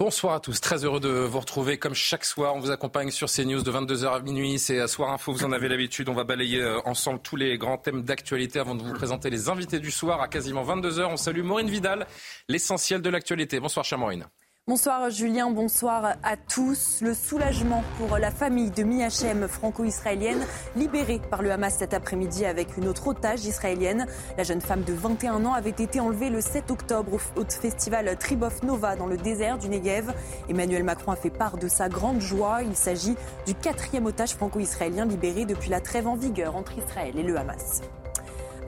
Bonsoir à tous, très heureux de vous retrouver comme chaque soir. On vous accompagne sur CNews de 22h à minuit. C'est Soir Info, vous en avez l'habitude. On va balayer euh, ensemble tous les grands thèmes d'actualité avant de vous présenter les invités du soir à quasiment 22h. On salue Maureen Vidal, l'essentiel de l'actualité. Bonsoir chère Maureen. Bonsoir Julien, bonsoir à tous. Le soulagement pour la famille de Miachem, franco-israélienne, libérée par le Hamas cet après-midi avec une autre otage israélienne. La jeune femme de 21 ans avait été enlevée le 7 octobre au festival Tribov Nova dans le désert du Negev. Emmanuel Macron a fait part de sa grande joie. Il s'agit du quatrième otage franco-israélien libéré depuis la trêve en vigueur entre Israël et le Hamas.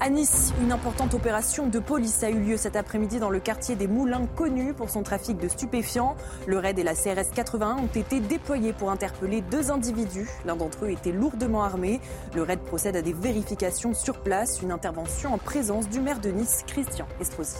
À Nice, une importante opération de police a eu lieu cet après-midi dans le quartier des Moulins, connu pour son trafic de stupéfiants. Le RAID et la CRS 81 ont été déployés pour interpeller deux individus. L'un d'entre eux était lourdement armé. Le RAID procède à des vérifications sur place, une intervention en présence du maire de Nice, Christian Estrosi.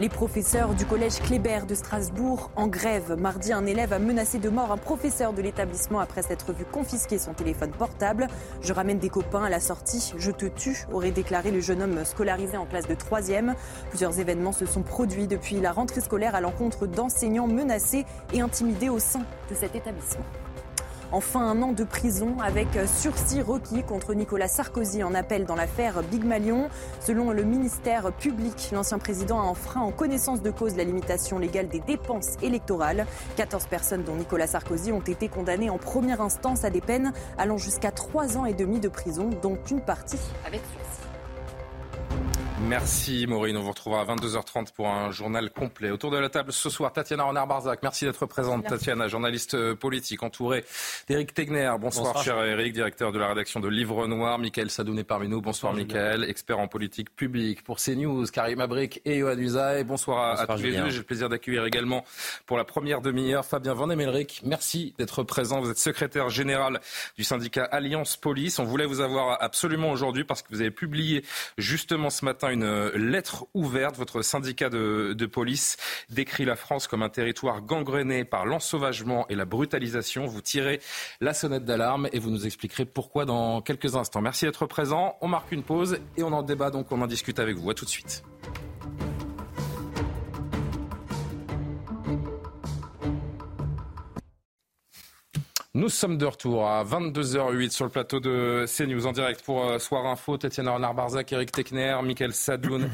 Les professeurs du collège Kléber de Strasbourg en grève. Mardi, un élève a menacé de mort un professeur de l'établissement après s'être vu confisquer son téléphone portable. Je ramène des copains à la sortie, je te tue, aurait déclaré le jeune homme scolarisé en classe de 3e. Plusieurs événements se sont produits depuis la rentrée scolaire à l'encontre d'enseignants menacés et intimidés au sein de cet établissement. Enfin, un an de prison avec sursis requis contre Nicolas Sarkozy en appel dans l'affaire Big Malion. Selon le ministère public, l'ancien président a enfreint en connaissance de cause la limitation légale des dépenses électorales. 14 personnes, dont Nicolas Sarkozy, ont été condamnées en première instance à des peines allant jusqu'à 3 ans et demi de prison, dont une partie avec. Merci Maureen. On vous retrouvera à 22h30 pour un journal complet. Autour de la table ce soir, Tatiana Renard-Barzac. Merci d'être présente, Tatiana, journaliste euh, politique, entourée d'Éric Tegner. Bonsoir, cher Éric, directeur de la rédaction de Livre Noir. Michael Sadoun est parmi nous. Bonsoir, Michael, expert en politique publique pour CNews. Karim Abric et Johan Usaï. Bonsoir, à, tous les deux. J'ai le plaisir d'accueillir également pour la première demi-heure Fabien Van Emelric. Merci d'être présent. Vous êtes secrétaire général du syndicat Alliance Police. On voulait vous avoir absolument aujourd'hui parce que vous avez publié justement ce matin une euh, lettre ouverte. Votre syndicat de, police décrit la France comme un territoire gangrené par l'ensauvagement et la brutalisation. Vous tirez la sonnette d'alarme et vous nous expliquerez pourquoi dans quelques instants. Merci d'être présent. On marque une pause et on en débat donc on en discute avec vous. À tout de suite. Nous sommes de retour à 22h08 sur le plateau de CNews en direct pour euh, Soir Info. Tatiana Renard-Barzac, Eric Techner, Michael Sadoun,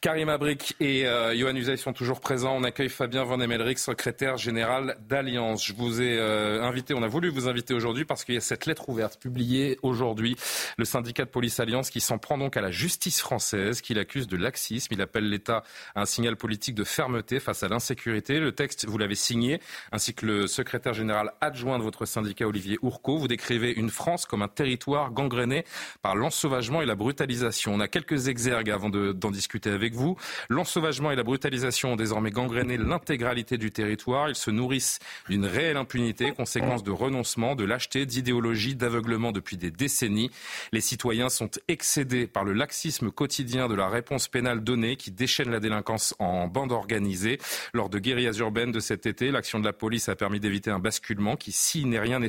Karim Abric et euh, Johan Usaï sont toujours présents. On accueille Fabien Van Emelric, secrétaire général d'Alliance. Je vous ai euh, invité, on a voulu vous inviter aujourd'hui parce qu'il y a cette lettre ouverte publiée aujourd'hui. Le syndicat de police Alliance qui s'en prend donc à la justice française, qui l'accuse de laxisme. Il appelle l'État à un signal politique de fermeté face à l'insécurité. Le texte, vous l'avez signé, ainsi que le secrétaire général adjoint de votre syndicat Olivier Ourco. Vous décrivez une France comme un territoire gangréné par l'ensauvagement et la brutalisation. On a quelques exergues avant d'en discuter avec vous. L'ensauvagement et la brutalisation ont désormais gangréné l'intégralité du territoire. Ils se nourrissent d'une réelle impunité, conséquence de renoncement, de lâcheté, d'idéologie, d'aveuglement depuis des décennies. Les citoyens sont excédés par le laxisme quotidien de la réponse pénale donnée qui déchaîne la délinquance en bande organisée. Lors de guérillas urbaines de cet été, l'action de la police a permis d'éviter un basculement qui, s'il n'est rien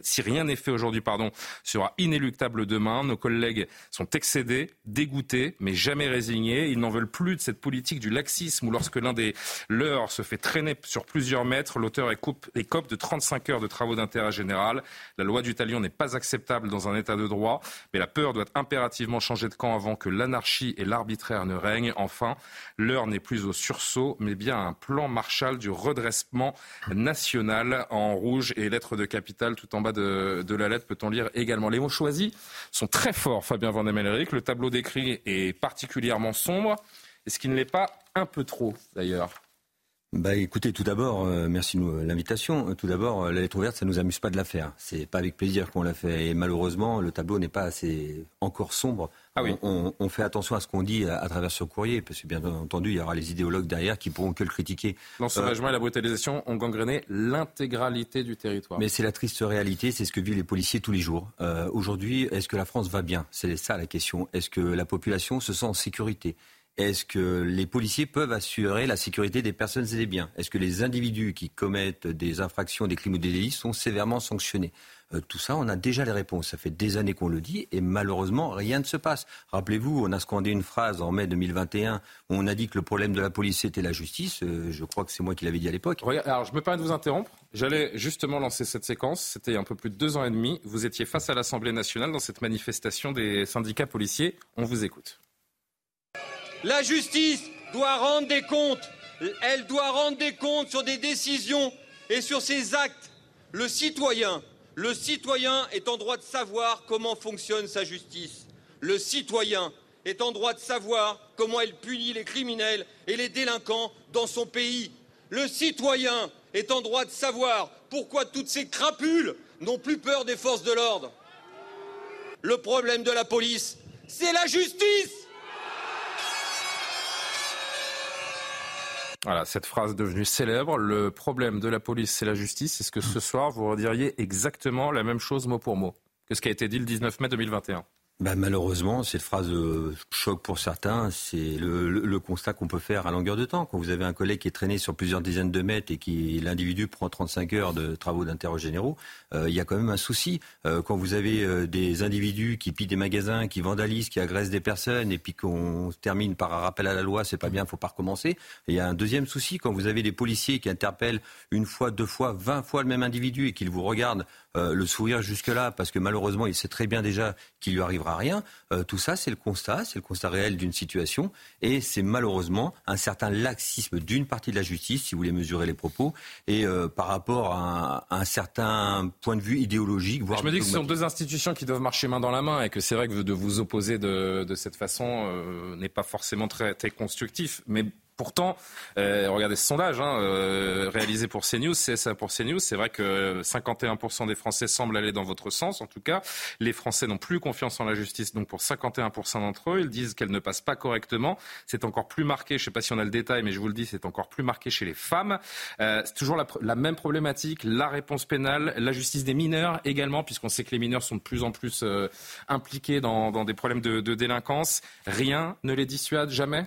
si rien n'est fait aujourd'hui, pardon, sera inéluctable demain. Nos collègues sont excédés, dégoûtés, mais jamais résignés. Ils n'en veulent plus de cette politique du laxisme où lorsque l'un des leurs se fait traîner sur plusieurs mètres, l'auteur est cope de 35 heures de travaux d'intérêt général. La loi du talion n'est pas acceptable dans un état de droit, mais la peur doit impérativement changer de camp avant que l'anarchie et l'arbitraire ne règnent. Enfin, l'heure n'est plus au sursaut, mais bien un plan Marshall du redressement national en rouge et lettres de capitale tout en bas de, la lettre, peut-on lire également. Les mots choisis sont très forts, Fabien Van Emeleric. Le tableau décrit est particulièrement sombre. Est-ce qu'il ne l'est pas un peu trop, d'ailleurs bah écoutez, tout d'abord, euh, merci de l'invitation. Tout d'abord, euh, la lettre ouverte, ça nous amuse pas de la faire. C'est pas avec plaisir qu'on l'a fait. Et malheureusement, le tableau n'est pas assez encore sombre. Ah oui. on, fait attention à ce qu'on dit à, travers ce courrier, parce que bien entendu, il y aura les idéologues derrière qui pourront que le critiquer. L'ensauvagement euh, et la brutalisation ont gangréné l'intégralité du territoire. Mais c'est la triste réalité, c'est ce que vivent les policiers tous les jours. Aujourd'hui, est-ce que la France va bien? C'est ça la question. Est-ce que la population se sent en sécurité? Est-ce que les policiers peuvent assurer la sécurité des personnes et des biens? Est-ce que les individus qui commettent des infractions, des crimes ou des délits sont sévèrement sanctionnés? Euh, tout ça, on a déjà les réponses. Ça fait des années qu'on le dit et malheureusement, rien ne se passe. Rappelez-vous, on a scandé une phrase en mai 2021 où on a dit que le problème de la police était la justice. Euh, je crois que c'est moi qui l'avais dit à l'époque. Alors, je me permets de vous interrompre. J'allais justement lancer cette séquence. C'était un peu plus de deux ans et demi. Vous étiez face à l'Assemblée nationale dans cette manifestation des syndicats policiers. On vous écoute. La justice doit rendre des comptes. Elle doit rendre des comptes sur des décisions et sur ses actes. Le citoyen, est en droit de savoir comment fonctionne sa justice. Le citoyen est en droit de savoir comment elle punit les criminels et les délinquants dans son pays. Le citoyen est en droit de savoir pourquoi toutes ces crapules n'ont plus peur des forces de l'ordre. Le problème de la police, c'est la justice. Voilà, cette phrase devenue célèbre. Le problème de la police, c'est la justice. Est-ce que ce soir, vous rediriez exactement la même chose mot pour mot? Que ce qui a été dit le 19 mai 2021 bah, malheureusement, cette phrase euh, choc pour certains. C'est le, constat qu'on peut faire à longueur de temps. Quand vous avez un collègue qui est traîné sur plusieurs dizaines de mètres et qui l'individu prend 35 heures de travaux d'intérêt généraux, euh, il y a quand même un souci. Euh, quand vous avez des individus qui pillent des magasins, qui vandalisent, qui agressent des personnes, et puis qu'on termine par un rappel à la loi, c'est pas bien, faut pas recommencer. Il y a un deuxième souci quand vous avez des policiers qui interpellent une fois, deux fois, vingt fois le même individu et qu'ils vous regardent le sourire jusque-là, parce que malheureusement, il sait très bien déjà qu'il lui arrivera rien. Euh, tout ça, c'est le constat, c'est le constat réel d'une situation, et c'est malheureusement un certain laxisme d'une partie de la justice, si vous voulez mesurer les propos, et euh, par rapport à un, certain point de vue idéologique. Voire Je me dis que ce sont deux institutions qui doivent marcher main dans la main, et que c'est vrai que de vous opposer de, cette façon euh, n'est pas forcément très, très constructif, mais Pourtant, euh, regardez ce sondage hein, euh, réalisé pour CNews, CSA pour CNews, c'est vrai que 51% des Français semblent aller dans votre sens. En tout cas, les Français n'ont plus confiance en la justice. Donc pour 51% d'entre eux, ils disent qu'elle ne passe pas correctement. C'est encore plus marqué, je ne sais pas si on a le détail, mais je vous le dis, c'est encore plus marqué chez les femmes. Euh, c'est toujours la, même problématique, la réponse pénale, la justice des mineurs également, puisqu'on sait que les mineurs sont de plus en plus impliqués dans, des problèmes de délinquance. Rien ne les dissuade jamais?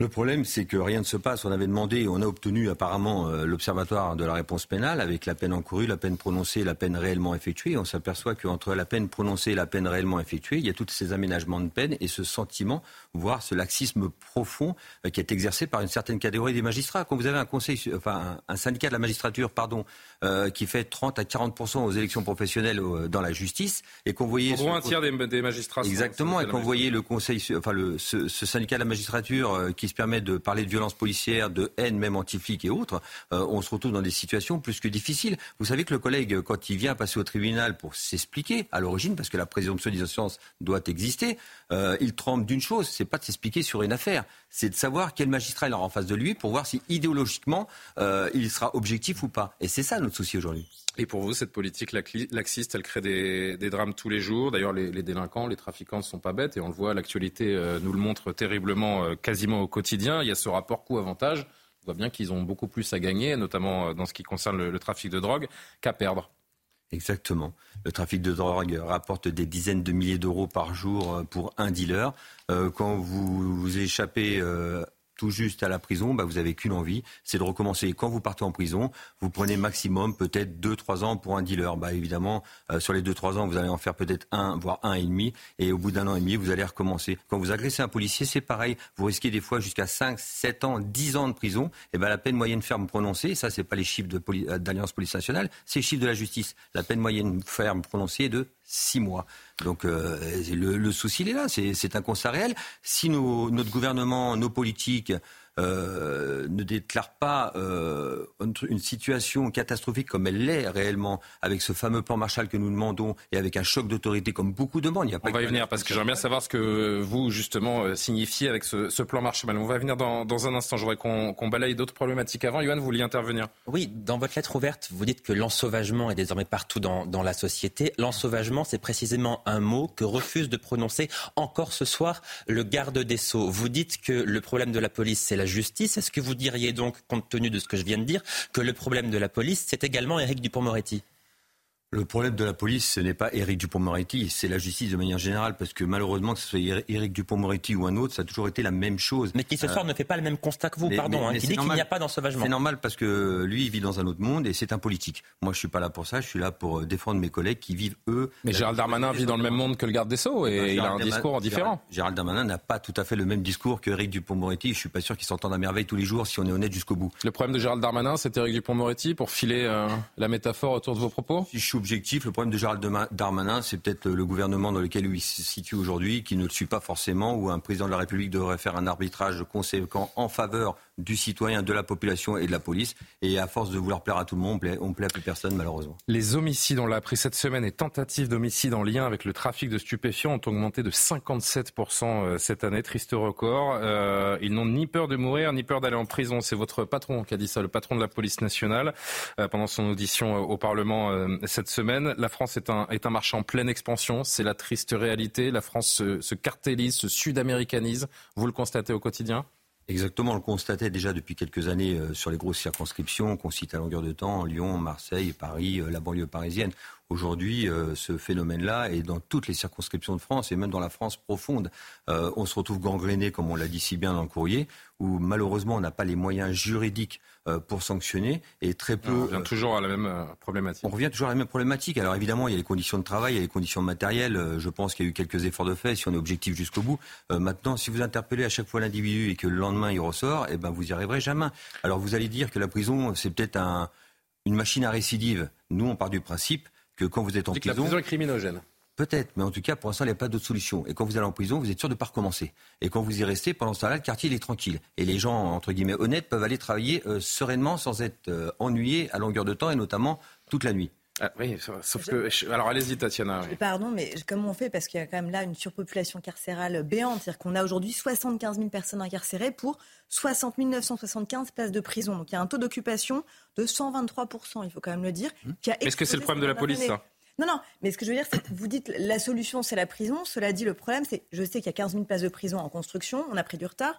Le problème, c'est que rien ne se passe. On avait demandé, on a obtenu apparemment euh, l'observatoire de la réponse pénale avec la peine encourue, la peine prononcée la peine réellement effectuée. On s'aperçoit qu'entre la peine prononcée et la peine réellement effectuée, il y a tous ces aménagements de peine et ce sentiment, voire ce laxisme profond euh, qui est exercé par une certaine catégorie des magistrats. Quand vous avez un conseil, enfin un, syndicat de la magistrature, pardon, euh, qui fait 30 à 40 aux élections professionnelles dans la justice et qu'on voyait un tiers des, magistrats exactement et qu'on voyait le conseil, enfin le, ce, ce syndicat de la magistrature qui se permet de parler de violence policière, de haine même anti-flic et autres, euh, on se retrouve dans des situations plus que difficiles. Vous savez que le collègue, quand il vient passer au tribunal pour s'expliquer à l'origine, parce que la présomption d'innocence doit exister, euh, il tremble d'une chose, c'est pas de s'expliquer sur une affaire, c'est de savoir quel magistrat il aura en face de lui pour voir si idéologiquement euh, il sera objectif ou pas. Et c'est ça notre souci aujourd'hui. Et pour vous, cette politique laxiste, elle crée des, drames tous les jours. D'ailleurs, les, délinquants, les trafiquants ne sont pas bêtes et on le voit, l'actualité euh, nous le montre terriblement, euh, quasiment au quotidien. Il y a ce rapport coût-avantage. On voit bien qu'ils ont beaucoup plus à gagner, notamment euh, dans ce qui concerne le, trafic de drogue, qu'à perdre. Exactement. Le trafic de drogue rapporte des dizaines de milliers d'euros par jour pour un dealer. quand vous, vous échappez tout juste à la prison, bah, vous n'avez qu'une envie, c'est de recommencer. Quand vous partez en prison, vous prenez maximum peut-être 2-3 ans pour un dealer. Bah, évidemment, euh, sur les 2-3 ans, vous allez en faire peut-être un, voire un et demi. Et au bout d'un an et demi, vous allez recommencer. Quand vous agressez un policier, c'est pareil. Vous risquez des fois jusqu'à 5, 7 ans, 10 ans de prison. Et ben, la peine moyenne ferme prononcée, ça, c'est pas les chiffres euh, d'Alliance Police Nationale, c'est les chiffres de la justice. La peine moyenne ferme prononcée est de 6 mois. Donc euh, le, souci, il est là. C'est un constat réel. Si notre gouvernement, nos politiques euh, ne déclare pas euh, une situation catastrophique comme elle l'est réellement, avec ce fameux plan Marshall que nous demandons et avec un choc d'autorité comme beaucoup demandent. Il y a pas On va y venir parce que j'aimerais bien savoir ce que vous, justement, euh, signifiez avec ce, plan Marshall. On va venir dans, dans un instant. Je voudrais qu'on balaye d'autres problématiques avant. Yohann, vous vouliez intervenir? Oui, dans votre lettre ouverte, vous dites que l'ensauvagement est désormais partout dans, dans la société. L'ensauvagement, c'est précisément un mot que refuse de prononcer encore ce soir le garde des Sceaux. Vous dites que le problème de la police, c'est la justice. Est-ce que vous diriez donc, compte tenu de ce que je viens de dire, que le problème de la police, c'est également Éric Dupont-Moretti le problème de la police, ce n'est pas Éric Dupont-Moretti, c'est la justice de manière générale, parce que malheureusement, que ce soit Éric Dupont-Moretti ou un autre, ça a toujours été la même chose. Mais qui ce soir euh, ne fait pas le même constat que vous, pardon, hein, qui dit qu'il n'y a pas d'ensauvagement. C'est normal parce que lui, il vit dans un autre monde et c'est un politique. Moi, je suis pas là pour ça, je suis là pour euh, défendre mes collègues qui vivent, eux. Mais Gérald Darmanin vit dans le même monde que le garde des Sceaux et, eh ben, il a un discours différent. Gérald, Darmanin n'a pas tout à fait le même discours que Éric Dupont-Moretti. Je suis pas sûr qu'ils s'entendent à merveille tous les jours si on est honnête jusqu'au bout. Le problème de Gérald Darmanin, c'est Éric Dupont-Moretti pour filer euh, la métaphore autour de vos propos? Si je suis le problème de Gérald Darmanin, c'est peut-être le gouvernement dans lequel il se situe aujourd'hui qui ne le suit pas forcément, où un président de la République devrait faire un arbitrage conséquent en faveur du citoyen, de la population et de la police. Et à force de vouloir plaire à tout le monde, on ne plaît, à plus personne, malheureusement. Les homicides, on l'a appris cette semaine, et tentatives d'homicide en lien avec le trafic de stupéfiants ont augmenté de 57% euh, cette année. Triste record. Euh, ils n'ont ni peur de mourir, ni peur d'aller en prison. C'est votre patron qui a dit ça, le patron de la police nationale, euh, pendant son audition au Parlement cette semaine. La France est un, est un marché en pleine expansion. C'est la triste réalité. La France se, se cartélise, se sud-américanise. Vous le constatez au quotidien? Exactement, on le constatait déjà depuis quelques années euh, sur les grosses circonscriptions qu'on cite à longueur de temps, Lyon, Marseille, Paris, euh, la banlieue parisienne. Aujourd'hui, euh, ce phénomène-là est dans toutes les circonscriptions de France et même dans la France profonde. on se retrouve gangréné, comme on l'a dit si bien dans le courrier, où malheureusement on n'a pas les moyens juridiques euh, pour sanctionner et très peu. On revient toujours à la même euh, problématique. On revient toujours à la même problématique. Alors évidemment, il y a les conditions de travail, il y a les conditions matérielles. Euh, je pense qu'il y a eu quelques efforts de fait si on est objectif jusqu'au bout. maintenant, si vous interpellez à chaque fois l'individu et que le lendemain il ressort, eh ben vous y arriverez jamais. Alors vous allez dire que la prison c'est peut-être un, une machine à récidive. Nous, on part du principe que quand vous êtes en prison, la prison est criminogène. Peut-être, mais en tout cas, pour l'instant, il n'y a pas d'autre solution. Et quand vous allez en prison, vous êtes sûr de ne pas recommencer. Et quand vous y restez, pendant ce temps-là, le quartier il est tranquille. Et les gens, entre guillemets, honnêtes peuvent aller travailler euh, sereinement sans être euh, ennuyés à longueur de temps et notamment toute la nuit. Ah, oui, sauf que. Alors allez-y, Tatiana. Pardon, mais comment on fait? Parce qu'il y a quand même là une surpopulation carcérale béante. C'est-à-dire qu'on a aujourd'hui 75 000 personnes incarcérées pour 60 975 places de prison. Donc il y a un taux d'occupation de 123 Il faut quand même le dire. Hum. Est-ce que c'est le problème de la police, ça? Non, non, mais ce que je veux dire, c'est que vous dites la solution, c'est la prison. Cela dit, le problème, c'est, je sais qu'il y a 15 000 places de prison en construction, on a pris du retard,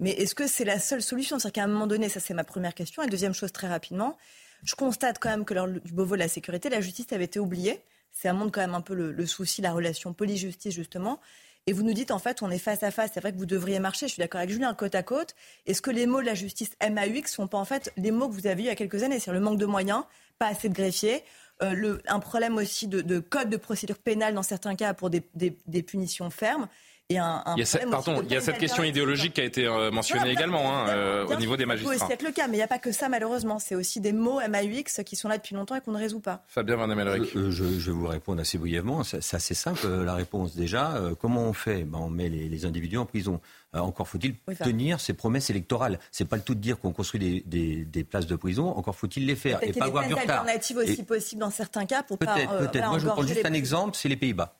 mais est-ce que c'est la seule solution? C'est-à-dire qu'à un moment donné, ça c'est ma première question. Et deuxième chose, très rapidement, je constate quand même que lors du Beauvau de la sécurité, la justice avait été oubliée. C'est un monde quand même un peu le, souci, la relation police-justice, justement. Et vous nous dites, en fait, on est face à face. C'est vrai que vous devriez marcher. Je suis d'accord avec Julien, côte à côte. Est-ce que les mots de la justice MAUX sont pas, en fait, les mots que vous avez eu il y a quelques années? C'est le manque de moyens, pas assez de greffiers, euh, un problème aussi de, code de procédure pénale dans certains cas pour des punitions fermes. Il y a, il y a pardon, il y a cette question idéologique qui a été euh, mentionnée également hein, euh, au niveau des magistrats. C'est peut-être le cas, mais il n'y a pas que ça malheureusement. C'est aussi des mots MAUX qui sont là depuis longtemps et qu'on ne résout pas. Fabien Van Amelric. je, je, vais vous répondre assez brièvement. C'est assez simple la réponse. Déjà, comment on fait? Ben, On met les, individus en prison. encore faut-il tenir ses promesses électorales. C'est pas le tout de dire qu'on construit des, des, places de prison. Encore faut-il les faire et pas avoir du retard. alternatives aussi possibles dans certains cas pour peut-être, pas. Peut-être. Moi, je vous prends juste un exemple. C'est les Pays-Bas.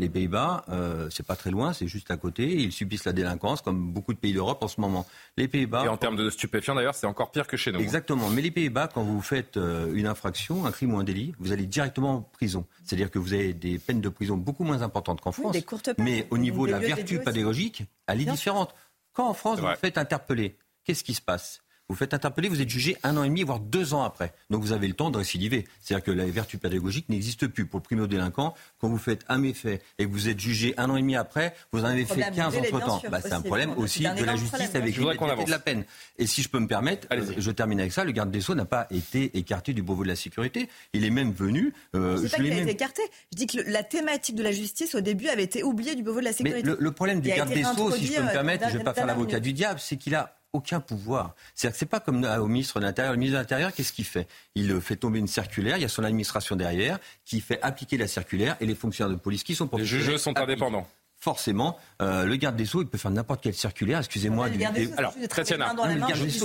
Les Pays-Bas, euh, c'est pas très loin, c'est juste à côté. Ils subissent la délinquance, comme beaucoup de pays d'Europe en ce moment. Les Pays-Bas. Et en termes de stupéfiants, d'ailleurs, c'est encore pire que chez nous. Hein. Exactement. Mais les Pays-Bas, quand vous faites euh, une infraction, un crime ou un délit, vous allez directement en prison. C'est-à-dire que vous avez des peines de prison beaucoup moins importantes qu'en France. des courtes peines. Mais au niveau de la vertu pédagogique, elle est différente. Quand en France, vous vous faites interpeller, qu'est-ce qui se passe? Vous faites interpeller, vous êtes jugé un an et demi, voire deux ans après. Donc vous avez le temps de récidiver. C'est-à-dire que la vertu pédagogique n'existe plus. Pour le primo-délinquant, quand vous faites un méfait et que vous êtes jugé un an et demi après, vous en avez fait 15 entre-temps. Bah, c'est un problème aussi de la justice avec une de la peine. Et si je peux me permettre, euh, je termine avec ça, le garde des Sceaux n'a pas été écarté du Beauvau de la sécurité. Il est même venu... Euh, c'est pas qu'il a été écarté. Je dis que la thématique de la justice, au début, avait été oubliée du Beauvau de la sécurité. Mais le, problème du garde des Sceaux, si je peux me euh, permettre, je ne vais pas faire l'avocat du diable, c'est qu'il a aucun pouvoir. C'est-à-dire que c'est pas comme au ministre de l'Intérieur. Le ministre de l'Intérieur, qu'est-ce qu'il fait? Il fait tomber une circulaire, il y a son administration derrière qui fait appliquer la circulaire et les fonctionnaires de police qui sont pour Les juges sont indépendants forcément, euh, le garde des Sceaux, il peut faire n'importe quelle circulaire, excusez-moi. Alors, Tatiana,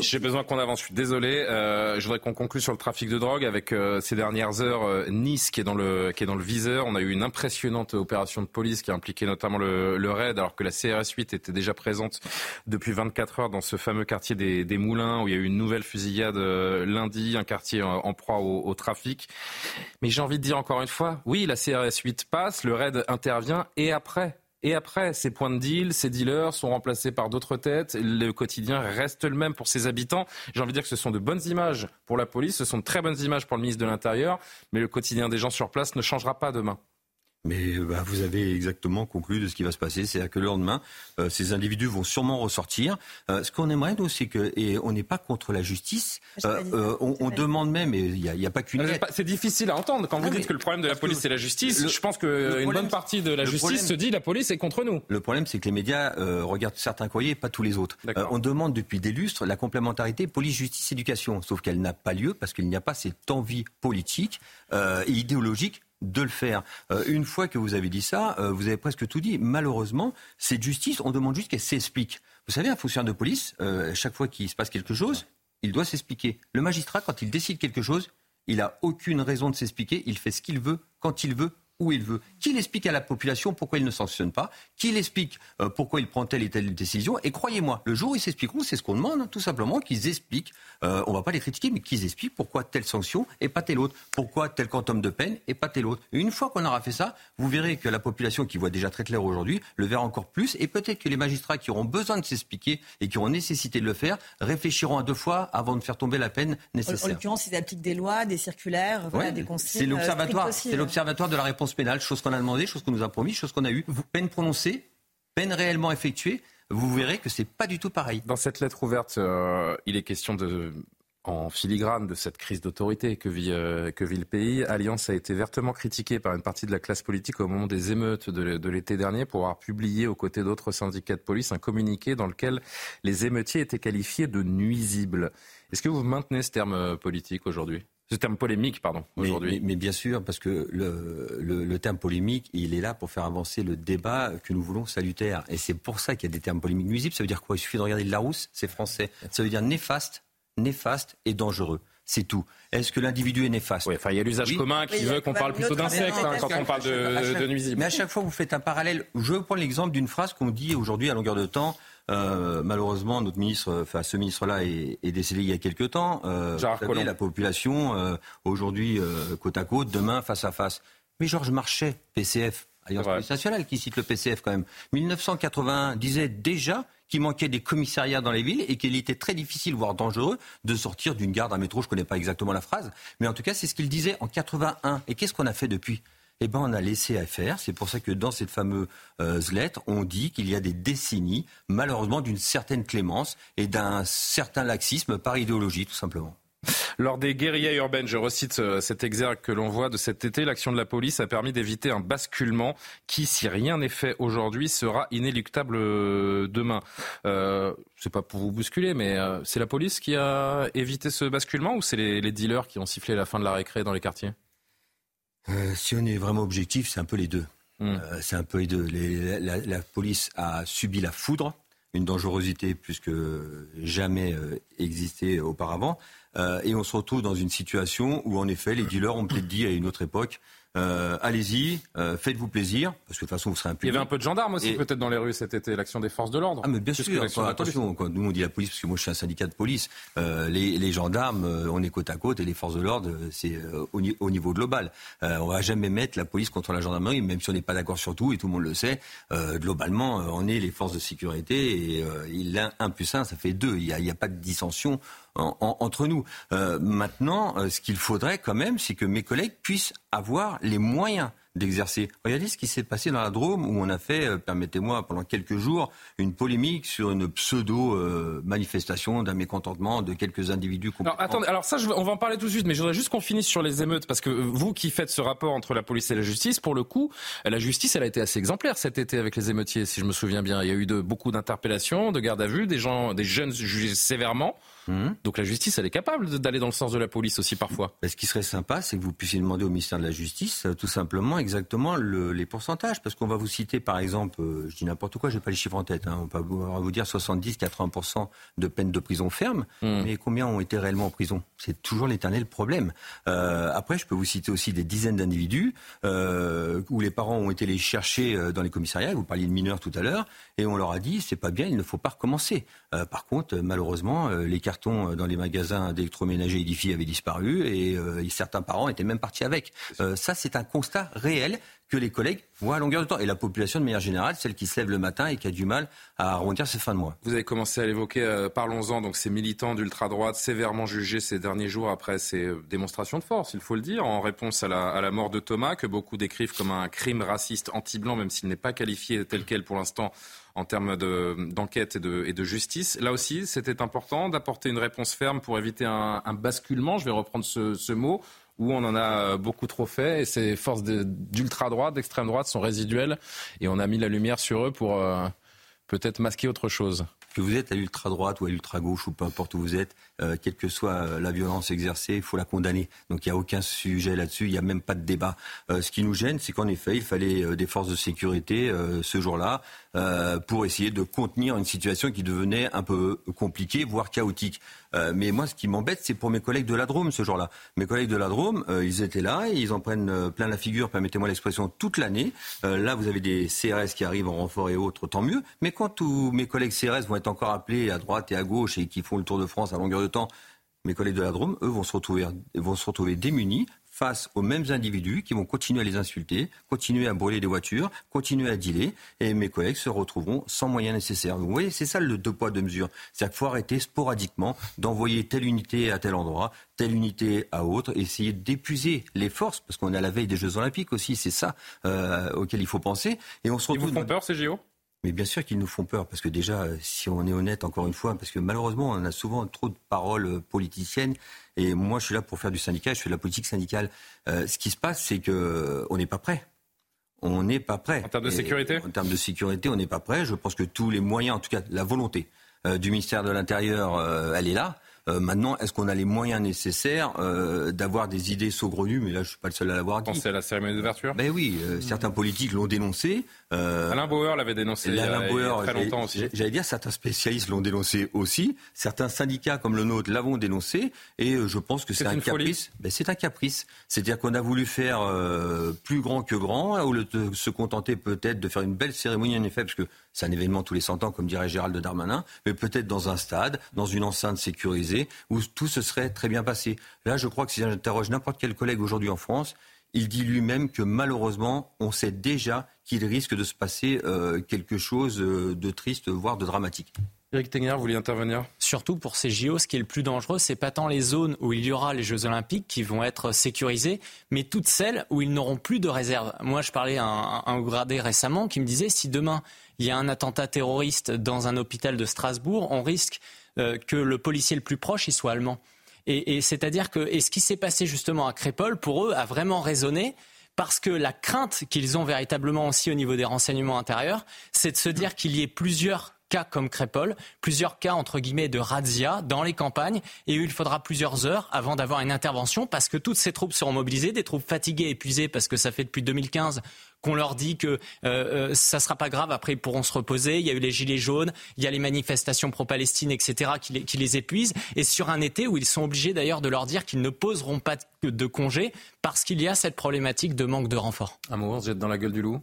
j'ai besoin qu'on avance, je suis désolé. Euh, je voudrais qu'on conclue sur le trafic de drogue avec euh, ces dernières heures Nice qui est, dans le, qui est dans le viseur. On a eu une impressionnante opération de police qui a impliqué notamment le, le RAID, alors que la CRS 8 était déjà présente depuis 24 heures dans ce fameux quartier des, des Moulins, où il y a eu une nouvelle fusillade lundi, un quartier en, proie au, au trafic. Mais j'ai envie de dire encore une fois, oui, la CRS 8 passe, le RAID intervient, et après et après, ces points de deal, ces dealers sont remplacés par d'autres têtes. Le quotidien reste le même pour ses habitants. J'ai envie de dire que ce sont de bonnes images pour la police, ce sont de très bonnes images pour le ministre de l'Intérieur, mais le quotidien des gens sur place ne changera pas demain. Mais bah, vous avez exactement conclu de ce qui va se passer. C'est-à-dire que le lendemain, euh, ces individus vont sûrement ressortir. Euh, ce qu'on aimerait, nous, c'est que, et on n'est pas contre la justice, euh, on, demande même, et il n'y a, a, pas qu'une C'est difficile à entendre. Quand vous dites que le problème de la police, c'est la justice, je pense qu'une bonne partie de la justice se dit la police est contre nous. Le problème, c'est que les médias regardent certains courriers pas tous les autres. on demande depuis des lustres la complémentarité police-justice-éducation. Sauf qu'elle n'a pas lieu parce qu'il n'y a pas cette envie politique et idéologique de le faire. Euh, une fois que vous avez dit ça, euh, vous avez presque tout dit. Malheureusement, cette justice, on demande juste qu'elle s'explique. Vous savez, un fonctionnaire de police, euh, chaque fois qu'il se passe quelque chose, il doit s'expliquer. Le magistrat, quand il décide quelque chose, il n'a aucune raison de s'expliquer. Il fait ce qu'il veut, quand il veut, où il veut, qu'il explique à la population pourquoi il ne sanctionne pas, qu'il explique euh, pourquoi il prend telle et telle décision. Et croyez-moi, le jour où ils s'expliqueront, c'est ce qu'on demande, hein, tout simplement, qu'ils expliquent, euh, on ne va pas les critiquer, mais qu'ils expliquent pourquoi telle sanction et pas telle autre, pourquoi tel quantum de peine et pas telle autre. Et une fois qu'on aura fait ça, vous verrez que la population qui voit déjà très clair aujourd'hui le verra encore plus, et peut-être que les magistrats qui auront besoin de s'expliquer et qui auront nécessité de le faire réfléchiront à deux fois avant de faire tomber la peine nécessaire. En, l'occurrence, ils appliquent des lois, des circulaires, des consignes. C'est l'observatoire, c'est euh. l'observatoire de la réponse pénale, chose qu'on a demandé, chose qu'on nous a promis, chose qu'on a eue. Peine prononcée, peine réellement effectuée. Vous verrez que c'est pas du tout pareil. Dans cette lettre ouverte, euh, il est question en filigrane de cette crise d'autorité que euh, que vit le pays. Alliance a été vertement critiquée par une partie de la classe politique au moment des émeutes de, de l'été dernier pour avoir publié aux côtés d'autres syndicats de police un communiqué dans lequel les émeutiers étaient qualifiés de nuisibles. Est-ce que vous maintenez ce terme euh, politique aujourd'hui? Ce terme polémique, pardon, aujourd'hui. Mais, bien sûr, parce que le, le, terme polémique, il est là pour faire avancer le débat que nous voulons salutaire. Et c'est pour ça qu'il y a des termes polémiques nuisibles. Ça veut dire quoi? Il suffit de regarder le Larousse, c'est français. Ça veut dire néfaste, néfaste et dangereux. C'est tout. Est-ce que l'individu est néfaste? Oui, enfin, il y a l'usage commun qui veut qu'on parle plutôt d'insectes hein, quand on parle de, de nuisibles. Mais à chaque fois, vous faites un parallèle. Je prends l'exemple d'une phrase qu'on dit aujourd'hui à longueur de temps. Euh, malheureusement, notre ministre, enfin ce ministre-là est, décédé il y a quelques temps. Euh, savez, la population euh, aujourd'hui euh, côte à côte, demain face à face. Mais Georges Marchais, PCF, Alliance Police Nationale, qui cite le PCF quand même, 1981 disait déjà qu'il manquait des commissariats dans les villes et qu'il était très difficile, voire dangereux, de sortir d'une garde à métro. Je ne connais pas exactement la phrase, mais en tout cas, c'est ce qu'il disait en 81. Et qu'est-ce qu'on a fait depuis? Eh ben, on a laissé à faire. C'est pour ça que dans cette fameuse euh, lettre, on dit qu'il y a des décennies, malheureusement, d'une certaine clémence et d'un certain laxisme par idéologie, tout simplement. Lors des guérillas urbaines, je recite euh, cet exergue que l'on voit de cet été, l'action de la police a permis d'éviter un basculement qui, si rien n'est fait aujourd'hui, sera inéluctable euh, demain. Euh, c'est pas pour vous bousculer, mais c'est la police qui a évité ce basculement ou c'est les, les, dealers qui ont sifflé la fin de la récré dans les quartiers? Euh, si on est vraiment objectif, c'est un peu les deux. Hmm. Euh, c'est un peu les deux. la, police a subi la foudre, une dangerosité plus que jamais euh, existé auparavant. et on se retrouve dans une situation où, en effet, les dealers ont peut-être dit à une autre époque euh, allez-y, euh, faites-vous plaisir, parce que de toute façon, vous serez impunis. Il y avait un peu de gendarmes aussi, peut-être, dans les rues cet été, l'action des forces de l'ordre. Ah, mais bien sûr, attention, quand nous on dit la police, parce que moi je suis un syndicat de police, euh, les, les, gendarmes, euh, on est côte à côte, et les forces de l'ordre, euh, c'est au, au, niveau global. on va jamais mettre la police contre la gendarmerie, même si on n'est pas d'accord sur tout, et tout le monde le sait. globalement, on est les forces de sécurité, et l'un, un plus un, ça fait deux. Il n'y a, a, pas de dissension entre nous. Euh, maintenant, euh, ce qu'il faudrait quand même, c'est que mes collègues puissent avoir les moyens d'exercer. Regardez ce qui s'est passé dans la Drôme où on a fait, euh, permettez-moi, pendant quelques jours, une polémique sur une pseudo-manifestation d'un mécontentement de quelques individus. Alors, attendez, alors ça, je, on va en parler tout de suite, mais je voudrais juste qu'on finisse sur les émeutes, parce que vous qui faites ce rapport entre la police et la justice, pour le coup, la justice, elle a été assez exemplaire cet été avec les émeutiers, si je me souviens bien. Il y a eu de, beaucoup d'interpellations, de gardes à vue, des gens, des jeunes jugés sévèrement. Mmh. Donc la justice, elle est capable d'aller dans le sens de la police aussi parfois. ce qui serait sympa, c'est que vous puissiez demander au ministère de la Justice, euh, tout simplement, exactement les pourcentages, parce qu'on va vous citer, par exemple, euh, je dis n'importe quoi, j'ai pas les chiffres en tête, hein, on va vous dire 70-80% de peine de prison ferme, hmm. mais combien ont été réellement en prison? C'est toujours l'éternel problème. Euh, après, je peux vous citer aussi des dizaines d'individus euh, où les parents ont été les chercher dans les commissariats, vous parliez de mineurs tout à l'heure, et on leur a dit, c'est pas bien, il ne faut pas recommencer. par contre, malheureusement, les cartons dans les magasins d'électroménager édifiés avaient disparu, et certains parents étaient même partis avec. ça, c'est un constat réel que les collègues voient à longueur de temps. Et la population, de manière générale, celle qui se lève le matin et qui a du mal à arrondir ses fins de mois. Vous avez commencé à l'évoquer, euh, parlons-en, donc ces militants d'ultra-droite sévèrement jugés ces derniers jours après ces euh, démonstrations de force, il faut le dire, en réponse à la, à la mort de Thomas, que beaucoup décrivent comme un crime raciste anti-blanc, même s'il n'est pas qualifié tel quel pour l'instant en termes d'enquête et, de, justice. Là aussi, c'était important d'apporter une réponse ferme pour éviter un, basculement, je vais reprendre ce, ce mot, où on en a euh, beaucoup trop fait et ces forces d'ultra-droite, d'extrême droite sont résiduelles et on a mis la lumière sur eux pour euh, peut-être masquer autre chose. Que vous êtes à l'ultra-droite ou à l'ultra-gauche ou peu importe où vous êtes, euh, quelle que soit la violence exercée, il faut la condamner. Donc il n'y a aucun sujet là-dessus, il n'y a même pas de débat. ce qui nous gêne, c'est qu'en effet, il fallait des forces de sécurité ce jour-là euh, pour essayer de contenir une situation qui devenait un peu compliquée, voire chaotique. Euh, mais moi, ce qui m'embête, c'est pour mes collègues de la Drôme ce jour-là. Mes collègues de la Drôme, euh, ils étaient là, et ils en prennent plein la figure, permettez-moi l'expression, toute l'année. là, vous avez des CRS qui arrivent en renfort et autres, tant mieux. Mais quand tous mes collègues CRS vont être encore appelés à droite et à gauche et qui font le tour de France à longueur de temps, mes collègues de la Drôme, eux, vont se retrouver, vont se retrouver démunis face aux mêmes individus qui vont continuer à les insulter, continuer à brûler des voitures, continuer à dealer, et mes collègues se retrouveront sans moyens nécessaires. vous voyez, c'est ça le deux poids, deux mesures. C'est-à-dire qu'il faut arrêter sporadiquement d'envoyer telle unité à tel endroit, telle unité à autre, essayer d'épuiser les forces, parce qu'on est à la veille des Jeux Olympiques aussi, c'est ça euh, auquel il faut penser. Et on se retrouve. Ils vous font peur ces JO mais bien sûr qu'ils nous font peur, parce que déjà, si on est honnête, encore une fois, parce que malheureusement, on a souvent trop de paroles politiciennes, et moi, je suis là pour faire du syndicat, je fais de la politique syndicale. Euh, ce qui se passe, c'est que on n'est pas prêt. On n'est pas prêt. En termes de sécurité En termes de sécurité, on n'est pas prêt. Je pense que tous les moyens, en tout cas la volonté euh, du ministère de l'Intérieur, euh, elle est là. Euh, maintenant, est-ce qu'on a les moyens nécessaires euh, d'avoir des idées saugrenues? Mais là, je suis pas le seul à l'avoir dit. Pensez à la cérémonie d'ouverture? Ben oui, euh, certains politiques l'ont dénoncé. Alain Bauer l'avait dénoncé il y, a, très longtemps aussi. J'allais dire, certains spécialistes l'ont dénoncé aussi. Certains syndicats comme le nôtre l'avons dénoncé. Et je pense que c'est un caprice. Ben, c'est un caprice. C'est-à-dire qu'on a voulu faire plus grand que grand, au lieu de se contenter peut-être de faire une belle cérémonie en effet, parce que c'est un événement tous les 100 ans, comme dirait Gérald Darmanin, mais peut-être dans un stade, dans une enceinte sécurisée, où tout se serait très bien passé. Là, je crois que si j'interroge n'importe quel collègue aujourd'hui en France, il dit lui-même que malheureusement, on sait déjà qu'il risque de se passer euh, quelque chose euh, de triste, voire de dramatique. Eric Tegner, vous vouliez intervenir? Surtout pour ces JO, ce qui est le plus dangereux, c'est pas tant les zones où il y aura les Jeux Olympiques qui vont être sécurisées, mais toutes celles où ils n'auront plus de réserve. Moi, je parlais à un, un gradé récemment qui me disait si demain il y a un attentat terroriste dans un hôpital de Strasbourg, on risque euh, que le policier le plus proche il soit allemand. Et, c'est-à-dire que ce qui s'est passé justement à Crépol, pour eux, a vraiment résonné parce que la crainte qu'ils ont véritablement aussi au niveau des renseignements intérieurs, c'est de se dire qu'il y ait plusieurs cas comme Crépol, plusieurs cas entre guillemets de razzia dans les campagnes et où il faudra plusieurs heures avant d'avoir une intervention parce que toutes ces troupes seront mobilisées, des troupes fatiguées, épuisées parce que ça fait depuis 2015 qu'on leur dit que euh, euh, ça sera pas grave, après ils pourront se reposer. Il y a eu les gilets jaunes, il y a les manifestations pro-Palestine, etc., qui les, épuisent. Et sur un été où ils sont obligés d'ailleurs de leur dire qu'ils ne poseront pas de, congé parce qu'il y a cette problématique de manque de renfort. Un êtes dans la gueule du loup?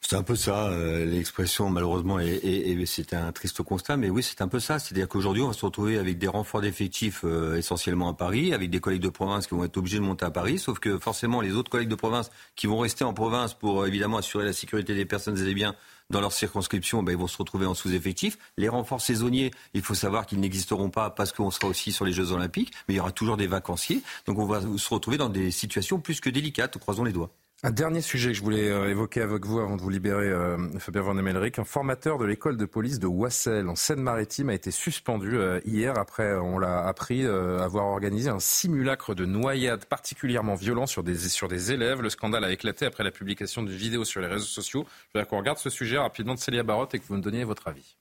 C'est un peu ça, euh, l'expression malheureusement, et, c'est un triste constat, mais oui, c'est un peu ça. C'est-à-dire qu'aujourd'hui, on va se retrouver avec des renforts d'effectifs euh, essentiellement à Paris, avec des collègues de province qui vont être obligés de monter à Paris, sauf que forcément, les autres collègues de province qui vont rester en province pour euh, évidemment assurer la sécurité des personnes et des biens dans leur circonscription, ben, ils vont se retrouver en sous-effectif. Les renforts saisonniers, il faut savoir qu'ils n'existeront pas parce qu'on sera aussi sur les Jeux Olympiques, mais il y aura toujours des vacanciers. Donc on va se retrouver dans des situations plus que délicates, croisons les doigts. Un dernier sujet que je voulais euh, évoquer avec vous avant de vous libérer, euh, Fabien Van Emelric. Un formateur de l'école de police de Wassel, en Seine-Maritime, a été suspendu euh, hier après, on l'a appris, avoir organisé un simulacre de noyade particulièrement violent sur des, sur des élèves. Le scandale a éclaté après la publication d'une vidéo sur les réseaux sociaux. Je voudrais qu'on regarde ce sujet rapidement de Célia Barotte et que vous me donniez votre avis.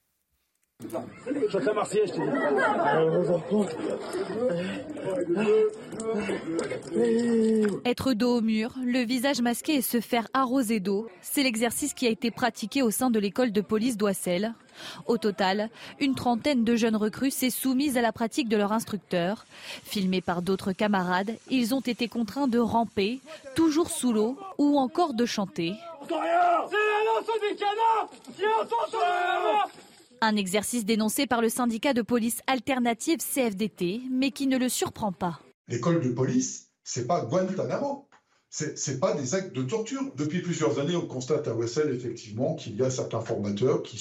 Être dos au mur, le visage masqué et se faire arroser d'eau, c'est l'exercice qui a été pratiqué au sein de l'école de police d'Oissel. Au total, une trentaine de jeunes recrues s'est soumise à la pratique de leur instructeur. Filmés par d'autres camarades, ils ont été contraints de ramper, toujours sous l'eau, ou encore de chanter. Un exercice dénoncé par le syndicat de police alternative CFDT, mais qui ne le surprend pas. L'école de police, c'est pas Guantanamo. C'est pas des actes de torture. Depuis plusieurs années, on constate à Wessel effectivement qu'il y a certains formateurs qui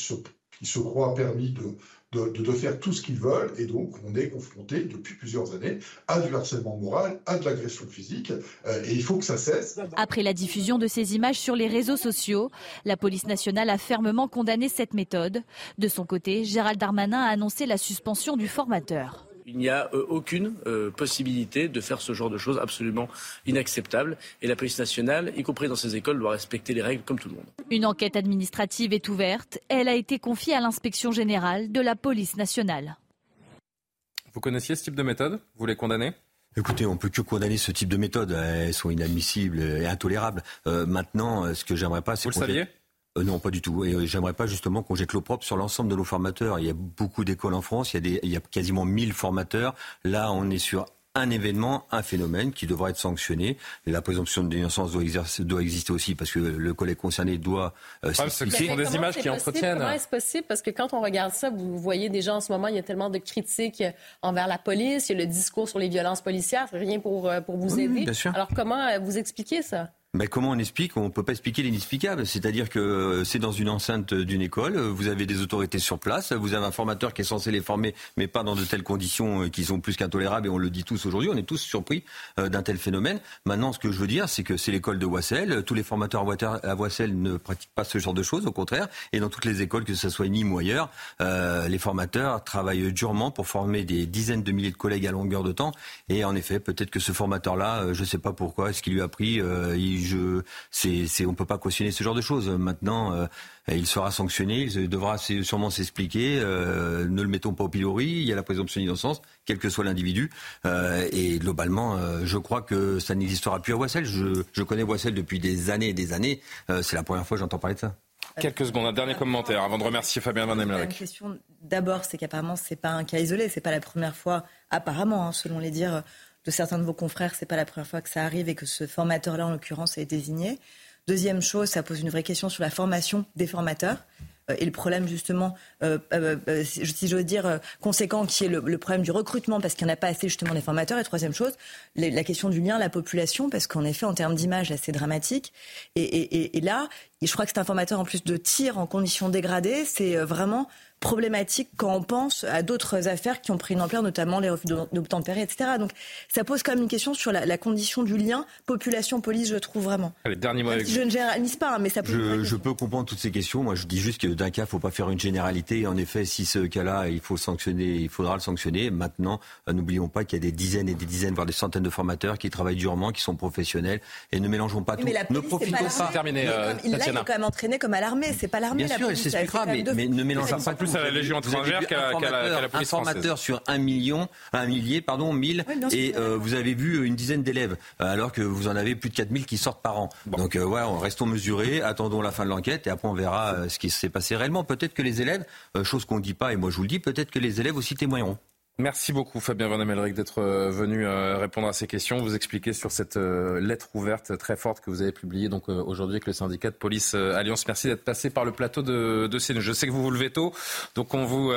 qui se croient permis de, de, faire tout ce qu'ils veulent. Et donc, on est confronté depuis plusieurs années à du harcèlement moral, à de l'agression physique. Euh, et il faut que ça cesse. Après la diffusion de ces images sur les réseaux sociaux, la police nationale a fermement condamné cette méthode. De son côté, Gérald Darmanin a annoncé la suspension du formateur. Il n'y a euh, aucune euh, possibilité de faire ce genre de choses absolument inacceptables. Et la police nationale, y compris dans ses écoles, doit respecter les règles comme tout le monde. Une enquête administrative est ouverte. Elle a été confiée à l'inspection générale de la police nationale. Vous connaissiez ce type de méthode? Vous les condamnez? Écoutez, on peut que condamner ce type de méthode. Elles sont inadmissibles et intolérables. Euh, maintenant, ce que j'aimerais pas, c'est Vous le saviez? Euh, non, pas du tout. Et euh, j'aimerais pas justement qu'on jette l'eau propre sur l'ensemble de nos formateurs. Il y a beaucoup d'écoles en France, il y, a des, il y a quasiment 1000 formateurs. Là, on est sur un événement, un phénomène qui devra être sanctionné. La présomption d'innocence doit, doit, exister aussi parce que le collègue concerné doit euh, s'expliquer. Ce sont des images qui entretiennent. Comment est-ce possible? Parce que quand on regarde ça, vous voyez déjà en ce moment, il y a tellement de critiques envers la police, il y a le discours sur les violences policières, rien pour, pour vous aider. bien sûr. Alors comment vous expliquez ça? Mais comment on explique On ne peut pas expliquer l'inexplicable. C'est-à-dire que c'est dans une enceinte d'une école, vous avez des autorités sur place, vous avez un formateur qui est censé les former, mais pas dans de telles conditions qui sont plus qu'intolérables, et on le dit tous aujourd'hui, on est tous surpris d'un tel phénomène. Maintenant, ce que je veux dire, c'est que c'est l'école de Wassel, tous les formateurs à Wassel ne pratiquent pas ce genre de choses, au contraire, et dans toutes les écoles, que ce soit Nîmes ou ailleurs, euh, les formateurs travaillent durement pour former des dizaines de milliers de collègues à longueur de temps, et en effet, peut-être que ce formateur-là, je ne sais pas pourquoi, est-ce qu'il lui a pris, euh, il je, c'est, on peut pas cautionner ce genre de choses. Maintenant, euh, il sera sanctionné, il devra sûrement s'expliquer. Euh, ne le mettons pas au pilori. Il y a la présomption d'innocence, quel que soit l'individu. Euh, et globalement, je crois que ça n'existera plus à Wassel. Je, je connais Wassel depuis des années et des années. c'est la première fois que j'entends parler de ça. Quelques secondes, un dernier commentaire avant de remercier Fabien Van La question d'abord, c'est qu'apparemment, c'est pas un cas isolé, c'est pas la première fois, apparemment, hein, selon les dires de certains de vos confrères, c'est pas la première fois que ça arrive et que ce formateur-là, en l'occurrence, est désigné. Deuxième chose, ça pose une vraie question sur la formation des formateurs euh, et le problème justement, euh, euh, si j'ose dire, conséquent, qui est le, problème du recrutement, parce qu'il n'y en a pas assez justement des formateurs. Et troisième chose, la question du lien la population, parce qu'en effet, en termes d'image, c'est dramatique. Et, et, et, là, je crois que c'est un formateur en plus de tir en conditions dégradées, c'est vraiment problématique quand on pense à d'autres affaires qui ont pris une ampleur, notamment les refus d'obtempérer, etc. Donc ça pose quand même une question sur la, la condition du lien population-police, je trouve vraiment. Allez, dernier mot avec Je ne généralise pas, hein, mais ça pose je, je peux comprendre toutes ces questions. Moi, je dis juste que d'un cas, il ne faut pas faire une généralité. En effet, si ce cas-là, il faut sanctionner, il faudra le sanctionner. Maintenant, euh, n'oublions pas qu'il y a des dizaines et des dizaines, voire des centaines de formateurs qui travaillent durement, qui sont professionnels, et ne mélangeons pas tout. Mais la police, ne profitons pas. pas. Terminé, euh, il, là, il est quand même entraîné comme à l'armée. C'est pas l'armée. Bien sûr, il s'expliquera, mais, mais, ne mélangeons pas plus à la Légion étrangère qu'à la, police Un formateur sur un million, un millier, pardon, mille, oui, et euh, vous avez vu une dizaine d'élèves, alors que vous en avez plus de 4000 qui sortent par an. Bon. Donc, euh, ouais, restons mesurés, attendons la fin de l'enquête, et après on verra euh, ce qui s'est passé réellement. Peut-être que les élèves, chose qu'on ne dit pas, et moi je vous le dis, peut-être que les élèves aussi témoigneront. Merci beaucoup Fabien Van Amelric d'être euh, venu euh, répondre à ces questions, vous expliquer sur cette euh, lettre ouverte très forte que vous avez publiée donc aujourd'hui avec le syndicat de police Alliance. Merci d'être passé par le plateau de, de CNews. Je sais que vous vous levez tôt, donc on vous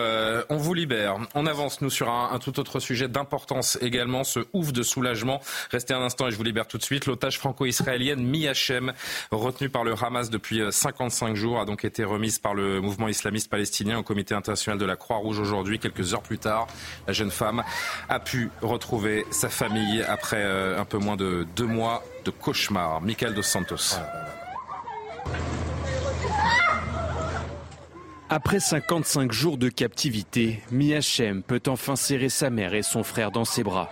on vous libère. On avance nous sur un, un tout autre sujet d'importance également, ce ouf de soulagement. Restez un instant et je vous libère tout de suite. L'otage franco-israélienne Mi Hachem, retenue par le Hamas depuis 55 jours, a donc été remise par le mouvement islamiste palestinien au Comité international de la Croix-Rouge aujourd'hui, quelques heures plus tard. La jeune femme a pu retrouver sa famille après euh, un peu moins de deux mois de cauchemar. Michael Dos Santos. Après 55 jours de captivité, Miachem peut enfin serrer sa mère et son frère dans ses bras.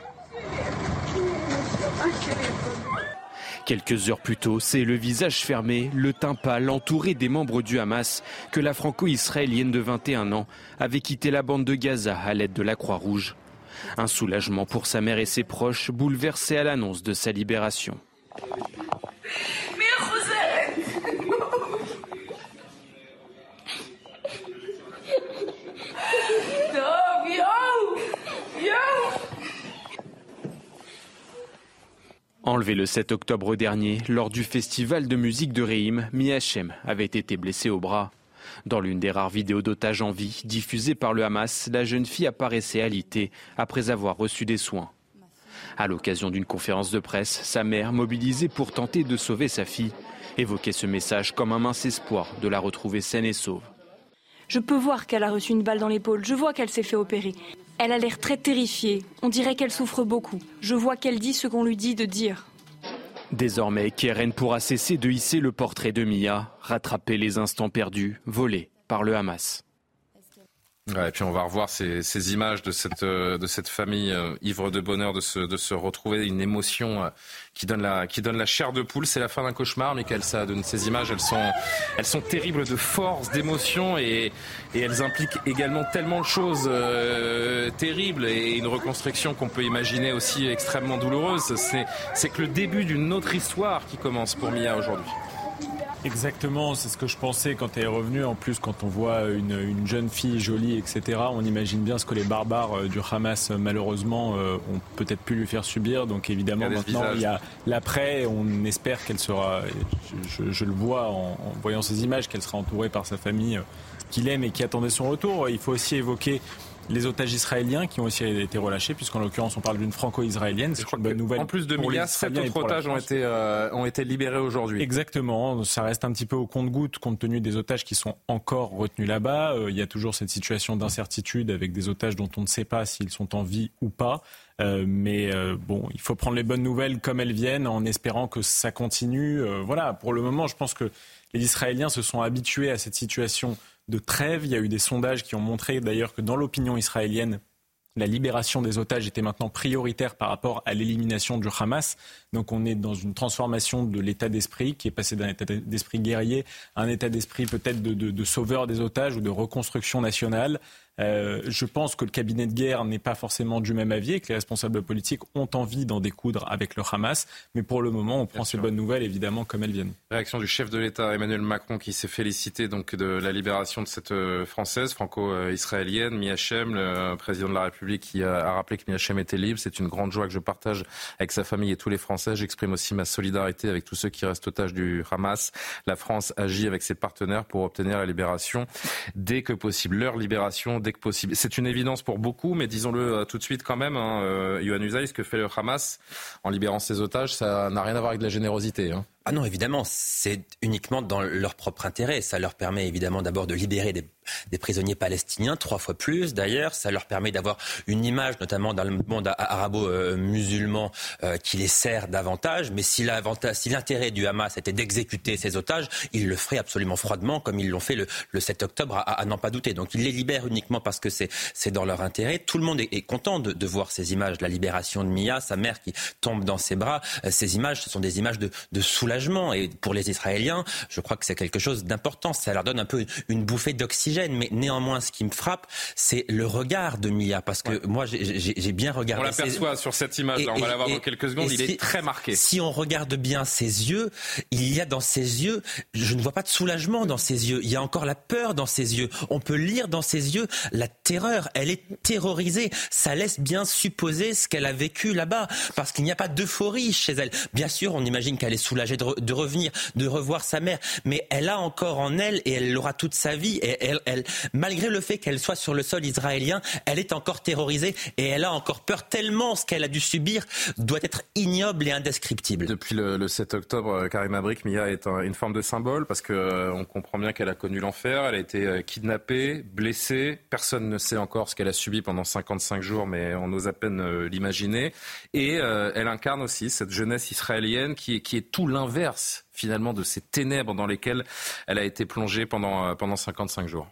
Quelques heures plus tôt, c'est le visage fermé, le teint pâle, entouré des membres du Hamas, que la franco-israélienne de 21 ans avait quitté la bande de Gaza à l'aide de la Croix-Rouge. Un soulagement pour sa mère et ses proches, bouleversés à l'annonce de sa libération. Enlevé le 7 octobre dernier, lors du festival de musique de Reim, Miachem avait été blessée au bras. Dans l'une des rares vidéos d'otage en vie diffusées par le Hamas, la jeune fille apparaissait alitée après avoir reçu des soins. À l'occasion d'une conférence de presse, sa mère, mobilisée pour tenter de sauver sa fille, évoquait ce message comme un mince espoir de la retrouver saine et sauve. Je peux voir qu'elle a reçu une balle dans l'épaule, je vois qu'elle s'est fait opérer. Elle a l'air très terrifiée, on dirait qu'elle souffre beaucoup. Je vois qu'elle dit ce qu'on lui dit de dire. Désormais, Keren pourra cesser de hisser le portrait de Mia, rattraper les instants perdus, volés par le Hamas et puis on va revoir ces, images de cette, euh, de cette famille euh, ivre de bonheur de se, de se retrouver, une émotion euh, qui, donne la, qui donne la chair de poule. C'est la fin d'un cauchemar, Michael Ces images, elles sont, elles sont terribles de force, d'émotion et, et elles impliquent également tellement de choses terribles et une reconstruction qu'on peut imaginer aussi extrêmement douloureuse. C'est que le début d'une autre histoire qui commence pour Mia aujourd'hui. Exactement, c'est ce que je pensais quand elle est revenue. En plus, quand on voit une, jeune fille jolie, etc., on imagine bien ce que les barbares euh, du Hamas, euh, malheureusement, euh, ont peut-être pu lui faire subir. Donc évidemment, maintenant, il y a l'après. On espère qu'elle sera, je, le vois en, en, voyant ces images, qu'elle sera entourée par sa famille qu'il aime et qui attendait son retour. Il faut aussi évoquer les otages israéliens qui ont aussi été relâchés, puisqu'en l'occurrence on parle d'une franco-israélienne. C'est une bonne nouvelle. En plus de Mia, sept autres otages ont été, euh, ont été libérés aujourd'hui. Exactement. Ça reste un petit peu au compte-goutte compte tenu des otages qui sont encore retenus là-bas. Euh, il y a toujours cette situation d'incertitude avec des otages dont on ne sait pas s'ils sont en vie ou pas. Euh, mais bon, il faut prendre les bonnes nouvelles comme elles viennent en espérant que ça continue. voilà, pour le moment, je pense que les Israéliens se sont habitués à cette situation de trêve. Il y a eu des sondages qui ont montré d'ailleurs que dans l'opinion israélienne, la libération des otages était maintenant prioritaire par rapport à l'élimination du Hamas. Donc on est dans une transformation de l'état d'esprit qui est passé d'un état d'esprit guerrier à un état d'esprit peut-être de, de, sauveur des otages ou de reconstruction nationale. Euh, je pense que le cabinet de guerre n'est pas forcément du même avis et que les responsables politiques ont envie d'en découdre avec le Hamas. Mais pour le moment, on prend ces bonnes nouvelles évidemment comme elles viennent. Réaction du chef de l'État Emmanuel Macron qui s'est félicité donc de la libération de cette euh, française franco-israélienne Miachem, le président de la République qui a rappelé que Miachem était libre. C'est une grande joie que je partage avec sa famille et tous les Français. J'exprime aussi ma solidarité avec tous ceux qui restent otages du Hamas. La France agit avec ses partenaires pour obtenir la libération dès que possible. Leur libération C'est une évidence pour beaucoup, mais disons-le euh, tout de suite quand même, hein, euh, Yohann ce que fait le Hamas en libérant ses otages, ça n'a rien à voir avec de la générosité. Hein. Ah non, évidemment, c'est uniquement dans leur propre intérêt. Ça leur permet évidemment d'abord de libérer des, prisonniers palestiniens, trois fois plus d'ailleurs. Ça leur permet d'avoir une image, notamment dans le monde arabo-musulman, euh, qui les sert davantage. Mais si l'intérêt du Hamas était d'exécuter ces otages, ils le feraient absolument froidement, comme ils l'ont fait le, 7 octobre, à, n'en pas douter. Donc ils les libèrent uniquement parce que c'est dans leur intérêt. Tout le monde est, content de, voir ces images. La libération de Mia, sa mère qui tombe dans ses bras. Euh, ces images, ce sont des images de, de soulagement et pour les Israéliens, je crois que c'est quelque chose d'important. Ça leur donne un peu une bouffée d'oxygène. Mais néanmoins, ce qui me frappe, c'est le regard de Mia. Parce que moi, j'ai bien regardé. On l'aperçoit sur cette image. Là. On va la voir dans quelques secondes. Il est très marqué. Si on regarde bien ses yeux, il y a dans ses yeux, je ne vois pas de soulagement dans ses yeux. Il y a encore la peur dans ses yeux. On peut lire dans ses yeux la terreur. Elle est terrorisée. Ça laisse bien supposer ce qu'elle a vécu là-bas. Parce qu'il n'y a pas d'euphorie chez elle. Bien sûr, on imagine qu'elle est soulagée de, revenir, de revoir sa mère. Mais elle a encore en elle, et elle l'aura toute sa vie, et elle, malgré le fait qu'elle soit sur le sol israélien, elle est encore terrorisée et elle a encore peur tellement ce qu'elle a dû subir doit être ignoble et indescriptible. Depuis le, 7 octobre, euh, Karim Abrik, Mia est une forme de symbole parce qu'on euh, comprend bien qu'elle a connu l'enfer, elle a été euh, kidnappée, blessée, personne ne sait encore ce qu'elle a subi pendant 55 jours, mais on ose à peine l'imaginer. Et elle incarne aussi cette jeunesse israélienne qui, qui est tout l'inverse finalement de ces ténèbres dans lesquelles elle a été plongée pendant, euh, pendant 55 jours.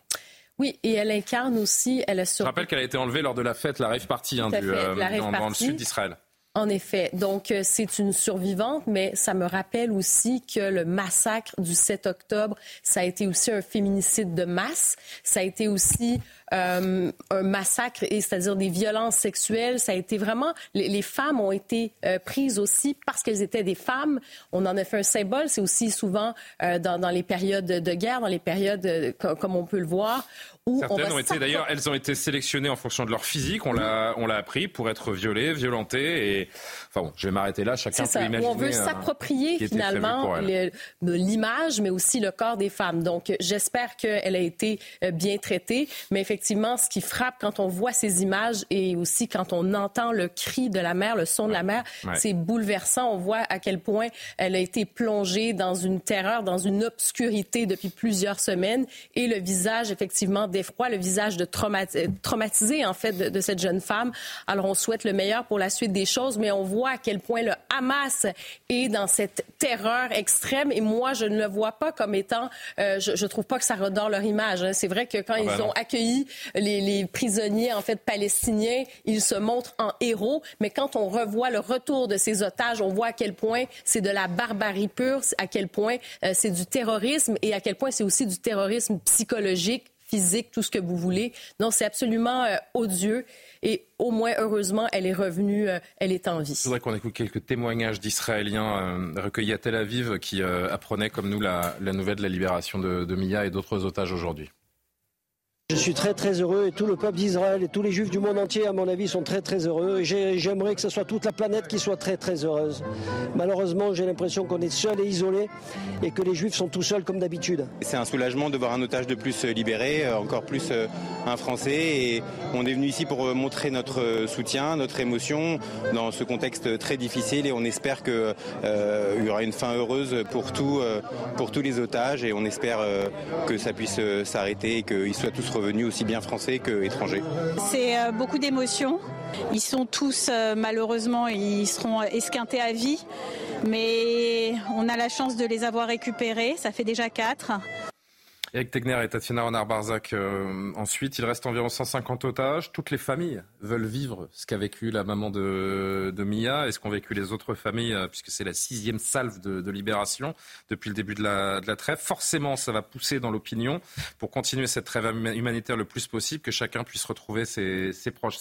Oui, et elle incarne aussi. Elle a Je rappelle qu'elle a été enlevée lors de la fête, la rave party, hein, du, euh, dans, le sud d'Israël. En effet. Donc, euh, c'est une survivante, mais ça me rappelle aussi que le massacre du 7 octobre, ça a été aussi un féminicide de masse. Ça a été aussi euh, un massacre, c'est-à-dire des violences sexuelles. Ça a été vraiment... Les, femmes ont été euh, prises aussi parce qu'elles étaient des femmes. On en a fait un symbole. C'est aussi souvent euh, dans, dans, les périodes de guerre, dans les périodes, comme on peut le voir, Certaines ont été d'ailleurs, elles ont été sélectionnées en fonction de leur physique. On l'a, on l'a appris pour être violées, violentées. Et enfin bon, je vais m'arrêter là. Chacun peut imaginer. on veut s'approprier finalement l'image, mais aussi le corps des femmes. Donc j'espère qu'elle a été bien traitée. Mais effectivement, ce qui frappe quand on voit ces images et aussi quand on entend le cri de la mère, le son de la mère, c'est bouleversant. On voit à quel point elle a été plongée dans une terreur, dans une obscurité depuis plusieurs semaines, et le visage effectivement d'effroi, le visage de euh, traumatisé en fait de, cette jeune femme. Alors on souhaite le meilleur pour la suite des choses, mais on voit à quel point le Hamas est dans cette terreur extrême. Et moi, je ne le vois pas comme étant. Euh, je, ne trouve pas que ça redore leur image. Hein. C'est vrai que quand ah ils ben ont accueilli les, prisonniers en fait palestiniens, ils se montrent en héros. Mais quand on revoit le retour de ces otages, on voit à quel point c'est de la barbarie pure, à quel point euh, c'est du terrorisme et à quel point c'est aussi du terrorisme psychologique physique, tout ce que vous voulez. Non, c'est absolument euh, odieux. Et au moins, heureusement, elle est revenue, euh, elle est en vie. Je voudrais qu'on écoute quelques témoignages d'Israéliens recueillis à Tel Aviv qui apprenaient, comme nous, la, nouvelle de la libération de, de Mia et d'autres otages aujourd'hui. Je suis très très heureux et tout le peuple d'Israël et tous les juifs du monde entier, à mon avis, sont très très heureux. J'aimerais que ce soit toute la planète qui soit très très heureuse. Malheureusement, j'ai l'impression qu'on est seul et isolé et que les juifs sont tout seuls comme d'habitude. C'est un soulagement de voir un otage de plus libéré, euh, encore plus euh, un Français. On est venu ici pour euh, montrer notre soutien, notre émotion dans ce contexte très difficile et on espère qu'il y aura une fin heureuse pour, pour tous les otages et on espère que ça puisse s'arrêter et qu'ils soient tous revenus aussi bien français qu'étrangers. C'est euh, beaucoup d'émotions. Ils sont tous, euh, malheureusement, ils seront esquintés à vie. Mais on a la chance de les avoir récupérés. Ça fait déjà quatre. Eric Tegner et Tatiana Renard-Barzac. Euh, ensuite, il reste environ 150 otages. Toutes les familles veulent vivre ce qu'a vécu la maman de, Mia et ce qu'ont vécu les autres familles, euh, puisque c'est la sixième salve de, libération depuis le début de la, trêve. Forcément, ça va pousser dans l'opinion pour continuer cette trêve humanitaire le plus possible, que chacun puisse retrouver ses, ses proches.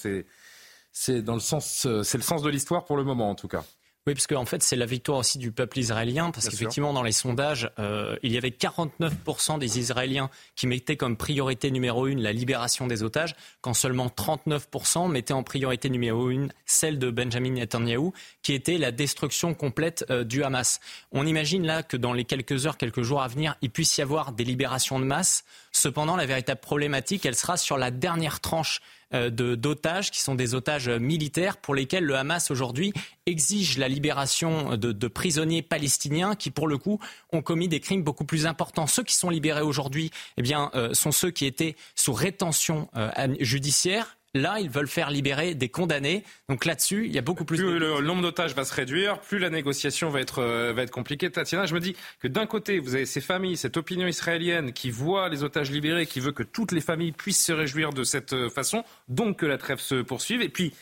C'est dans le sens, euh, c'est le sens de l'histoire pour le moment, en tout cas. Oui, parce qu'en fait, c'est la victoire aussi du peuple israélien, parce qu'effectivement, dans les sondages, euh, il y avait 49% des Israéliens qui mettaient comme priorité numéro une la libération des otages, quand seulement 39% mettaient en priorité numéro une celle de Benjamin Netanyahu, qui était la destruction complète euh, du Hamas. On imagine là que dans les quelques heures, quelques jours à venir, il puisse y avoir des libérations de masse. Cependant, la véritable problématique, elle sera sur la dernière tranche euh, d'otages qui sont des otages militaires pour lesquels le Hamas aujourd'hui exige la libération de, prisonniers palestiniens qui, pour le coup, ont commis des crimes beaucoup plus importants. Ceux qui sont libérés aujourd'hui, eh bien, euh, sont ceux qui étaient sous rétention euh, judiciaire Là, ils veulent faire libérer des condamnés. Donc là-dessus, il y a beaucoup plus. Plus le nombre d'otages va se réduire, plus la négociation va être, euh, va être compliquée. Tatiana, je me dis que d'un côté, vous avez ces familles, cette opinion israélienne qui voit les otages libérés, qui veut que toutes les familles puissent se réjouir de cette euh, façon, donc que la trêve se poursuive. Et puis,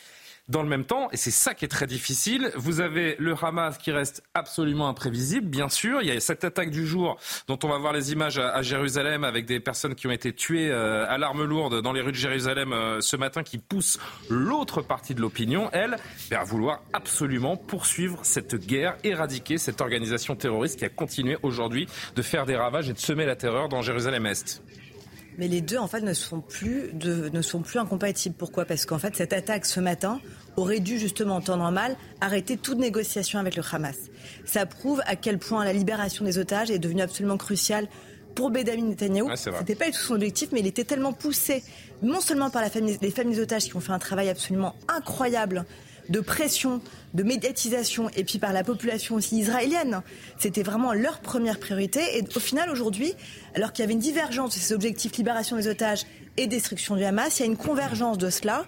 dans le même temps, et c'est ça qui est très difficile, vous avez le Hamas qui reste absolument imprévisible, bien sûr. Il y a cette attaque du jour dont on va voir les images à, Jérusalem avec des personnes qui ont été tuées euh, à l'arme lourde dans les rues de Jérusalem euh, ce matin, qui pousse l'autre partie de l'opinion, elle, à vouloir absolument poursuivre cette guerre, éradiquer cette organisation terroriste qui a continué aujourd'hui de faire des ravages et de semer la terreur dans Jérusalem-Est. Mais les deux, en fait, ne sont plus, de, ne sont plus incompatibles. Pourquoi? Parce qu'en fait, cette attaque ce matin aurait dû justement, en temps normal, arrêter toute négociation avec le Hamas. Ça prouve à quel point la libération des otages est devenue absolument cruciale pour Benjamin Netanyahu. Ce C'était pas du tout son objectif, mais il était tellement poussé, non seulement par la famille, les familles otages qui ont fait un travail absolument incroyable de pression, de médiatisation, et puis par la population aussi israélienne. C'était vraiment leur première priorité. Et au final, aujourd'hui, alors qu'il y avait une divergence de ces objectifs libération des otages et destruction du Hamas, il y a une convergence de cela.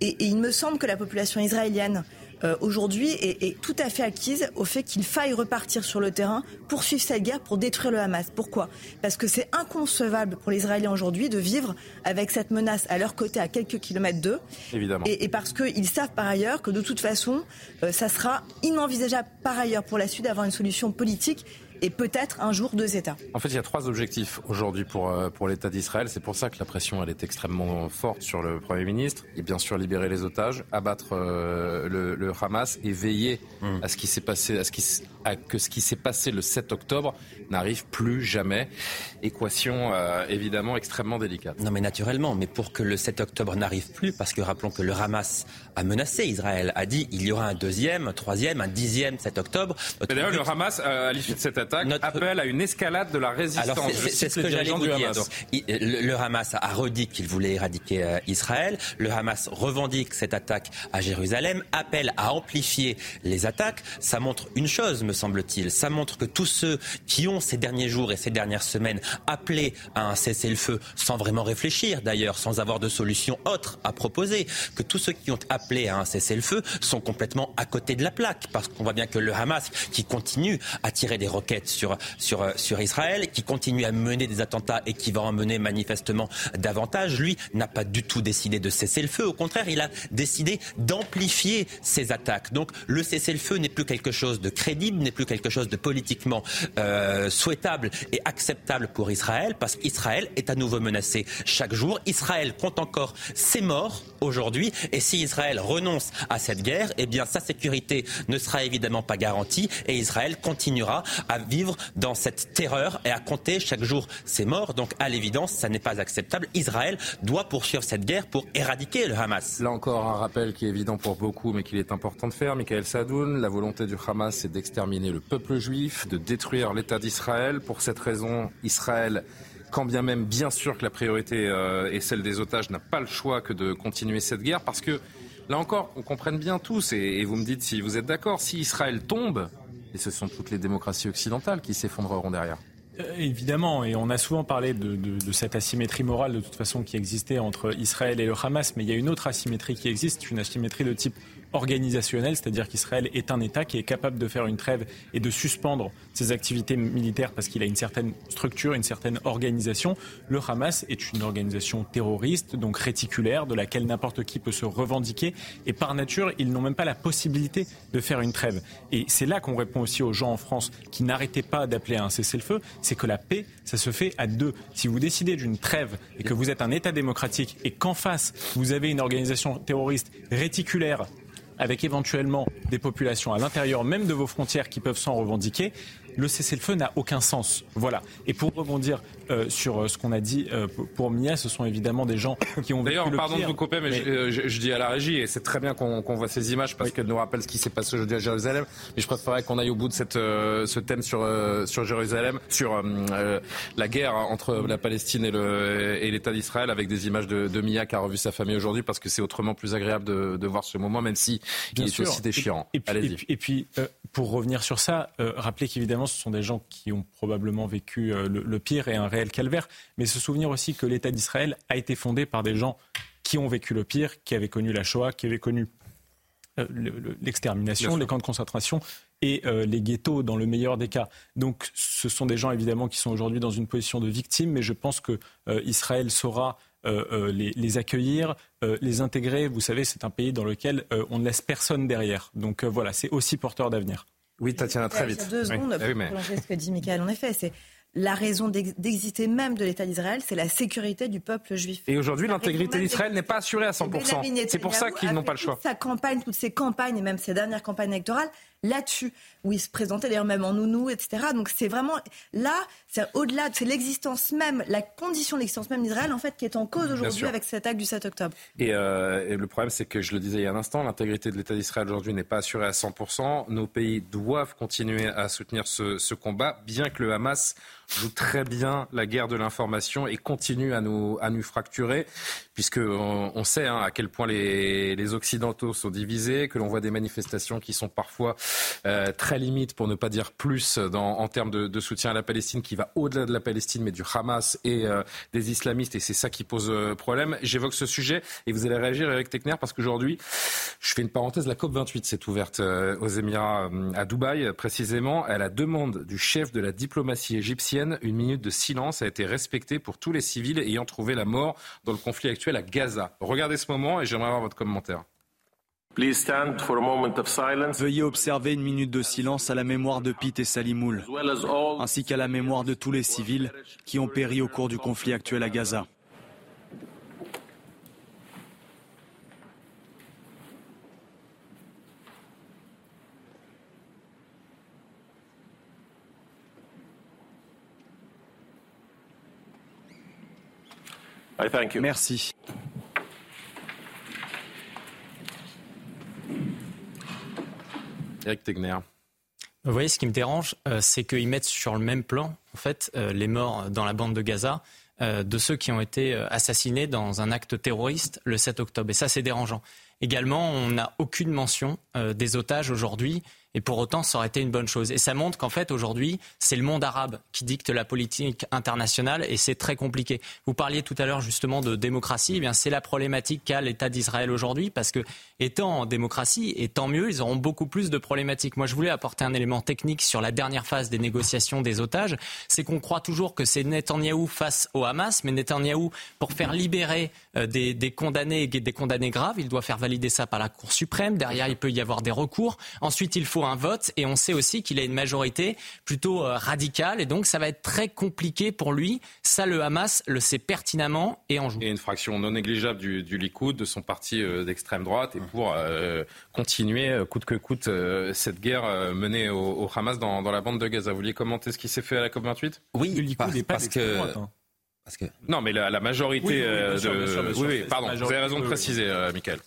Et, il me semble que la population israélienne euh, aujourd'hui est, tout à fait acquise au fait qu'il faille repartir sur le terrain, poursuivre cette guerre pour détruire le Hamas. Pourquoi? Parce que c'est inconcevable pour les Israéliens aujourd'hui de vivre avec cette menace à leur côté, à quelques kilomètres d'eux. Évidemment. Et, parce qu'ils savent par ailleurs que de toute façon, euh, ça sera inenvisageable par ailleurs pour la suite d'avoir une solution politique et peut-être un jour deux États. En fait, il y a trois objectifs aujourd'hui pour, euh, pour l'État d'Israël. C'est pour ça que la pression elle est extrêmement forte sur le Premier ministre. Et bien sûr, libérer les otages, abattre euh, le, Hamas et veiller hmm. à ce qui s'est passé, à ce qui, à que ce qui s'est passé le 7 octobre n'arrive plus jamais. Équation euh, évidemment extrêmement délicate. Non, mais naturellement. Mais pour que le 7 octobre n'arrive plus, parce que rappelons que le Hamas a menacé Israël, a dit il y aura un deuxième, un troisième, un dixième 7 octobre. D'ailleurs, le Hamas, à l'issue de cette attaque, notre... appelle à une escalade de la résistance. C'est ce que j'allais vous dire. le, Hamas a redit qu'il voulait éradiquer euh, Israël. Le Hamas revendique cette attaque à Jérusalem, appelle à amplifier les attaques. Ça montre une chose, me semble-t-il. Ça montre que tous ceux qui ont ces derniers jours et ces dernières semaines appelé à un cessez-le-feu sans vraiment réfléchir, d'ailleurs, sans avoir de solution autre à proposer, que tous ceux qui ont appelé à un cessez-le-feu sont complètement à côté de la plaque, parce qu'on voit bien que le Hamas, qui continue à tirer des roquettes sur, sur, sur Israël, qui continue à mener des attentats et qui va en mener manifestement davantage, lui n'a pas du tout décidé de cesser le feu. Au contraire, il a décidé d'amplifier ses attaques. Donc le cessez-le-feu n'est plus quelque chose de crédible, n'est plus quelque chose de politiquement euh, souhaitable et acceptable pour Israël, parce qu'Israël est à nouveau menacé chaque jour. Israël compte encore ses morts aujourd'hui, et si Israël renonce à cette guerre, eh bien sa sécurité ne sera évidemment pas garantie, et Israël continuera à vivre dans cette terreur et à compter chaque jour ses morts. Donc, à l'évidence, ça n'est pas acceptable. Israël doit poursuivre cette guerre pour éradiquer le Hamas. Là encore, un rappel qui est évident pour beaucoup, mais qu'il est important de faire. Michael Sadoun, la volonté du Hamas, c'est d'exterminer le peuple juif, de détruire l'État d'Israël. Pour cette raison, Israël quand bien même, bien sûr, que la priorité euh, est celle des otages, n'a pas le choix que de continuer cette guerre, parce que, là encore, on comprenne bien tous, et vous me dites si vous êtes d'accord, si Israël tombe, et ce sont toutes les démocraties occidentales qui s'effondreront derrière. Euh, évidemment, et on a souvent parlé de, de, cette asymétrie morale de toute façon qui existait entre Israël et le Hamas, mais il y a une autre asymétrie qui existe, une asymétrie de type organisationnel, c'est-à-dire qu'Israël est un État qui est capable de faire une trêve et de suspendre ses activités militaires parce qu'il a une certaine structure, une certaine organisation. Le Hamas est une organisation terroriste, donc réticulaire, de laquelle n'importe qui peut se revendiquer. Et par nature, ils n'ont même pas la possibilité de faire une trêve. Et c'est là qu'on répond aussi aux gens en France qui n'arrêtaient pas d'appeler à un cessez-le-feu, c'est que la paix, ça se fait à deux. Si vous décidez d'une trêve et que vous êtes un État démocratique et qu'en face, vous avez une organisation terroriste réticulaire avec éventuellement des populations à l'intérieur même de vos frontières qui peuvent s'en revendiquer, le cessez-le-feu n'a aucun sens. Voilà. Et pour rebondir euh, sur euh, ce qu'on a dit euh, pour Mia, ce sont évidemment des gens qui ont D'ailleurs, pardon de vous couper, mais, Je, dis à la régie, et c'est très bien qu'on voit ces images parce qu'elles nous rappellent ce qui s'est passé aujourd'hui à Jérusalem. Mais je préférerais qu'on aille au bout de cette, ce thème sur, sur Jérusalem, sur la guerre entre la Palestine et l'État d'Israël, avec des images de, de, Mia qui a revu sa famille aujourd'hui, parce que c'est autrement plus agréable de, de, voir ce moment, même si il est aussi déchirant. Et, puis, et puis, pour revenir sur ça, rappelez qu'évidemment, ce sont des gens qui ont probablement vécu euh, le, pire et un réel calvaire, mais se souvenir aussi que l'État d'Israël a été fondé par des gens qui ont vécu le pire, qui avaient connu la Shoah, qui avaient connu euh, l'extermination, les camps de concentration et euh, les ghettos dans le meilleur des cas. Donc ce sont des gens évidemment qui sont aujourd'hui dans une position de victime, mais je pense que Israël saura les, accueillir, les intégrer. Vous savez, c'est un pays dans lequel on ne laisse personne derrière. Donc voilà, c'est aussi porteur d'avenir. Oui, Tatiana, très vite. deux secondes pour prolonger ce que dit Michael. En effet, c'est la raison d'exister même de l'État d'Israël, c'est la sécurité du peuple juif. Et aujourd'hui, l'intégrité d'Israël n'est pas assurée à 100%. C'est pour ça qu'ils n'ont pas le choix. sa campagne, toutes ses campagnes et même ses dernières campagnes électorales, là-dessus, où il se présentait d'ailleurs même en nounou, etc. Donc c'est vraiment là, c'est au-delà, c'est l'existence même, la condition de l'existence même d'Israël en fait qui est en cause aujourd'hui avec cette attaque du 7 octobre. Euh, et, le problème, c'est que je le disais il y a un instant, l'intégrité de l'État d'Israël aujourd'hui n'est pas assurée à 100%. Nos pays doivent continuer à soutenir ce, ce combat, bien que le Hamas joue très bien la guerre de l'information et continue à nous, à nous fracturer, puisque on, sait hein, à quel point les, Occidentaux sont divisés, que l'on voit des manifestations qui sont parfois euh, très limites, pour ne pas dire plus, dans, en termes de, soutien à la Palestine, qui va au-delà de la Palestine, mais du Hamas et euh, des islamistes, et c'est ça qui pose euh, problème. J'évoque ce sujet et vous allez réagir avec Techner parce qu'aujourd'hui, je fais une parenthèse, la COP28 s'est ouverte aux Émirats, à Dubaï précisément. À la demande du chef de la diplomatie égyptienne, une minute de silence a été respectée pour tous les civils ayant trouvé la mort dans le conflit actuel à Gaza. Regardez ce moment et j'aimerais avoir votre commentaire. Veuillez observer une minute de silence à la mémoire de Pete et Salimoul, ainsi qu'à la mémoire de tous les civils qui ont péri au cours du conflit actuel à Gaza. Merci. Eric Tegner. Vous voyez, ce qui me dérange, euh, c'est qu'ils mettent sur le même plan, en fait, euh, les morts dans la bande de Gaza euh, de ceux qui ont été assassinés dans un acte terroriste le 7 octobre. Et ça, c'est dérangeant. Également, on n'a aucune mention des otages aujourd'hui et pour autant, ça aurait été une bonne chose. Et ça montre qu'en fait, aujourd'hui, c'est le monde arabe qui dicte la politique internationale et c'est très compliqué. Vous parliez tout à l'heure justement de démocratie. Eh bien, c'est la problématique qu'a l'État d'Israël aujourd'hui parce que, étant en démocratie, et tant mieux, ils auront beaucoup plus de problématiques. Moi, je voulais apporter un élément technique sur la dernière phase des négociations des otages. C'est qu'on croit toujours que c'est Netanyahou face au Hamas, mais Netanyahou, pour faire libérer euh, des, des condamnés, des condamnés graves, il doit faire valider ça par la Cour suprême. Derrière, il peut y avoir des recours. Ensuite, il faut un vote et on sait aussi qu'il a une majorité plutôt euh, radicale et donc ça va être très compliqué pour lui. Ça, le Hamas le sait pertinemment et en joue. Et une fraction non négligeable du, du Likoud, de son parti euh, d'extrême droite, et pour euh, continuer coûte que coûte cette guerre menée au, Hamas dans, la bande de Gaza. Vous vouliez commenter ce qui s'est fait à la COP28? Oui, le Likoud pas parce que... Hein. Parce que... Non, mais la, majorité de... oui, pardon, vous avez raison de préciser, Michael.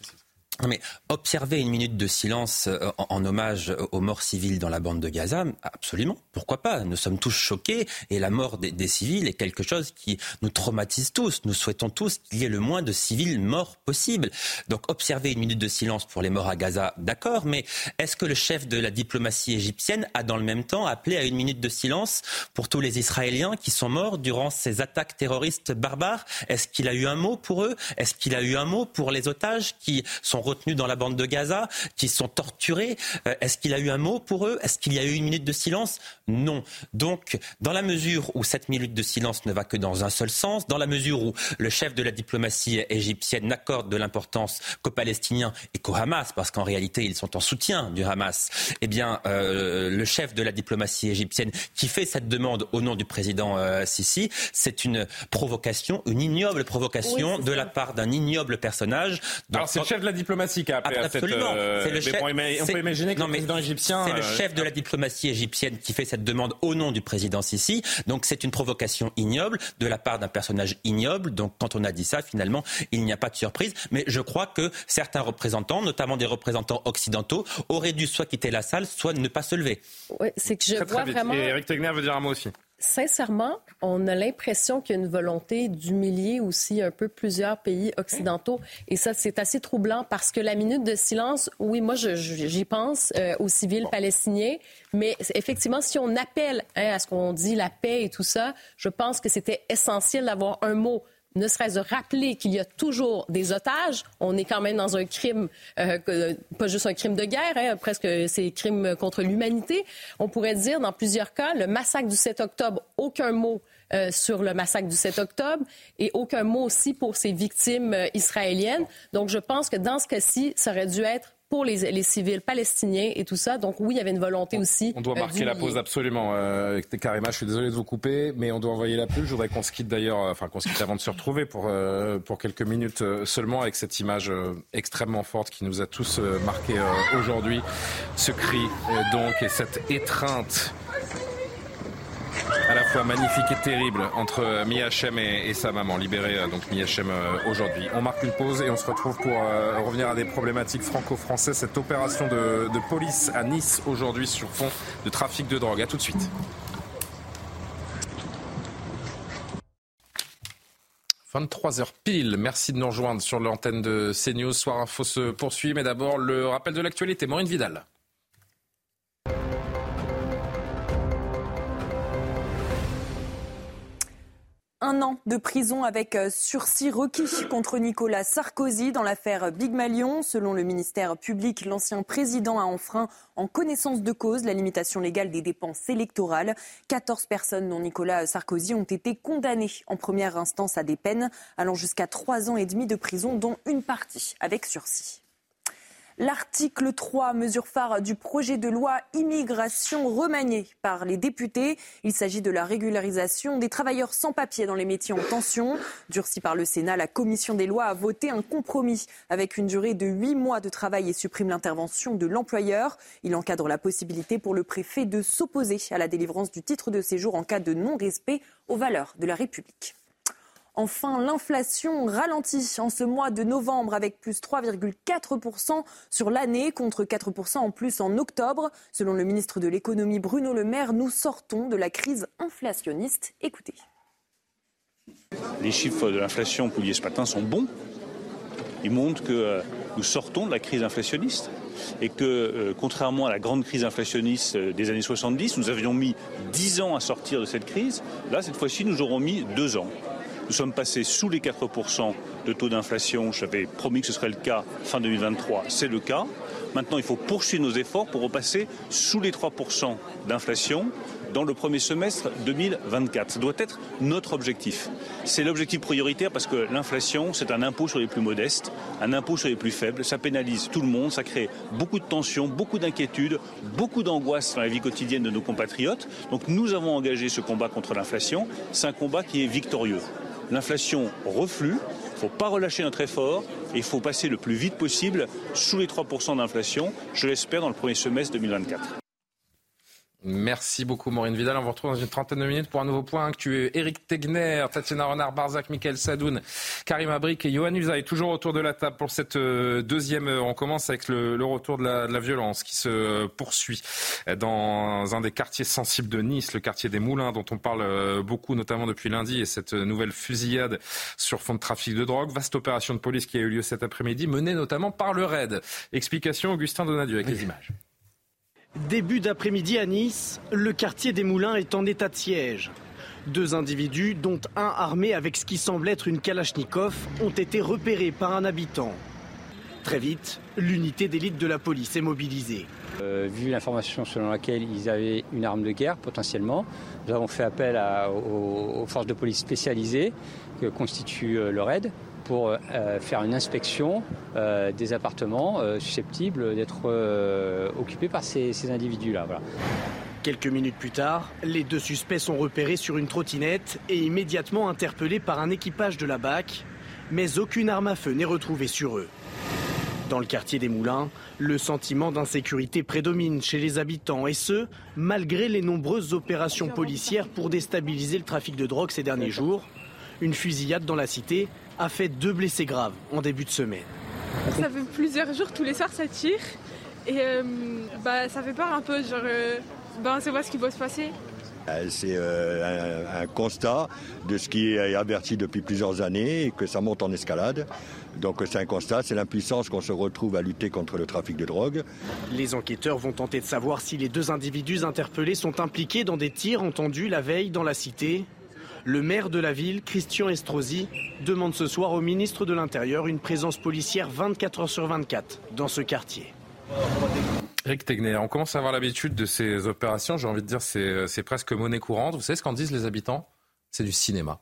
Mais observer une minute de silence euh, en, hommage aux morts civiles dans la bande de Gaza, absolument, pourquoi pas? Nous sommes tous choqués et la mort des, civils est quelque chose qui nous traumatise tous. Nous souhaitons tous qu'il y ait le moins de civils morts possible. Donc observer une minute de silence pour les morts à Gaza, d'accord, mais est-ce que le chef de la diplomatie égyptienne a dans le même temps appelé à une minute de silence pour tous les Israéliens qui sont morts durant ces attaques terroristes barbares? Est-ce qu'il a eu un mot pour eux? Est-ce qu'il a eu un mot pour les otages qui sont retenus dans la bande de Gaza, qui sont torturés. Euh, est-ce qu'il a eu un mot pour eux? Est-ce qu'il y a eu une minute de silence? Non. Donc, dans la mesure où cette minute de silence ne va que dans un seul sens, dans la mesure où le chef de la diplomatie égyptienne n'accorde de l'importance qu'aux Palestiniens et qu'au Hamas, parce qu'en réalité ils sont en soutien du Hamas, eh bien, euh, le chef de la diplomatie égyptienne qui fait cette demande au nom du président euh, Sisi, c'est une provocation, une ignoble provocation de la part d'un ignoble personnage. Alors c'est le chef de la diplomatie diplomatie qui a appelé Absolument. à cette. Euh, le chef, on, peut imaginer que le président égyptien. C'est le euh, chef de la diplomatie égyptienne qui fait cette demande au nom du président Sisi. Donc c'est une provocation ignoble de la part d'un personnage ignoble. Donc quand on a dit ça, finalement, il n'y a pas de surprise. Mais je crois que certains représentants, notamment des représentants occidentaux, auraient dû soit quitter la salle, soit ne pas se lever. Oui, c'est que je vois vraiment. Et Eric Tegner veut dire un mot aussi sincèrement, on a l'impression qu'il y a une volonté d'humilier aussi un peu plusieurs pays occidentaux. Et ça, c'est assez troublant parce que la minute de silence, oui, moi, j'y pense euh, aux civils palestiniens, mais effectivement, si on appelle hein, à ce qu'on dit la paix et tout ça, je pense que c'était essentiel d'avoir un mot ne serait-ce de rappeler qu'il y a toujours des otages. On est quand même dans un crime, euh, pas juste un crime de guerre, hein, presque c'est crime contre l'humanité. On pourrait dire dans plusieurs cas, le massacre du 7 octobre, aucun mot euh, sur le massacre du 7 octobre et aucun mot aussi pour ces victimes euh, israéliennes. Donc je pense que dans ce cas-ci, ça aurait dû être pour les, civils palestiniens et tout ça. Donc oui, il y avait une volonté aussi. On doit euh, marquer la pause absolument. Euh, Karima, je suis désolé de vous couper, mais on doit envoyer la pub. Je voudrais qu'on se quitte d'ailleurs, euh, enfin qu'on se quitte avant de se retrouver pour, euh, pour quelques minutes seulement avec cette image extrêmement forte qui nous a tous marqués aujourd'hui. Ce cri donc et cette étreinte à la fois magnifique et terrible entre euh, Miachem et, et, sa maman, libérée euh, donc Miachem euh, aujourd'hui. On marque une pause et on se retrouve pour revenir à des problématiques franco-françaises. Cette opération de, police à Nice aujourd'hui sur fond de trafic de drogue. À tout de suite. 23h pile. Merci de nous rejoindre sur l'antenne de CNews. Soir Info se poursuit, mais d'abord le rappel de l'actualité. Maureen Vidal. Un an de prison avec euh, sursis requis contre Nicolas Sarkozy dans l'affaire Big Malion. Selon le ministère public, l'ancien président a enfreint en connaissance de cause la limitation légale des dépenses électorales. 14 personnes, dont Nicolas Sarkozy, ont été condamnées en première instance à des peines allant jusqu'à trois ans et demi de prison, dont une partie avec sursis. L'article 3, mesure phare du projet de loi immigration remanié par les députés. Il s'agit de la régularisation des travailleurs sans papier dans les métiers en tension. Durci par le Sénat, la commission des lois a voté un compromis avec une durée de huit mois de travail et supprime l'intervention de l'employeur. Il encadre la possibilité pour le préfet de s'opposer à la délivrance du titre de séjour en cas de non-respect aux valeurs de la République. Enfin, l'inflation ralentit en ce mois de novembre avec plus 3,4% sur l'année contre 4% en plus en octobre. Selon le ministre de l'économie Bruno Le Maire, nous sortons de la crise inflationniste. Écoutez. Les chiffres de l'inflation publiés ce matin sont bons. Ils montrent que euh, nous sortons de la crise inflationniste et que, euh, contrairement à la grande crise inflationniste euh, des années 70, nous avions mis 10 ans à sortir de cette crise. Là, cette fois-ci, nous aurons mis 2 ans. Nous sommes passés sous les 4% de taux d'inflation. J'avais promis que ce serait le cas fin 2023. C'est le cas. Maintenant, il faut poursuivre nos efforts pour repasser sous les 3% d'inflation dans le premier semestre 2024. Ce doit être notre objectif. C'est l'objectif prioritaire parce que l'inflation, c'est un impôt sur les plus modestes, un impôt sur les plus faibles. Ça pénalise tout le monde, ça crée beaucoup de tensions, beaucoup d'inquiétudes, beaucoup d'angoisse dans la vie quotidienne de nos compatriotes. Donc nous avons engagé ce combat contre l'inflation. C'est un combat qui est victorieux l'inflation reflue. Il ne faut pas relâcher notre effort et il faut passer le plus vite possible sous les 3% d'inflation, je l'espère, dans le premier semestre 2024. Merci beaucoup Maureen Vidal. On vous retrouve dans une trentaine de minutes pour un nouveau point es Eric Tegner, Tatiana Renard-Barzac, Michael Sadoun, Karim Abrik et Johan Usaï, toujours autour de la table pour cette euh, deuxième heure. On commence avec le, retour de la, violence qui se poursuit dans un des quartiers sensibles de Nice, le quartier des Moulins, dont on parle euh, beaucoup, notamment depuis lundi, et cette nouvelle fusillade sur fond de trafic de drogue. Vaste opération de police qui a eu lieu cet après-midi, menée notamment par le RAID. Explication Augustin Donadieu avec les images. Début d'après-midi à Nice, le quartier des Moulins est en état de siège. Deux individus, dont un armé avec ce qui semble être une Kalachnikov, ont été repérés par un habitant. Très vite, l'unité d'élite de la police est mobilisée. Euh, vu l'information selon laquelle ils avaient une arme de guerre potentiellement, nous avons fait appel aux, forces de police spécialisées que constitue euh, le RAID pour euh, faire une inspection euh, des appartements euh, susceptibles d'être occupés par ces, individus-là. Quelques minutes plus tard, les deux suspects sont repérés sur une trottinette et immédiatement interpellés par un équipage de la BAC, mais aucune arme à feu n'est retrouvée sur eux. Dans le quartier des Moulins, le sentiment d'insécurité prédomine chez les habitants et ce, malgré les nombreuses opérations policières pour déstabiliser le trafic de drogue ces derniers jours. Une fusillade dans la cité a fait deux blessés graves en début de semaine. Ça fait plusieurs jours, tous les soirs ça tire. Et euh, bah, ça fait peur un peu, genre, euh, bah, on sait pas ce qui va se passer. Euh, c'est un, constat de ce qui est averti depuis plusieurs années et que ça monte en escalade. Donc c'est un constat, c'est l'impuissance qu'on se retrouve à lutter contre le trafic de drogue. Les enquêteurs vont tenter de savoir si les deux individus interpellés sont impliqués dans des tirs entendus la veille dans la cité. Le maire de la ville, Christian Estrosi, demande ce soir au ministre de l'Intérieur une présence policière 24 heures sur 24 dans ce quartier. Eric Tegner, on commence à avoir l'habitude de ces opérations. J'ai envie de dire, c'est presque monnaie courante. Vous savez ce qu'en disent les habitants? C'est du cinéma.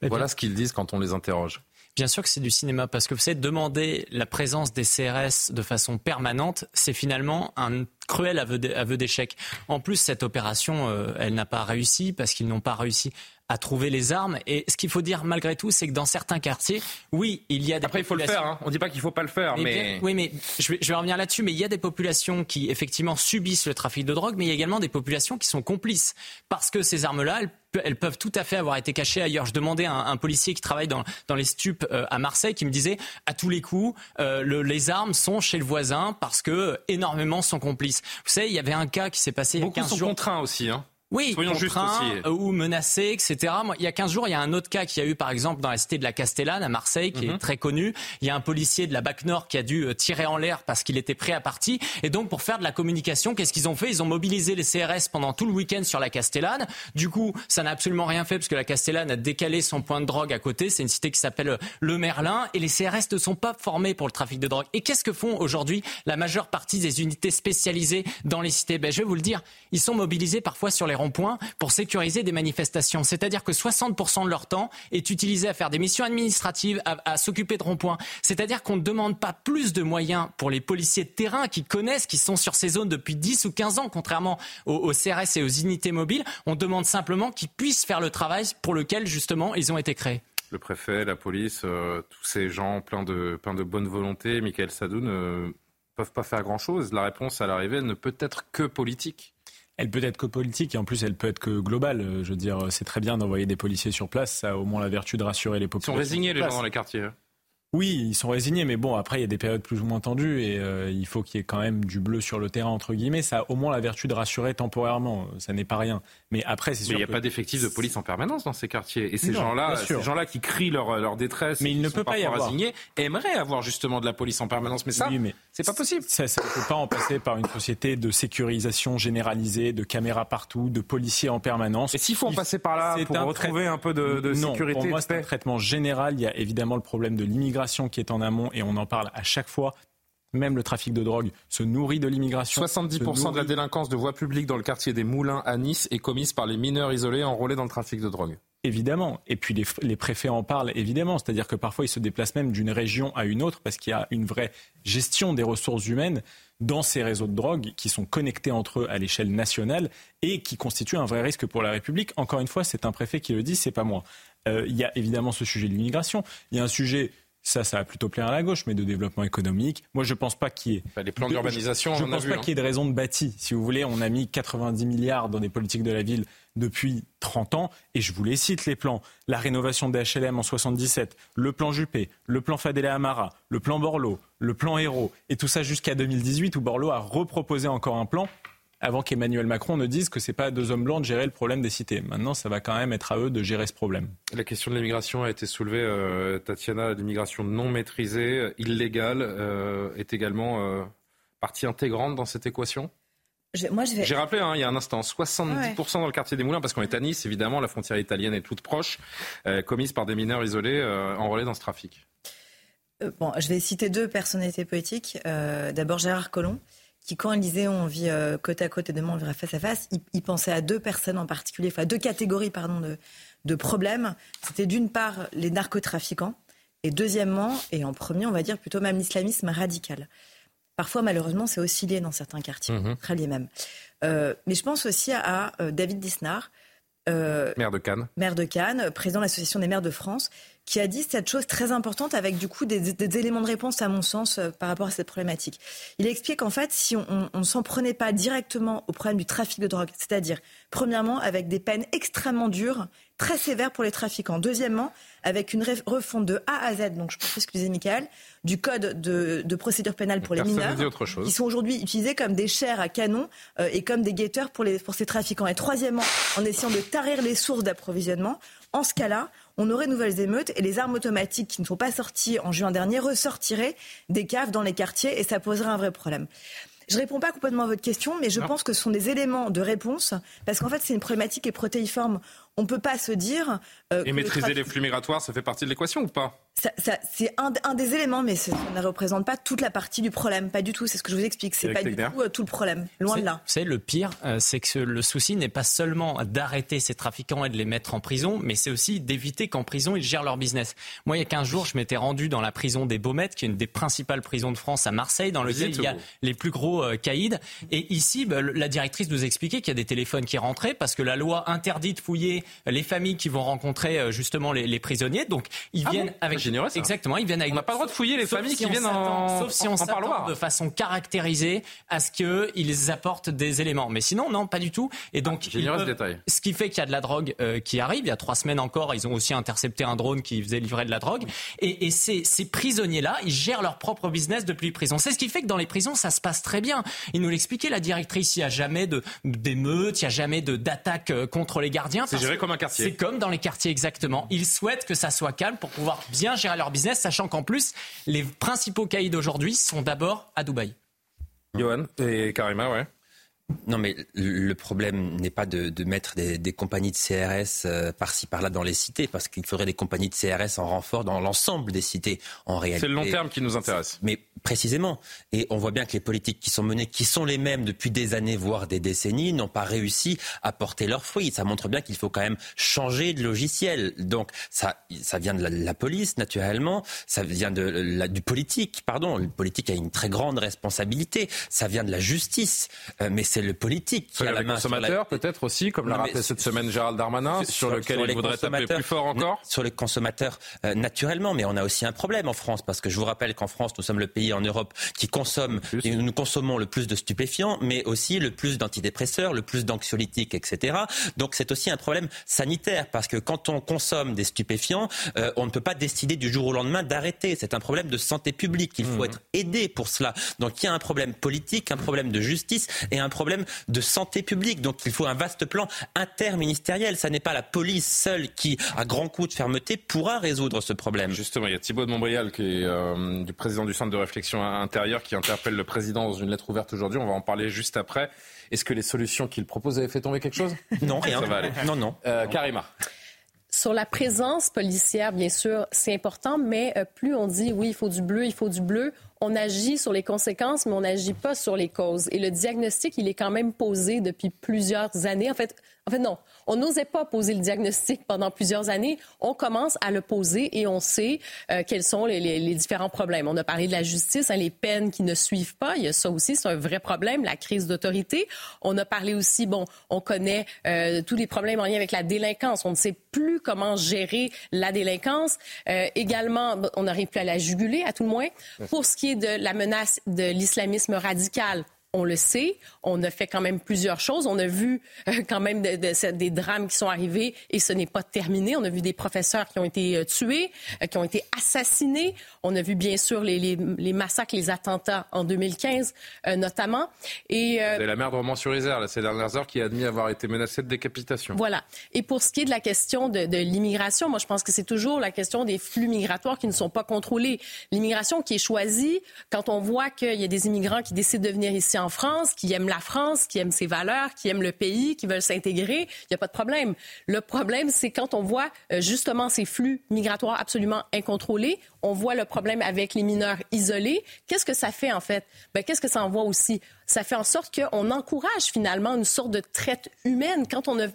voilà ce qu'ils disent quand on les interroge. Bien sûr que c'est du cinéma, parce que vous savez, demander la présence des CRS de façon permanente, c'est finalement un cruel aveu d'échec. En plus, cette opération, euh, elle n'a pas réussi parce qu'ils n'ont pas réussi à trouver les armes. Et ce qu'il faut dire malgré tout, c'est que dans certains quartiers, oui, il y a des Après, il faut le faire. Hein. On ne dit pas qu'il ne faut pas le faire. Mais, oui, mais je vais, je vais revenir là-dessus. Mais il y a des populations qui, effectivement, subissent le trafic de drogue, mais il y a également des populations qui sont complices. Parce que ces armes-là, elles, peuvent tout à fait avoir été cachées ailleurs. Je demandais à un, policier qui travaille dans, dans les stupes euh, à Marseille qui me disait, à tous les coups, euh, le, les armes sont chez le voisin parce que énormément sont complices. Vous savez, il y avait un cas qui s'est passé il y a 15 sont contraints aussi. Hein. Oui, Soyons contraint ou menacé, etc. Moi, il y a 15 jours, il y a un autre cas qui a eu, par exemple, dans la cité de la Castellane, à Marseille, qui est mhm. très connu. Il y a un policier de la BAC Nord qui a dû euh, tirer en l'air parce qu'il était prêt à partir. Et donc, pour faire de la communication, qu'est-ce qu'ils ont fait? Ils ont mobilisé les CRS pendant tout le week-end sur la Castellane. Du coup, ça n'a absolument rien fait parce que la Castellane a décalé son point de drogue à côté. C'est une cité qui s'appelle euh, Le Merlin. Et les CRS ne sont pas formés pour le trafic de drogue. Et qu'est-ce que font aujourd'hui la majeure partie des unités spécialisées dans les cités? Ben, Je vais vous le dire, ils sont mobilisés parfois sur les pour sécuriser des manifestations. C'est-à-dire que 60% de leur temps est utilisé à faire des missions administratives, à, s'occuper de ronds-points. C'est-à-dire qu'on ne demande pas plus de moyens pour les policiers de terrain qui connaissent, qui sont sur ces zones depuis 10 ou 15 ans, contrairement aux, CRS et aux unités mobiles. On demande simplement qu'ils puissent faire le travail pour lequel, justement, ils ont été créés le préfet, la police, euh, tous ces gens pleins de, plein de bonne volonté, Michael Sadoun, ne peuvent pas faire grand-chose. La réponse à l'arrivée ne peut être que politique elle peut être que politique et en plus elle peut être que globale. Euh, je veux dire, c'est très bien d'envoyer des policiers sur place, ça a au moins la vertu de rassurer les populations. Ils sont résignés les gens dans les quartiers. Oui, ils sont résignés, mais bon, après, il y a des périodes plus ou moins tendues et euh, il faut qu'il y ait quand même du bleu sur le terrain, entre guillemets. Ça a au moins la vertu de rassurer temporairement. Ça n'est pas rien. Mais après, c'est sûr. Mais il n'y a pas d'effectif de police en permanence dans ces quartiers. Et ces gens-là, gens-là qui crient leur, leur détresse, mais il ne peut pas y avoir. Résignés, aimeraient avoir justement de la police en permanence. Mais ça, mais c'est pas possible. Ça ne peut pas en passer par une société de sécurisation généralisée, de caméras partout, de policiers en permanence. Et s'il faut en passer par là pour retrouver un peu de, de non, sécurité. Pour moi, c'est un traitement général. Il y a évidemment le problème de l'immigration qui est en amont et on en parle à chaque fois. Même le trafic de drogue se nourrit de l'immigration. 70% de la délinquance de voies publiques dans le quartier des Moulins à Nice est commise par les mineurs isolés enrôlés dans le trafic de drogue. Évidemment. Et puis les, les préfets en parlent évidemment. C'est-à-dire que parfois ils se déplacent même d'une région à une autre parce qu'il y a une vraie gestion des ressources humaines dans ces réseaux de drogue qui sont connectés entre eux à l'échelle nationale et qui constituent un vrai risque pour la République. Encore une fois, c'est un préfet qui le dit, c'est pas moi. Euh, il y a évidemment ce sujet de l'immigration. Il y a un sujet ça, ça va plutôt plaire à la gauche, mais de développement économique. Moi, je pense pas qu'il y ait. Bah, les plans d'urbanisation, je ne pense pas hein. qu'il y ait de raison de bâti. Si vous voulez, on a mis 90 milliards dans des politiques de la ville depuis 30 ans, et je vous les cite les plans. La rénovation des HLM en 77, le plan Juppé, le plan Fadela Amara, le plan Borloo, le plan Hérault, et tout ça jusqu'à 2018 où Borloo a reproposé encore un plan avant qu'Emmanuel Macron ne dise que ce n'est pas à deux hommes blancs de gérer le problème des cités. Maintenant, ça va quand même être à eux de gérer ce problème. La question de l'immigration a été soulevée, euh, Tatiana. L'immigration non maîtrisée, illégale, euh, est également euh, partie intégrante dans cette équation? J'ai rappelé hein, il y a un instant, 70% dans le quartier des Moulins, parce qu'on est à Nice, évidemment, la frontière italienne est toute proche, commise par des mineurs isolés enrôlés dans ce trafic. Bon, je vais citer deux personnalités politiques. D'abord Gérard Collomb, qui, quand il disait on vit euh, côte à côte et demain on verra face à face, il, pensait à deux personnes en particulier, enfin deux catégories pardon, de, de problèmes. C'était d'une part les narcotrafiquants et deuxièmement, et en premier, on va dire plutôt même l'islamisme radical. Parfois, malheureusement, c'est oscillé dans certains quartiers, mmh. très lié même. Euh, mais je pense aussi à, euh, David Disnard, maire de Cannes. Maire de Cannes, président de l'Association des maires de France, qui a dit cette chose très importante avec du coup des, éléments de réponse à mon sens euh, par rapport à cette problématique. Il explique qu'en fait, si on ne s'en prenait pas directement au problème du trafic de drogue, c'est-à-dire premièrement avec des peines extrêmement dures, très sévères pour les trafiquants, deuxièmement avec une refonte de A à Z, donc je peux excuser Michael, du code de, procédure pénale pour les mineurs, qui sont aujourd'hui utilisés comme des chairs à canon euh, et comme des guetteurs pour, les, pour ces trafiquants. Et troisièmement, en essayant de tarir les sources d'approvisionnement, en ce cas-là, on aurait de nouvelles émeutes et les armes automatiques qui ne sont pas sorties en juin dernier ressortiraient des caves dans les quartiers et ça poserait un vrai problème. Je ne réponds pas complètement à votre question, mais je pense que ce sont des éléments de réponse, parce qu'en fait, c'est une problématique qui est protéiforme. On ne peut pas se dire. Euh, et maîtriser les flux migratoires, ça fait partie de l'équation ou pas? C'est un, des éléments, mais ça ne représente pas toute la partie du problème. Pas du tout, c'est ce que je vous explique. C'est pas du tout euh, tout le problème. Loin de là. Vous savez, le pire, euh, c'est que le souci n'est pas seulement d'arrêter ces trafiquants et de les mettre en prison, mais c'est aussi d'éviter qu'en prison, ils gèrent leur business. Moi, il y a 15 jours, je m'étais rendu dans la prison des Baumettes, qui est une des principales prisons de France à Marseille, dans laquelle il y a les plus gros euh, caïds. Et ici, bah, la directrice nous expliquait qu'il y a des téléphones qui rentraient parce que la loi interdit de fouiller les familles qui vont rencontrer justement les, prisonniers. Donc ils ah viennent avec exactement, ils viennent avec. On n'a pas le droit de fouiller les familles qui viennent en sauf si on s'attend de façon caractérisée à ce qu'ils apportent des éléments. Mais sinon non, pas du tout. Et donc ah, ce détail. ce qui fait qu'il y a de la drogue qui arrive. Il y a trois semaines encore, ils ont aussi intercepté un drone qui faisait livrer de la drogue. Et, et ces, ces prisonniers-là, ils gèrent leur propre business depuis les prisons. C'est ce qui fait que dans les prisons, ça se passe très bien. Il nous l'expliquait, la directrice, il n'y a jamais d'émeutes, il n'y a jamais d'attaques euh, contre les gardiens. C'est géré comme un quartier. C'est comme dans les quartiers, exactement. Ils souhaitent que ça soit calme pour pouvoir bien gérer leur business, sachant qu'en plus, les principaux caïds d'aujourd'hui sont d'abord à Dubaï. Johan et Karima, ouais. Non, mais le problème n'est pas de, mettre des, compagnies de CRS euh, par-ci par-là dans les cités, parce qu'il faudrait des compagnies de CRS en renfort dans l'ensemble des cités en réalité. C'est le long terme qui nous intéresse. Mais précisément, et on voit bien que les politiques qui sont menées, qui sont les mêmes depuis des années, voire des décennies, n'ont pas réussi à porter leurs fruits. Ça montre bien qu'il faut quand même changer de logiciel. Donc ça, ça vient de la, police naturellement, ça vient de la, du politique, pardon. Le politique a une très grande responsabilité. Ça vient de la justice, euh, mais c'est le politique qui a la main consommateurs peut-être aussi, comme l'a rappelé cette semaine Gérald Darmanin, sur, lequel il voudrait taper plus fort encore Sur les consommateurs, euh, naturellement, mais on a aussi un problème en France, parce que je vous rappelle qu'en France, nous sommes le pays en Europe qui consomme, et nous consommons le plus de stupéfiants, mais aussi le plus d'antidépresseurs, le plus d'anxiolytiques, etc. Donc c'est aussi un problème sanitaire, parce que quand on consomme des stupéfiants, euh, on ne peut pas décider du jour au lendemain d'arrêter. C'est un problème de santé publique. Il faut mmh. être aidé pour cela. Donc il y a un problème politique, un problème de justice et un problème de santé publique. Donc il faut un vaste plan interministériel. Ça n'est pas la police seule qui, à grand coup de fermeté, pourra résoudre ce problème. Justement, il y a Thibault de Montbrial, qui est euh, du président du Centre de réflexion intérieure, qui interpelle le président dans une lettre ouverte aujourd'hui. On va en parler juste après. Est-ce que les solutions qu'il propose avaient fait tomber quelque chose? Non, rien. Ça va aller. Non, non. Euh, Karima. Sur la présence policière, bien sûr, c'est important, mais euh, plus on dit oui, il faut du bleu, il faut du bleu, on agit sur les conséquences, mais on n'agit pas sur les causes. Et le diagnostic, il est quand même posé depuis plusieurs années. En fait, en fait, non. On n'osait pas poser le diagnostic pendant plusieurs années. On commence à le poser et on sait euh, quels sont les, différents problèmes. On a parlé de la justice, hein, les peines qui ne suivent pas. Il y a ça aussi, c'est un vrai problème, la crise d'autorité. On a parlé aussi, bon, on connaît euh, tous les problèmes en lien avec la délinquance. On ne sait plus comment gérer la délinquance. Euh, également, on n'arrive plus à la juguler, à tout le moins. Pour ce qui est de la menace de l'islamisme radical, on le sait, on a fait quand même plusieurs choses. On a vu euh, quand même des drames qui sont arrivés et ce n'est pas terminé. On a vu des professeurs qui ont été euh, tués, euh, qui ont été assassinés. On a vu bien sûr les, massacres, les attentats en 2015 notamment. Et la mère de Romans-sur-Isère, ces dernières heures, qui a admis avoir été menacée de décapitation. Voilà. Et pour ce qui est de la question de, de l'immigration, moi je pense que c'est toujours la question des flux migratoires qui ne sont pas contrôlés. L'immigration qui est choisie, quand on voit qu'il y a des immigrants qui décident de venir ici en France, qui aiment la France, qui aiment ses valeurs, qui aiment le pays, qui veulent s'intégrer, il n'y a pas de problème. Le problème, c'est quand on voit euh, justement ces flux migratoires absolument incontrôlés, on voit le problème avec les mineurs isolés. Qu'est-ce que ça fait en fait? Ben, qu'est-ce que ça envoie aussi? Ça fait en sorte qu'on encourage finalement une sorte de traite humaine quand on ne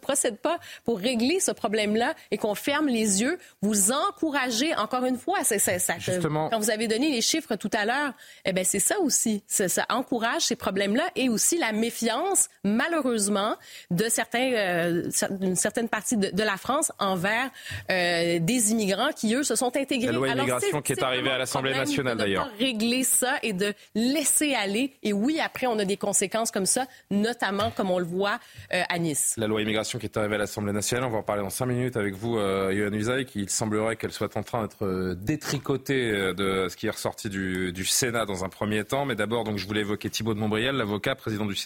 procède pas pour régler ce problème-là et qu'on ferme les yeux. Vous encouragez, encore une fois, ça, ça, quand vous avez donné les chiffres tout à l'heure, eh ben c'est ça aussi. Ça, encourage ces problèmes-là et aussi la méfiance, malheureusement, de certains, euh, d'une certaine partie de, la France envers euh, des immigrants qui, eux, se sont intégrés. La loi immigration qui est arrivée à l'Assemblée nationale, d'ailleurs. Régler ça et de laisser aller. Et oui, après, on a des conséquences comme ça, notamment comme on le voit euh, à Nice. La loi immigration qui est arrivée à l'Assemblée nationale, on va en parler dans cinq minutes avec vous, euh, Yohann Usaï, qu'il semblerait qu'elle soit en train d'être euh, détricotée euh, de ce qui est ressorti du, Sénat dans un premier temps. Mais d'abord, donc, je voulais évoquer Thibault de Montbriel, l'avocat, président du,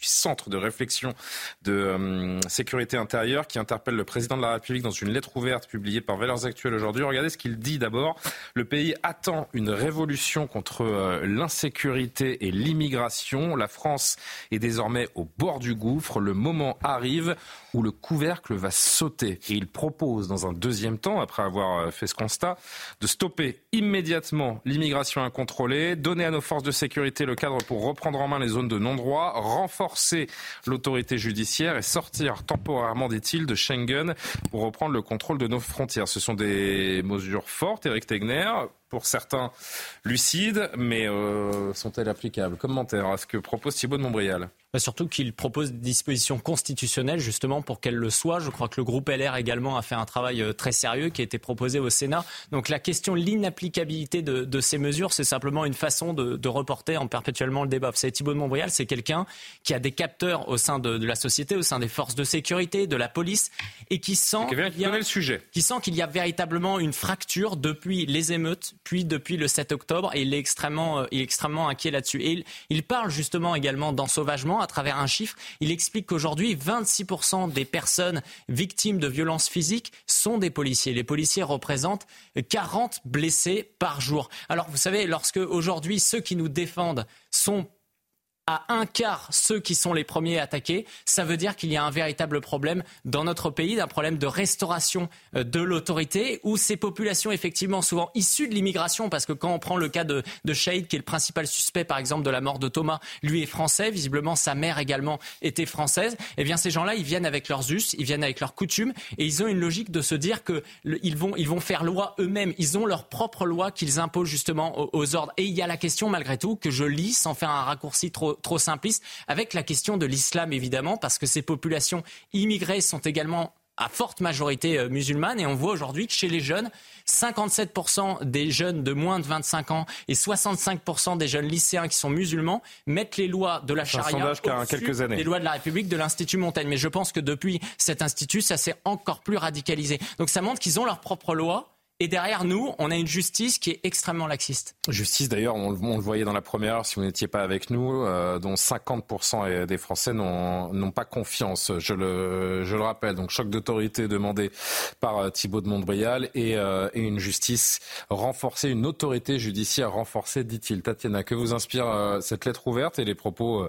Centre de réflexion de sécurité intérieure, qui interpelle le président de la République dans une lettre ouverte publiée par Valeurs Actuelles aujourd'hui. Regardez ce qu'il dit d'abord. Le pays attend une révolution contre l'insécurité et l'immigration la France est désormais au bord du gouffre. Le moment arrive où le couvercle va sauter. Et il propose, dans un deuxième temps, après avoir euh, fait ce constat, de stopper immédiatement l'immigration incontrôlée, donner à nos forces de sécurité le cadre pour reprendre en main les zones de non-droit, renforcer l'autorité judiciaire et sortir temporairement, dit-il, de Schengen pour reprendre le contrôle de nos frontières. Ce sont des mesures fortes, Eric Tegner pour certains lucides, mais euh, sont-elles applicables? Commentaire à ce que propose Thibault de Montbrial? Bah, surtout qu'il propose des dispositions constitutionnelles justement pour qu'elles le soient. Je crois que le groupe LR également a fait un travail euh, très sérieux qui a été proposé au Sénat. Donc la question de l'inapplicabilité de, ces mesures, c'est simplement une façon de, reporter en perpétuellement le débat. C'est Thibault de Montbrial, c'est quelqu'un qui a des capteurs au sein de, la société, au sein des forces de sécurité, de la police, et qui sent qu'il le sujet. qui sent qu'il y a véritablement une fracture depuis les émeutes, puis depuis le 7 octobre, et il est extrêmement, euh, il est extrêmement inquiet là-dessus. Et il, il parle justement également d'ensauvagement à travers un chiffre. Il explique qu'aujourd'hui, 26% des personnes victimes de violences physiques sont des policiers. Les policiers représentent 40 blessés par jour. Alors, vous savez, lorsque aujourd'hui ceux qui nous défendent sont à un quart ceux qui sont les premiers attaqués, ça veut dire qu'il y a un véritable problème dans notre pays, d'un problème de restauration euh, de l'autorité, où ces populations, effectivement, souvent issues de l'immigration, parce que quand on prend le cas de, de Shahid, qui est le principal suspect, par exemple, de la mort de Thomas, lui est français, visiblement sa mère également était française, eh bien ces gens-là, ils viennent avec leurs us, ils viennent avec leurs coutumes, et ils ont une logique de se dire qu'ils vont, ils vont faire loi eux-mêmes, ils ont leur propre loi qu'ils imposent justement aux ordres. Et il y a la question, malgré tout, que je lis sans faire un raccourci trop trop, simpliste, avec la question de l'islam évidemment, parce que ces populations immigrées sont également à forte majorité euh, musulmane et on voit aujourd'hui que chez les jeunes, 57% des jeunes de moins de 25 ans et 65% des jeunes lycéens qui sont musulmans mettent les lois de la charia années. les lois de la République de l'Institut Montaigne. Mais je pense que depuis cet institut, ça s'est encore plus radicalisé. Donc ça montre qu'ils ont leur propre loi et derrière nous, on a une justice qui est extrêmement laxiste. Justice, d'ailleurs, on, le voyait dans la première heure, si vous n'étiez pas avec nous, euh, dont 50% des Français n'ont pas confiance, je le, je le rappelle. Donc, choc d'autorité demandé par euh, Thibault de Montbrial et, euh, et, une justice renforcée, une autorité judiciaire renforcée, dit-il. Tatiana, que vous inspire cette lettre ouverte et les propos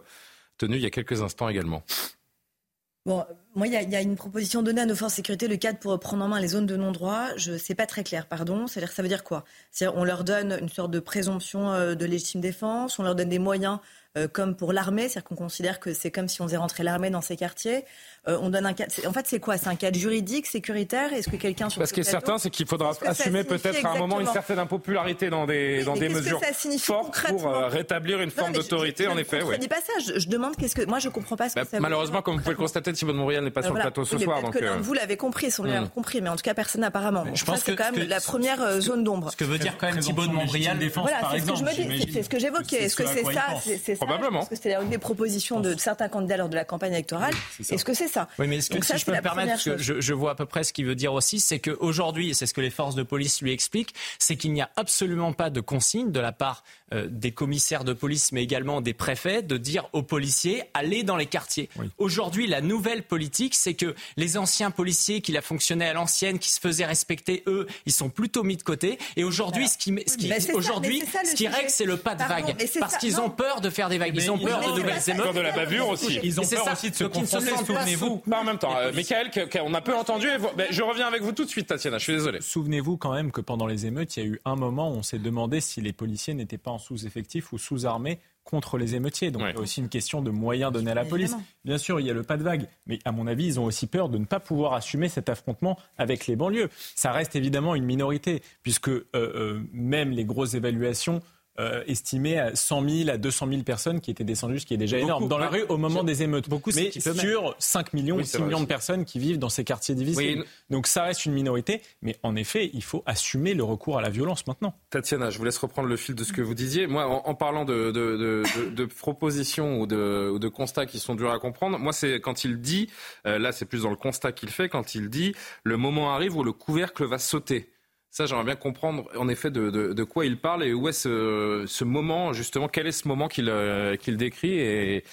tenus il y a quelques instants également? Bon, moi, il y, a une proposition donnée à nos forces de sécurité, le cadre pour prendre en main les zones de non-droit. Je sais pas très clair, pardon. C'est-à-dire, ça veut dire quoi? C'est-à-dire, on leur donne une sorte de présomption euh, de légitime défense, on leur donne des moyens euh, comme pour l'armée, c'est-à-dire qu'on considère que c'est comme si on faisait rentrer l'armée dans ces quartiers. Euh, on donne un cadre. En fait, c'est quoi? C'est un cadre juridique, sécuritaire? Est-ce que quelqu'un sur Parce ce qui est certain, c'est qu'il faudra assumer peut-être à un moment une certaine impopularité dans des dans des mesures fortes pour euh, rétablir une forme d'autorité. En effet, oui. Je ne dis pas ça. Je, demande qu'est-ce que moi je comprends pas ce que bah, ça Malheureusement, comme vous pouvez le constater, Thibault de Montréal n'est pas sur le plateau ce soir. Donc vous l'avez compris, si on l'a hmm. compris, mais en tout cas personne apparemment. Je pense que c'est quand même la première zone d'ombre. Ce que veut dire quand même Thibault de Montréal, défense par exemple. C'est ce que j'évoquais. Est-ce que c'est ça Probablement. Des propositions de certains candidats lors de la campagne électorale. Est-ce que c'est ça? Oui, mais que, si je peux me permettre, que je, vois à peu près ce qu'il veut dire aussi, c'est qu'aujourd'hui, et c'est ce que les forces de police lui expliquent, c'est qu'il n'y a absolument pas de consigne de la part euh, des commissaires de police, mais également des préfets, de dire aux policiers allez dans les quartiers. Aujourd'hui, la nouvelle politique, c'est que les anciens policiers qui la fonctionnaient à l'ancienne, qui se faisaient respecter, eux, ils sont plutôt mis de côté. Et aujourd'hui, ce qui, ce qui, aujourd'hui, ce qui règle, c'est le pas de vague, parce qu'ils ont peur de faire des vagues. Ils ont peur de nouvelles émeutes. de la bavure aussi. Ils ont peur aussi de se confronter. Souvenez-vous. en même temps, euh, Michael, on a peu entendu. Je reviens avec vous tout de suite, Tatiana. Je suis désolé. Souvenez-vous quand même que pendant les émeutes, il y a eu un moment où on s'est demandé si les policiers n'étaient pas en sous-effectif ou sous-armés contre les émeutiers. Donc il y a aussi une question de moyens donnés à la police. Bien sûr, il y a le pas de vague, mais à mon avis, ils ont aussi peur de ne pas pouvoir assumer cet affrontement avec les banlieues. Ça reste évidemment une minorité, puisque euh, euh, même les grosses évaluations euh, estimé à 100 000 à 200 000 personnes qui étaient descendues, ce qui est déjà énorme, dans la rue au moment des émeutes. Beaucoup, mais sur 5 millions, ou 6 millions de personnes qui vivent dans ces quartiers difficiles. Donc ça reste une minorité, mais en effet, il faut assumer le recours à la violence maintenant. Tatiana, je vous laisse reprendre le fil de ce que vous disiez. Moi, en, parlant de, de, de, propositions ou de, ou de constats qui sont durs à comprendre, moi, c'est quand il dit, euh, là, c'est plus dans le constat qu'il fait, quand il dit, le moment arrive où le couvercle va sauter. Ça, j'aimerais bien comprendre en effet de, quoi il parle et où est ce, moment, justement, quel est ce moment qu'il euh, décrit et,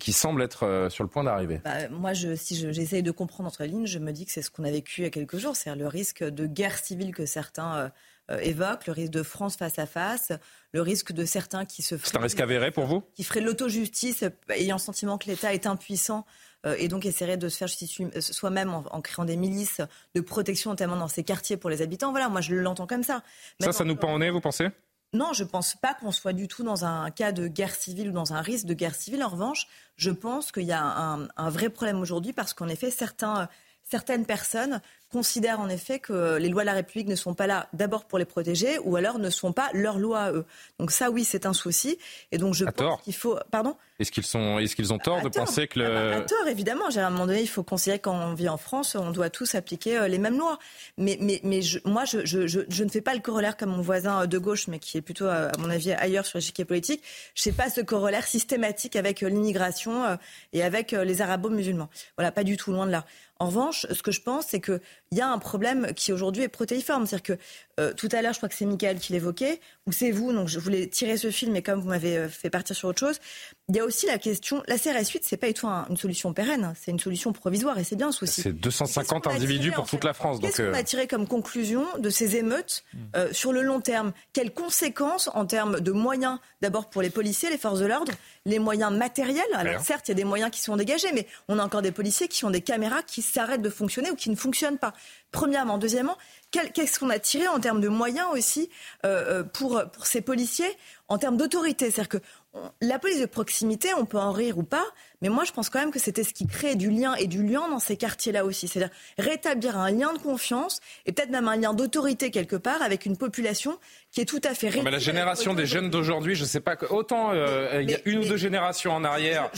qui semble être euh, sur le point d'arriver? Bah, Moi, je, si j'essaye de comprendre entre lignes, je me dis que c'est ce qu'on a vécu il y a quelques jours, c'est le risque de guerre civile que certains euh, évoquent, le risque de France face à face, le risque de certains qui se... C'est un risque avéré pour vous? Qui ferait l'auto-justice, ayant le sentiment que l'État est impuissant et donc essaierait de se faire justice euh, soi-même en, créant des milices de protection, notamment dans ces quartiers pour les habitants. Voilà, moi je l'entends comme ça. ça, ça nous pend au nez, vous pensez? Non, je ne pense pas qu'on soit du tout dans un cas de guerre civile ou dans un risque de guerre civile. En revanche, je pense qu'il y a un, vrai problème aujourd'hui parce qu'en effet, certains, certaines personnes considèrent en effet que les lois de la République ne sont pas là d'abord pour les protéger ou alors ne sont pas leurs lois à eux. Donc ça, oui, c'est un souci. Et donc je pense qu'il faut... Pardon? Est-ce qu'ils sont... est qu'ils ont tort de penser que le... Ah bah, à tort, évidemment. À un moment donné, il faut considérer qu'on vit en France, on doit tous appliquer euh, les mêmes lois. Mais, mais, mais je, moi, je, je, je, ne fais pas le corollaire comme mon voisin de gauche, mais qui est plutôt, à mon avis, ailleurs sur l'échiquier politique. Je ne fais pas ce corollaire systématique avec l'immigration et avec les arabo-musulmans. Voilà, pas du tout, loin de là. En revanche, ce que je pense, c'est qu'il y a un problème qui aujourd'hui est protéiforme. C'est-à-dire que euh, tout à l'heure, je crois que c'est Michael qui l'évoquait, ou c'est vous, donc je voulais tirer ce film, mais comme vous m'avez euh, fait partir sur autre chose, il y a aussi la question, la CRS 8, c'est pas du tout une solution pérenne, c'est une solution provisoire, et c'est bien ce souci. C'est 250 individus pour toute la France. Qu'est-ce qu'on a euh, tiré comme conclusion de ces émeutes hmm. sur le long terme? Quelles conséquences en termes de moyens, d'abord pour les policiers, les forces de l'ordre, les moyens matériels? Alors certes, il y a des moyens qui sont dégagés, mais on a encore des policiers qui ont des caméras qui s'arrêtent de fonctionner ou qui ne fonctionnent pas. Premièrement. Deuxièmement, qu'est-ce qu'on a tiré en termes de moyens aussi euh, euh, pour, pour ces policiers, en termes d'autorité? C'est-à-dire que la police de proximité, on peut en rire ou pas, mais moi je pense quand même que c'était ce qui crée du lien et du lien dans ces quartiers-là aussi. C'est-à-dire rétablir un lien de confiance et peut-être même un lien d'autorité quelque part avec une population qui est tout à fait Mais la génération des jeunes d'aujourd'hui, je ne sais pas, autant euh, il y a une ou deux générations en arrière,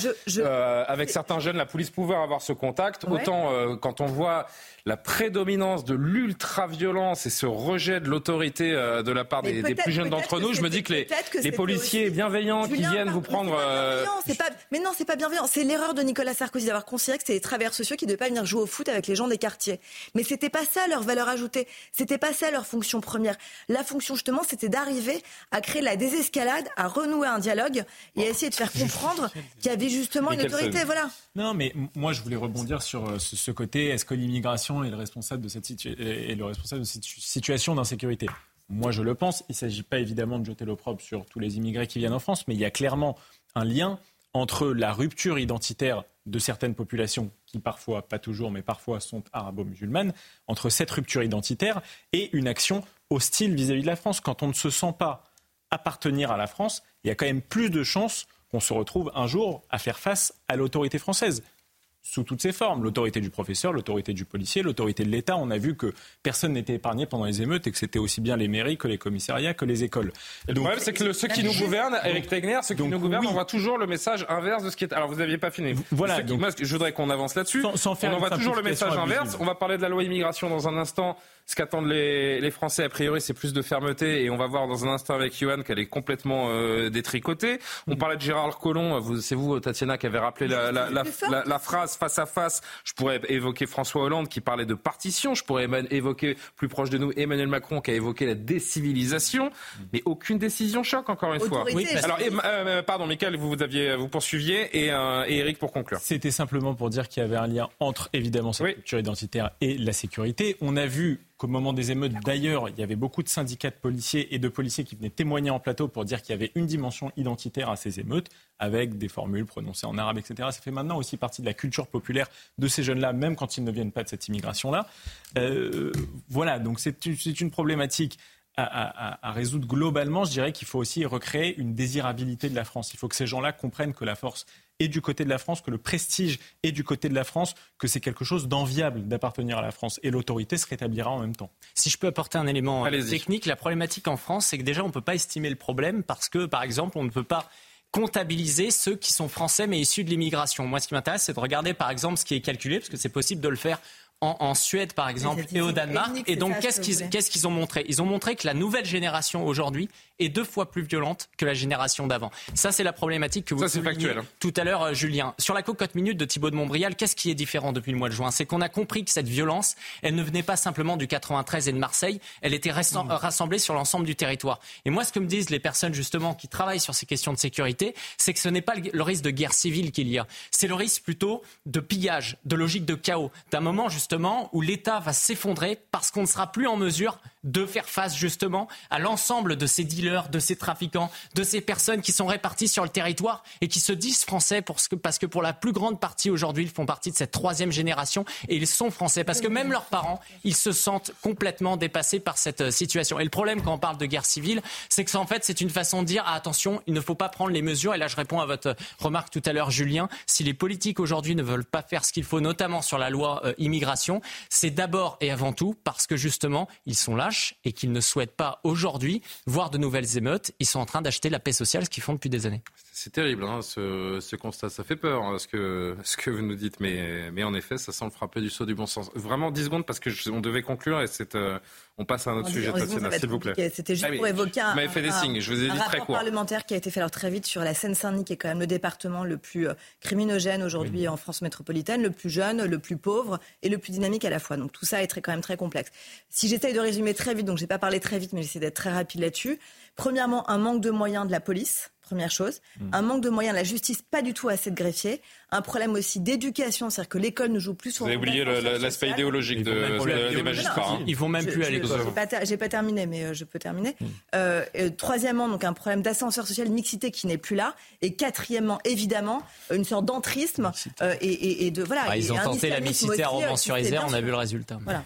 avec certains jeunes, la police pouvait avoir ce contact, autant quand on voit la prédominance de l'ultra-violence et ce rejet de l'autorité euh, de la part des, plus jeunes d'entre nous, je me dis que les, les policiers bienveillants qui viennent vous prendre... Euh, pas mais non, c'est pas bienveillant. C'est l'erreur de Nicolas Sarkozy d'avoir considéré que c'était les travailleurs sociaux qui ne devaient pas venir jouer au foot avec les gens des quartiers. Mais c'était pas ça leur valeur ajoutée. C'était pas ça leur fonction première. La fonction, justement, c'était d'arriver à créer la désescalade, à renouer un dialogue et à essayer de faire comprendre qu'il y avait justement une autorité. Voilà. Non, mais moi, je voulais rebondir sur euh, ce côté. Est-ce que l'immigration est le responsable de cette, le responsable de cette situation d'insécurité? Moi, je le pense. Il ne s'agit pas évidemment de jeter l'opprobre sur tous les immigrés qui viennent en France, mais il y a clairement un lien entre la rupture identitaire de certaines populations qui parfois, pas toujours, mais parfois sont arabo-musulmanes, entre cette rupture identitaire et une action hostile vis-à-vis -vis de la France. Quand on ne se sent pas appartenir à la France, il y a quand même plus de chances qu'on se retrouve un jour à faire face à l'autorité française sous toutes ses formes. L'autorité du professeur, l'autorité du policier, l'autorité de l'État. On a vu que personne n'était épargné pendant les émeutes et que c'était aussi bien les mairies que les commissariats que les écoles. le problème, c'est que ceux qui nous gouvernent, Eric Tegner, ceux qui nous gouvernent, on voit toujours le message inverse de ce qui est. Alors, vous n'aviez pas fini. Voilà. moi, je voudrais qu'on avance là-dessus. Sans, faire on voit toujours le message inverse. On va parler de la loi immigration dans un instant. Ce qu'attendent les, les, Français, a priori, c'est plus de fermeté. Et on va voir dans un instant avec Johan qu'elle est complètement euh, détricotée. On parlait de Gérard Collomb. C'est vous, Tatiana, qui avez rappelé la, la, la, la, phrase face à face. Je pourrais évoquer François Hollande qui parlait de partition. Je pourrais évoquer, plus proche de nous, Emmanuel Macron qui a évoqué la décivilisation. Mais aucune décision choc, encore une fois. Oui, Alors, euh, pardon, Michael, vous, vous, aviez, vous poursuiviez. Et, euh, et Eric, pour conclure. C'était simplement pour dire qu'il y avait un lien entre, évidemment, cette culture identitaire et la sécurité. On a vu au moment des émeutes, d'ailleurs, il y avait beaucoup de syndicats de policiers et de policiers qui venaient témoigner en plateau pour dire qu'il y avait une dimension identitaire à ces émeutes, avec des formules prononcées en arabe, etc. Ça fait maintenant aussi partie de la culture populaire de ces jeunes-là, même quand ils ne viennent pas de cette immigration-là. Euh, voilà, donc c'est une problématique à, résoudre globalement, je dirais qu'il faut aussi recréer une désirabilité de la France. Il faut que ces gens-là comprennent que la force est du côté de la France, que le prestige est du côté de la France, que c'est quelque chose d'enviable d'appartenir à la France. Et l'autorité se rétablira en même temps. Si je peux apporter un élément euh, technique, la problématique en France, c'est que déjà, on ne peut pas estimer le problème parce que, par exemple, on ne peut pas comptabiliser ceux qui sont français mais issus de l'immigration. Moi, ce qui m'intéresse, c'est de regarder, par exemple, ce qui est calculé, parce que c'est possible de le faire en, Suède, par exemple, et au Danemark. Et donc, qu'est-ce qu'ils qu'est-ce qu'ils ont montré? Ils ont montré que la nouvelle génération aujourd'hui est deux fois plus violente que la génération d'avant. Ça, c'est la problématique que vous Ça, factuel, hein. tout à l'heure, euh, Julien. Sur la cocotte minute de Thibault de Montbrial, qu'est-ce qui est différent depuis le mois de juin? C'est qu'on a compris que cette violence, elle ne venait pas simplement du 93 et de Marseille, elle était mmh. rassemblée sur l'ensemble du territoire. Et moi, ce que me disent les personnes, justement, qui travaillent sur ces questions de sécurité, c'est que ce n'est pas le risque de guerre civile qu'il y a. C'est le risque plutôt de pillage, de logique de chaos, d'un moment, justement, où l'État va s'effondrer parce qu'on ne sera plus en mesure de faire face justement à l'ensemble de ces dealers, de ces trafiquants, de ces personnes qui sont réparties sur le territoire et qui se disent français parce que, pour la plus grande partie aujourd'hui, ils font partie de cette troisième génération et ils sont français parce que même leurs parents, ils se sentent complètement dépassés par cette euh, situation. Et le problème quand on parle de guerre civile, c'est que en fait, c'est une façon de dire ah, attention, il ne faut pas prendre les mesures. Et là, je réponds à votre remarque tout à l'heure, Julien. Si les politiques aujourd'hui ne veulent pas faire ce qu'il faut, notamment sur la loi euh, immigration, c'est d'abord et avant tout parce que justement, ils sont lâches et qu'ils ne souhaitent pas aujourd'hui voir de nouvelles émeutes. Ils sont en train d'acheter la paix sociale, ce qu'ils font depuis des années. C'est terrible, hein, ce, constat. Ça fait peur, hein, ce, que, ce que vous nous dites. Mais, mais en effet, ça semble frapper du saut du bon sens. Vraiment 10 secondes parce qu'on devait conclure et c'est, euh, on passe à un autre sujet, Tatiana, s'il vous plaît. C'était juste ah pour évoquer un, fait des signes. Je vous ai dit très court. parlementaire qui a été fait alors très vite sur la Seine-Saint-Denis, qui est quand même le département le plus euh, criminogène aujourd'hui en France métropolitaine, le plus jeune, le plus pauvre et le plus dynamique à la fois. Donc tout ça est très, quand même très complexe. Si j'essaye de résumer très vite, donc je n'ai pas parlé très vite, mais j'essaie d'être très rapide là-dessus. Premièrement, un manque de moyens de la police première chose. Mm. Un manque de moyens, la justice pas du tout assez de greffiers. Un problème aussi d'éducation, c'est-à-dire que l'école ne joue plus sur. Vous avez oublié l'aspect idéologique de, des magistrats. Ils vont même plus à l'école. J'ai pas, terminé, mais euh, je peux terminer. Mm. Euh, troisièmement, donc un problème d'ascenseur social, mixité qui n'est plus là. Et quatrièmement, évidemment, une sorte d'entrisme euh, et, de voilà. Ah, ils ont tenté la mixité à Romans-sur-Isère, on a vu le résultat. Voilà.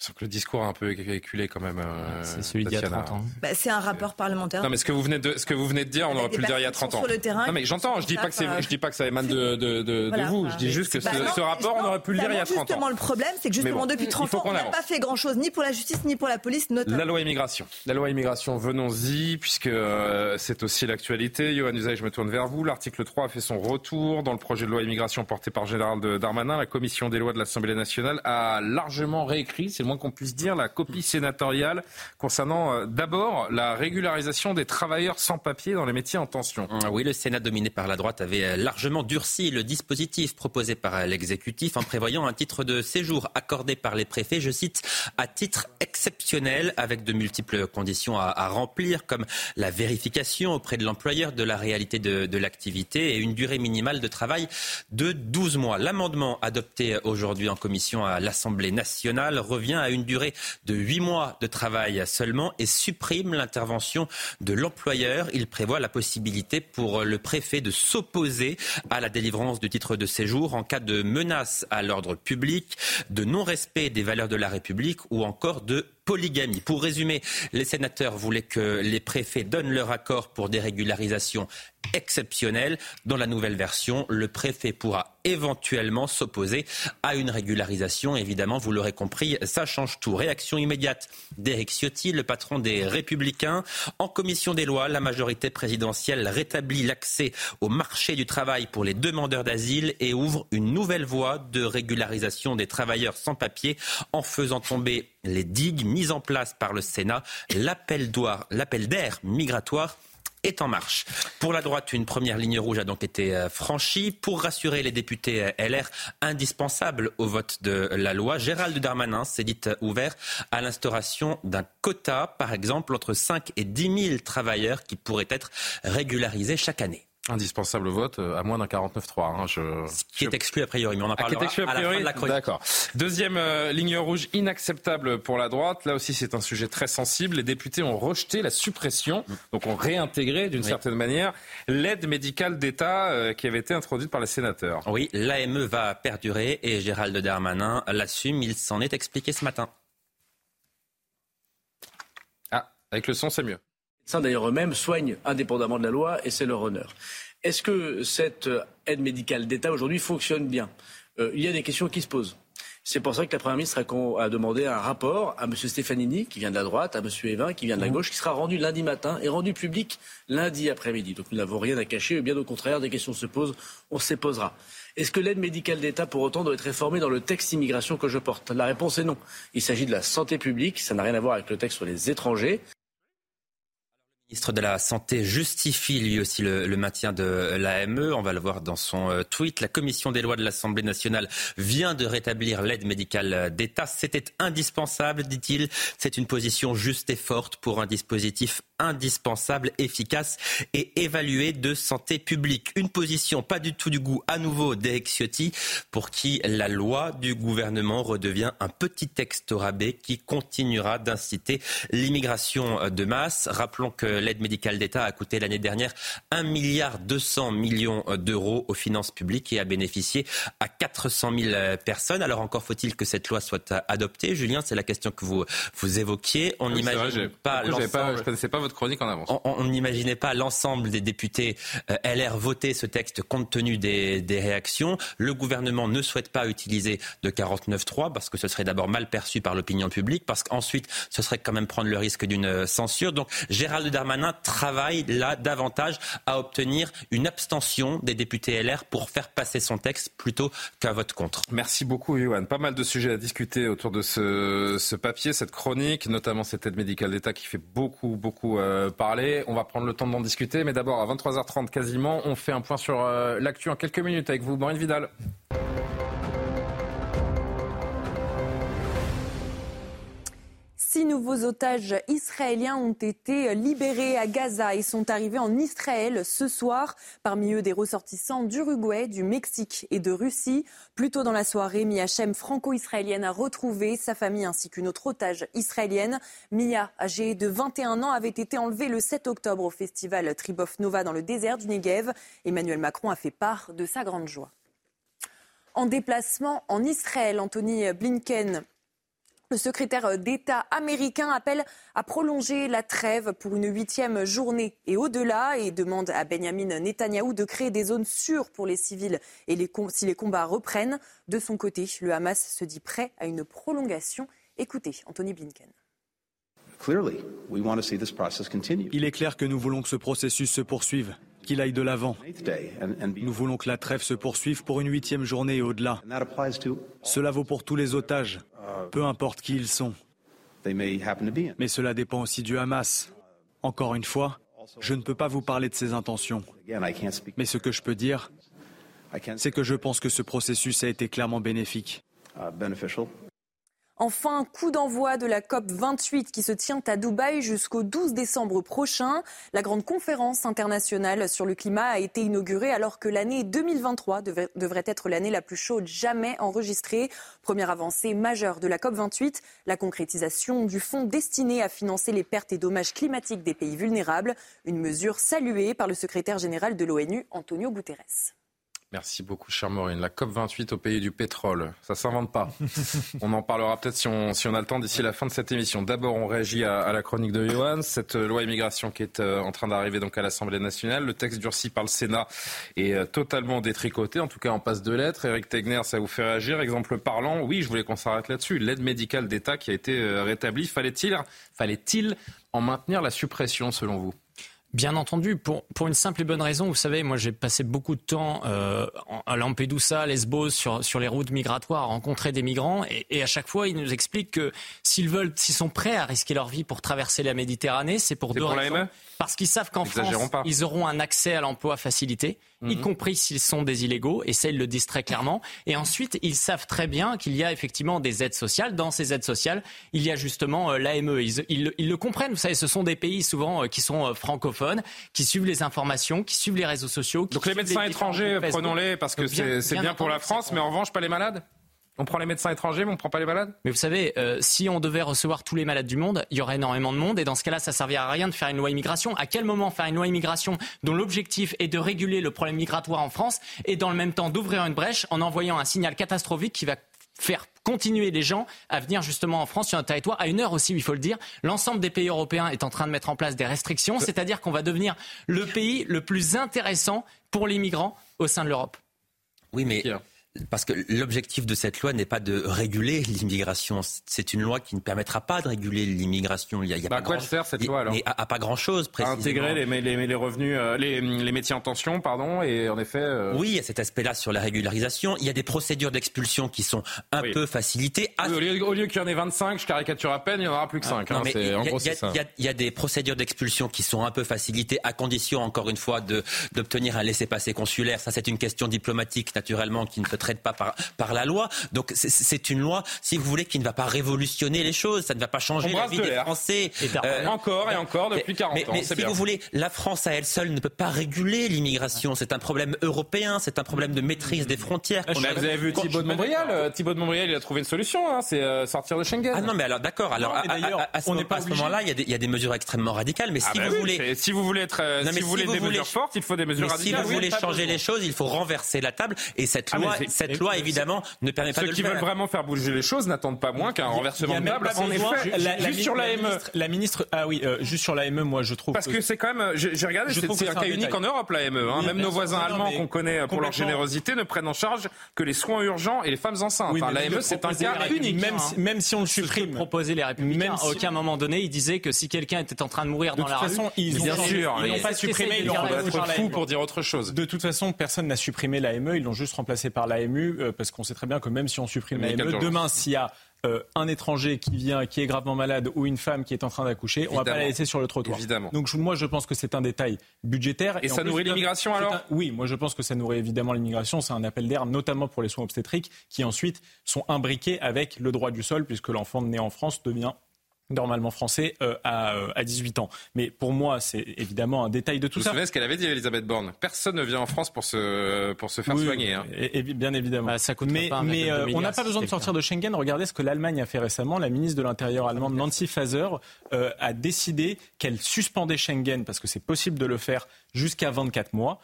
Sauf que le discours a un peu éculé quand même. Euh, c'est celui d'il y a 30 ans. Bah, c'est un rapport parlementaire. Non, mais ce que vous venez de, ce que vous venez de dire, on aurait pu le dire il y a 30 ans. Sur le terrain, non, mais j'entends, je dis pas que c'est, je dis pas que ça émane de, de, de, vous. Je dis juste que bah ce, rapport, on aurait pu le dire il y a 30 ans. Justement, le problème, c'est que justement, depuis 30 ans, on n'a pas fait grand chose, ni pour la justice, ni pour la police, notamment. La loi immigration. La loi immigration, venons-y, puisque euh, c'est aussi l'actualité. Johan Usaï, je me tourne vers vous. L'article 3 a fait son retour dans le projet de loi immigration porté par Gérald Darmanin. La commission des lois de l'Assemblée nationale a largement réécrit, c'est moins qu'on puisse dire, la copie sénatoriale concernant euh, d'abord la régularisation des travailleurs sans papier dans les métiers en tension. Ah oui, le Sénat dominé par la droite avait euh, largement durci le dispositif proposé par euh, l'exécutif en prévoyant un titre de séjour accordé par les préfets, je cite, à titre exceptionnel avec de multiples conditions à, remplir comme la vérification auprès de l'employeur de la réalité de, de l'activité et une durée minimale de travail de 12 mois. L'amendement adopté aujourd'hui en commission à l'Assemblée nationale revient à une durée de huit mois de travail seulement et supprime l'intervention de l'employeur. Il prévoit la possibilité pour le préfet de s'opposer à la délivrance du titre de séjour en cas de menace à l'ordre public, de non-respect des valeurs de la République ou encore de polygamie. Pour résumer, les sénateurs voulaient que les préfets donnent leur accord pour des régularisations exceptionnelles. Dans la nouvelle version, le préfet pourra éventuellement s'opposer à une régularisation. Évidemment, vous l'aurez compris, ça change tout. Réaction immédiate d'Éric Ciotti, le patron des Républicains. En commission des lois, la majorité présidentielle rétablit l'accès au marché du travail pour les demandeurs d'asile et ouvre une nouvelle voie de régularisation des travailleurs sans papier en faisant tomber les digues mises en place par le Sénat. L'appel d'air migratoire est en marche. Pour la droite, une première ligne rouge a donc été euh, franchie. Pour rassurer les députés euh, LR, indispensables au vote de la loi, Gérald Darmanin s'est dit euh, ouvert à l'instauration d'un quota, par exemple, entre 5 et 10 000 travailleurs qui pourraient être régularisés chaque année. Indispensable vote euh, à moins d'un 49-3. Hein, je... Ce qui est exclu a priori, mais on en ah, parlera à, la fin de la chronique. D'accord. Deuxième euh, ligne rouge inacceptable pour la droite. Là aussi, c'est un sujet très sensible. Les députés ont rejeté la suppression, donc ont réintégré d'une certaine manière l'aide médicale d'État euh, qui avait été introduite par les sénateurs. Oui, l'AME va perdurer et Gérald Darmanin l'assume. Il s'en est expliqué ce matin. Ah, avec le son, c'est mieux médecins d'ailleurs eux-mêmes soignent indépendamment de la loi et c'est leur honneur. Est-ce que cette euh, aide médicale d'État aujourd'hui fonctionne bien? Euh, Il y a des questions qui se posent. C'est pour ça que la Première ministre a, demandé un rapport à M. Stefanini, qui vient de la droite, à M. Evin, qui vient de la mmh. gauche, qui sera rendu lundi matin et rendu public lundi après-midi. Donc nous n'avons rien à cacher, bien au contraire, des questions se posent, on se posera. Est-ce que l'aide médicale d'État, pour autant, doit être réformée dans le texte immigration que je porte? La réponse est non. Il s'agit de la santé publique, ça n'a rien à voir avec le texte sur les étrangers. Le ministre de la Santé justifie lui aussi le, maintien de l'AME. On va le voir dans son euh, tweet. La commission des lois de l'Assemblée nationale vient de rétablir l'aide médicale d'État. C'était indispensable, dit-il. C'est une position juste et forte pour un dispositif indispensable, efficace et évalué de santé publique. Une position pas du tout du goût à nouveau d'Eric Ciotti, pour qui la loi du gouvernement redevient un petit texte au rabais qui continuera d'inciter l'immigration de masse. Rappelons que l'aide médicale d'État a coûté l'année dernière 1 milliard 200 millions d'euros aux finances publiques et a bénéficié à 400 000 personnes. Alors encore faut-il que cette loi soit adoptée. Julien, c'est la question que vous, vous évoquiez. On n'imagine pas, je ne connaissais pas votre votre chronique en avance. On n'imaginait pas l'ensemble des députés euh, LR voter ce texte compte tenu des, des réactions. Le gouvernement ne souhaite pas utiliser de 49.3 parce que ce serait d'abord mal perçu par l'opinion publique, parce qu'ensuite ce serait quand même prendre le risque d'une censure. Donc Gérald Darmanin travaille là davantage à obtenir une abstention des députés LR pour faire passer son texte plutôt qu'un vote contre. Merci beaucoup, Yohan. Pas mal de sujets à discuter autour de ce, ce papier, cette chronique, notamment cette aide médicale d'État qui fait beaucoup, beaucoup euh, parler. On va prendre le temps d'en discuter, mais d'abord, à 23h30 quasiment, on fait un point sur euh, l'actu en quelques minutes avec vous, Maureen Vidal. Six nouveaux otages israéliens ont été libérés à Gaza et sont arrivés en Israël ce soir. Parmi eux, des ressortissants d'Uruguay, du Mexique et de Russie. Plus tôt dans la soirée, Mia Shem, franco-israélienne, a retrouvé sa famille ainsi qu'une autre otage israélienne. Mia, âgée de 21 ans, avait été enlevée le 7 octobre au festival Tribof Nova dans le désert du Negev. Emmanuel Macron a fait part de sa grande joie. En déplacement en Israël, Anthony Blinken le secrétaire d'État américain appelle à prolonger la trêve pour une huitième journée et au-delà et demande à Benjamin Netanyahou de créer des zones sûres pour les civils et si les combats reprennent. De son côté, le Hamas se dit prêt à une prolongation. Écoutez, Anthony Blinken. Il est clair que nous voulons que ce processus se poursuive, qu'il aille de l'avant. Nous voulons que la trêve se poursuive pour une huitième journée et au-delà. Cela vaut pour tous les otages, peu importe qui ils sont. Mais cela dépend aussi du Hamas. Encore une fois, je ne peux pas vous parler de ses intentions. Mais ce que je peux dire, c'est que je pense que ce processus a été clairement bénéfique. Enfin, coup d'envoi de la COP 28 qui se tient à Dubaï jusqu'au 12 décembre prochain. La grande conférence internationale sur le climat a été inaugurée alors que l'année 2023 devrait être l'année la plus chaude jamais enregistrée. Première avancée majeure de la COP 28, la concrétisation du fonds destiné à financer les pertes et dommages climatiques des pays vulnérables. Une mesure saluée par le secrétaire général de l'ONU, Antonio Guterres. Merci beaucoup, cher Maureen. La COP28 au pays du pétrole, ça s'invente pas. on en parlera peut-être si on, si on a le temps d'ici la fin de cette émission. D'abord, on réagit à, la chronique de Johan, cette euh, loi immigration qui est euh, en train d'arriver donc à l'Assemblée nationale. Le texte durci par le Sénat est euh, totalement détricoté, en tout cas en passe de lettres. Eric Tegner, ça vous fait réagir. Exemple parlant, oui, je voulais qu'on s'arrête là-dessus. L'aide médicale d'État qui a été rétablie, fallait-il fallait-il en maintenir la suppression selon vous? Bien entendu, pour, pour une simple et bonne raison, vous savez, moi j'ai passé beaucoup de temps euh, à Lampedusa, Lesbos, sur, sur les routes migratoires, à rencontrer des migrants, et, et à chaque fois ils nous expliquent que s'ils veulent, s'ils sont prêts à risquer leur vie pour traverser la Méditerranée, c'est pour deux raisons. Parce qu'ils savent qu'en France, ils auront un accès à l'emploi facilité, y mhm. compris s'ils sont des illégaux, et ça, ils le disent très clairement. Et ensuite, ils savent très bien qu'il y a effectivement des aides sociales. Dans ces aides sociales, il y a justement euh, l'AME. Ils, ils, le comprennent, vous savez, ce sont des pays souvent euh, qui sont euh, francophones, qui suivent les informations, qui suivent les réseaux sociaux. Donc les médecins étrangers, prenons-les parce que c'est bien pour la France, mais en revanche, pas les malades? On prend les médecins étrangers, mais on ne prend pas les malades Mais vous savez, euh, si on devait recevoir tous les malades du monde, il y aurait énormément de monde. Et dans ce cas-là, ça ne servirait à rien de faire une loi immigration. À quel moment faire une loi immigration dont l'objectif est de réguler le problème migratoire en France et dans le même temps d'ouvrir une brèche en envoyant un signal catastrophique qui va faire continuer les gens à venir justement en France sur un territoire à une heure aussi, il faut le dire. L'ensemble des pays européens est en train de mettre en place des restrictions, c'est-à-dire qu'on va devenir le pays le plus intéressant pour les migrants au sein de l'Europe. Oui, mais parce que l'objectif de cette loi n'est pas de réguler l'immigration. C'est une loi qui ne permettra pas de réguler l'immigration. Il y a, bah, pas quoi grand... sert cette loi alors à, pas grand chose. Précisément. intégrer les, les, les revenus, euh, les, les, métiers en tension, pardon, et en effet. Euh, oui, il y a cet aspect-là sur la régularisation. Il y a des procédures d'expulsion qui sont un peu facilitées. au lieu, qu'il y en ait 25, je caricature à peine, il n'y en aura plus que 5. Ah, il y, a des procédures d'expulsion qui sont un peu facilitées à condition, encore une fois, d'obtenir un laissez-passer consulaire. Ça, c'est une question diplomatique, naturellement, qui ne se traite pas par par la loi. Donc c'est une loi, si vous voulez, qui ne va pas révolutionner les choses, ça ne va pas changer la vie des Français. Euh, encore et encore depuis 40 ans. Mais si vous voulez, la France à elle seule ne peut pas réguler l'immigration. C'est un problème européen, c'est un problème de maîtrise des frontières. vous avez vu Thibault de Montbrial euh, Thibault de Montbrial, il a trouvé une solution, hein, c'est euh, sortir de Schengen. Ah non, mais alors d'accord. Alors à, à, ce, moment-là, il, y, a des mesures extrêmement radicales. Mais ah si bah vous voulez, si vous voulez être, si vous voulez des mesures fortes, il faut des mesures radicales. Si vous voulez changer les choses, il faut renverser la table. Et cette ah, loi, cette loi, évidemment, ne permet pas Ceux de le qui faire. veulent vraiment faire bouger les choses n'attendent pas moins qu'un renversement de table. En effet, juste sur la, l'AME. la ministre, ah oui, euh, juste sur l'AME, moi je trouve Parce que, c'est quand même, j'ai regardé, c'est un cas unique en Europe l'AME. Hein. Même nos voisins allemands qu'on connaît pour leur générosité ne prennent en charge que les soins urgents et les femmes enceintes. Mais L'AME, c'est un cas unique. Même hein. si, même si on le supprime. proposer les républicains. Même à aucun moment donné, ils disaient que si quelqu'un était en train de mourir De dans la façon, rue, ils Bien sûr, ils n'ont pas supprimé. doit gauche être dans fou l'AME. pour dire autre chose. De toute façon, personne n'a supprimé l'AME. Ils l'ont juste remplacé par l'AMU euh, parce qu'on sait très bien que même si on supprime l'AME, demain, s'il y a euh, un étranger qui vient, qui est gravement malade ou une femme qui est en train d'accoucher, on va pas la laisser sur le trottoir. Évidemment. Donc je- moi, je pense que c'est un détail budgétaire. Et ça plus, nourrit l'immigration, alors un- Oui, moi je pense que ça nourrit évidemment l'immigration. C'est un appel d'air, notamment pour les soins obstétriques, qui ensuite sont imbriqués avec le droit du sol, puisque l'enfant né en France devient normalement français euh, à, euh, à 18 ans. Mais pour moi, c'est évidemment un détail de Vous tout vous ça. souvenez ce qu'elle avait dit, Elisabeth Borne? Personne ne vient en France pour se, pour se faire Oui, soigner. hein. et- et bien évidemment. Bah, ça coûte mais pas euh, on n'a pas besoin de sortir de Schengen. Regardez ce que l'Allemagne a fait récemment. La ministre de l'Intérieur allemande, Nancy Faeser, euh, a décidé qu'elle suspendait Schengen, parce que c'est possible de le faire jusqu'à 24 mois.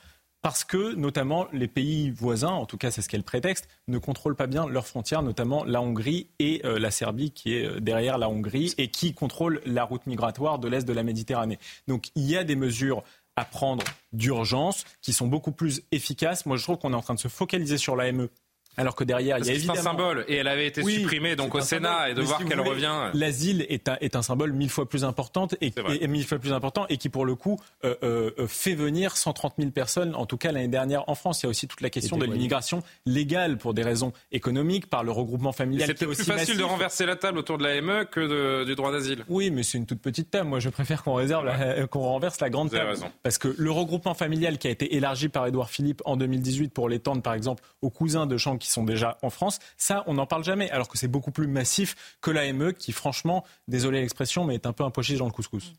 Parce que, notamment, les pays voisins, en tout cas c'est ce qu'elle prétexte, ne contrôlent pas bien leurs frontières, notamment la Hongrie et euh, la Serbie qui est euh, derrière la Hongrie et qui contrôle la route migratoire de l'Est de la Méditerranée. Donc il y a des mesures à prendre d'urgence qui sont beaucoup plus efficaces. Moi je trouve qu'on est en train de se focaliser sur l'AME. Alors que derrière, Parce il y a c'est un évidemment... symbole. Et elle avait été Oui, supprimée donc au Sénat symbole. et de voir si qu'elle revient. L'asile est un, est un symbole mille fois plus important et, mille fois plus important et qui pour le coup euh, euh, euh, fait venir 130 000 personnes, en tout cas l'année dernière en France. Il y a aussi toute la question de l'immigration légale pour des raisons économiques, par le regroupement familial. C'est aussi plus facile de renverser la table autour de l'AME que de- du droit d'asile. Oui, mais c'est une toute petite table. Moi, je préfère qu'on réserve, euh, qu'on renverse la grande Vous avez table. raison. Parce que le regroupement familial qui a été élargi par Édouard Philippe en 2018 pour l'étendre, par exemple, aux cousins de gens qui sont déjà en France, ça, on n'en parle jamais. Alors que c'est beaucoup plus massif que l'AME, qui, franchement, désolé l'expression, mais est un peu un pochis dans le couscous.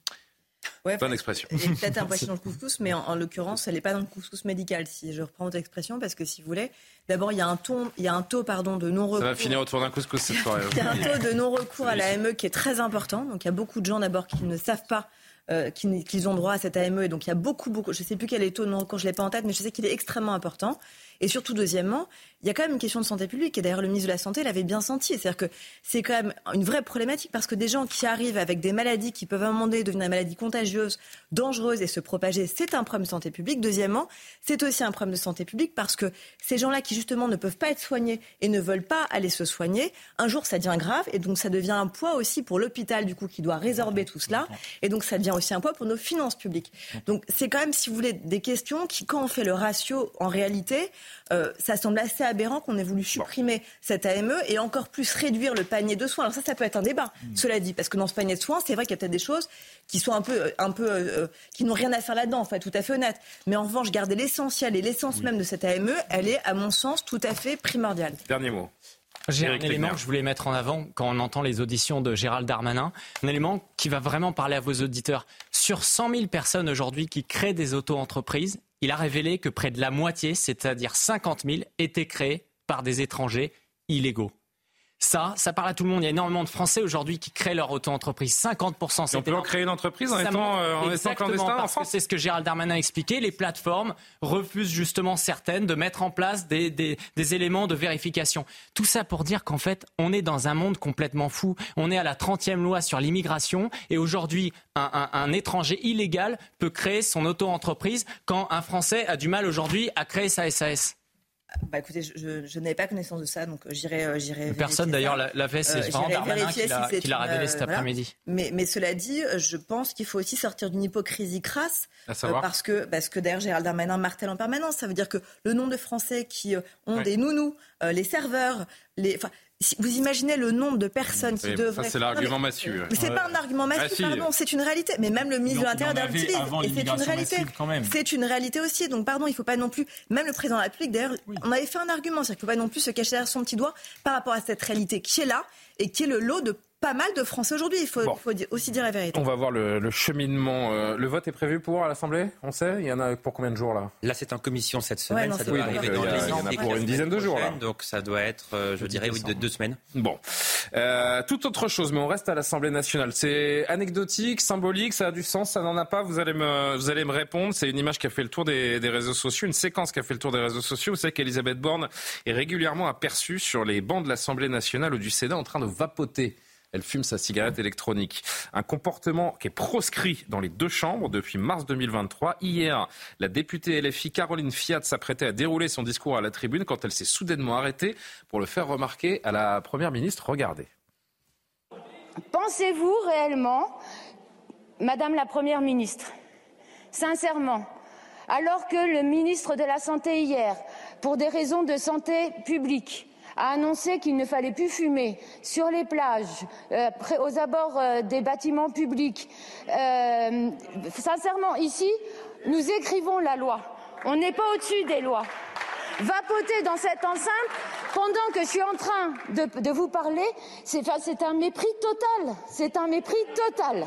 Ouais, Bonne expression. Peut-être un poisson dans le couscous, mais en, en l'occurrence, elle n'est pas dans le couscous médical, si je reprends votre expression, parce que si vous voulez, d'abord, il y a un, ton, il y a un taux pardon, de Ça non-recours. va finir autour d'un couscous cette soirée. Il y a un taux de non-recours à l'AME qui est très important. Donc, il y a beaucoup de gens d'abord qui ne savent pas euh, qu'ils qu'ils ont droit à cette AME. Et donc, il y a beaucoup, beaucoup. Je ne sais plus quel est le taux de non-recours, je ne l'ai pas en tête, mais je sais qu'il est extrêmement important. Et surtout, deuxièmement, il y a quand même une question de santé publique. Et d'ailleurs, le ministre de la Santé l'avait bien senti. C'est-à-dire que c'est quand même une vraie problématique parce que des gens qui arrivent avec des maladies qui peuvent à un moment donné devenir des maladies contagieuses, dangereuses et se propager, c'est un problème de santé publique. Deuxièmement, c'est aussi un problème de santé publique parce que ces gens-là qui justement ne peuvent pas être soignés et ne veulent pas aller se soigner, un jour ça devient grave et donc ça devient un poids aussi pour l'hôpital du coup qui doit résorber tout cela et donc ça devient aussi un poids pour nos finances publiques. Donc c'est quand même, si vous voulez, des questions qui, quand on fait le ratio en réalité, euh, ça semble assez aberrant qu'on ait voulu supprimer cette AME et encore plus réduire le panier de soins. Alors ça, ça peut être un débat, cela dit, parce que dans ce panier de soins, c'est vrai qu'il y a peut-être des choses qui sont un peu, euh, un peu, euh, qui n'ont rien à faire là-dedans, enfin tout à fait honnête. Mais en revanche, garder l'essentiel et l'essence même de cette AME, elle est, à mon sens, tout à fait primordiale. Dernier mot. J'ai un élément que je voulais mettre en avant quand on entend les auditions de Gérald Darmanin, un élément qui va vraiment parler à vos auditeurs. Sur 100 000 personnes aujourd'hui qui créent des auto-entreprises, il a révélé que près de la moitié, c'est-à-dire 50 000, étaient créées par des étrangers illégaux. Ça, ça parle à tout le monde. Il y a énormément de Français aujourd'hui qui créent leur auto-entreprise. 50%, Et c'est on peut en créer une entreprise en étant, euh, en étant clandestin en parce que France c'est ce que Gérald Darmanin a expliqué. Les plateformes refusent justement certaines de mettre en place des, des, des éléments de vérification. Tout ça pour dire qu'en fait, on est dans un monde complètement fou. On est à la 30e loi sur l'immigration et aujourd'hui, un, un, un étranger illégal peut créer son auto-entreprise quand un Français a du mal aujourd'hui à créer sa SAS. Bah écoutez, je, je, je n'avais pas connaissance de ça, donc euh, j'irai, euh, j'irai. Personne d'ailleurs l'a fait, c'est Euh, vraiment j'irai Darmanin vérifier qui l'a si révélé cet voilà. après-midi. Mais, mais cela dit, je pense qu'il faut aussi sortir d'une hypocrisie crasse. Parce que, parce que d'ailleurs, Gérald Darmanin martèle en permanence. Ça veut dire que le nombre de Français qui ont des nounous, euh, les serveurs, les. Enfin, si vous imaginez le nombre de personnes qui devraient. Ça, c'est l'argument mais- massue. mais c'est pas un argument massif, Ah, si. pardon, c'est une réalité. Mais même le ministre de l'Intérieur avant Et c'est une réalité. massive, quand même. C'est une réalité aussi. Donc, pardon, il faut pas non plus. Même le président de la République, d'ailleurs, on avait fait un argument. C'est-à-dire qu'il ne faut pas non plus se cacher derrière son petit doigt par rapport à cette réalité qui est là et qui est le lot de pas mal de Français aujourd'hui. Il faut, aussi dire la vérité. On va voir le, cheminement. Euh, le vote est prévu pour à l'Assemblée On sait Il y en a pour combien de jours là? Là, c'est en commission cette semaine. ça doit arriver dans les, il y pour une dizaine de jours là. Donc ça doit être, euh, je dirais, oui, de deux semaines. Bon. Euh, toute autre chose, mais on reste à l'Assemblée nationale. C'est anecdotique, symbolique, ça a du sens, ça n'en a pas. Vous allez me, vous allez me répondre. C'est une image qui a fait le tour des, des réseaux sociaux, une séquence qui a fait le tour des réseaux sociaux. Vous savez qu'Elisabeth Borne est régulièrement aperçue sur les bancs de l'Assemblée nationale ou du Sénat en train de vapoter elle fume sa cigarette électronique. Un comportement qui est proscrit dans les deux chambres depuis mars 2023. Hier, la députée LFI Caroline Fiat s'apprêtait à dérouler son discours à la tribune quand elle s'est soudainement arrêtée pour le faire remarquer à la Première ministre. Regardez. Pensez-vous réellement, Madame la Première ministre, sincèrement, alors que le ministre de la Santé hier, pour des raisons de santé publique, a annoncé qu'il ne fallait plus fumer sur les plages, euh, aux abords euh, des bâtiments publics. Euh, sincèrement, ici, nous écrivons la loi. On n'est pas au-dessus des lois. Vapoter dans cette enceinte pendant que je suis en train de, de vous parler, c'est un mépris total. C'est un mépris total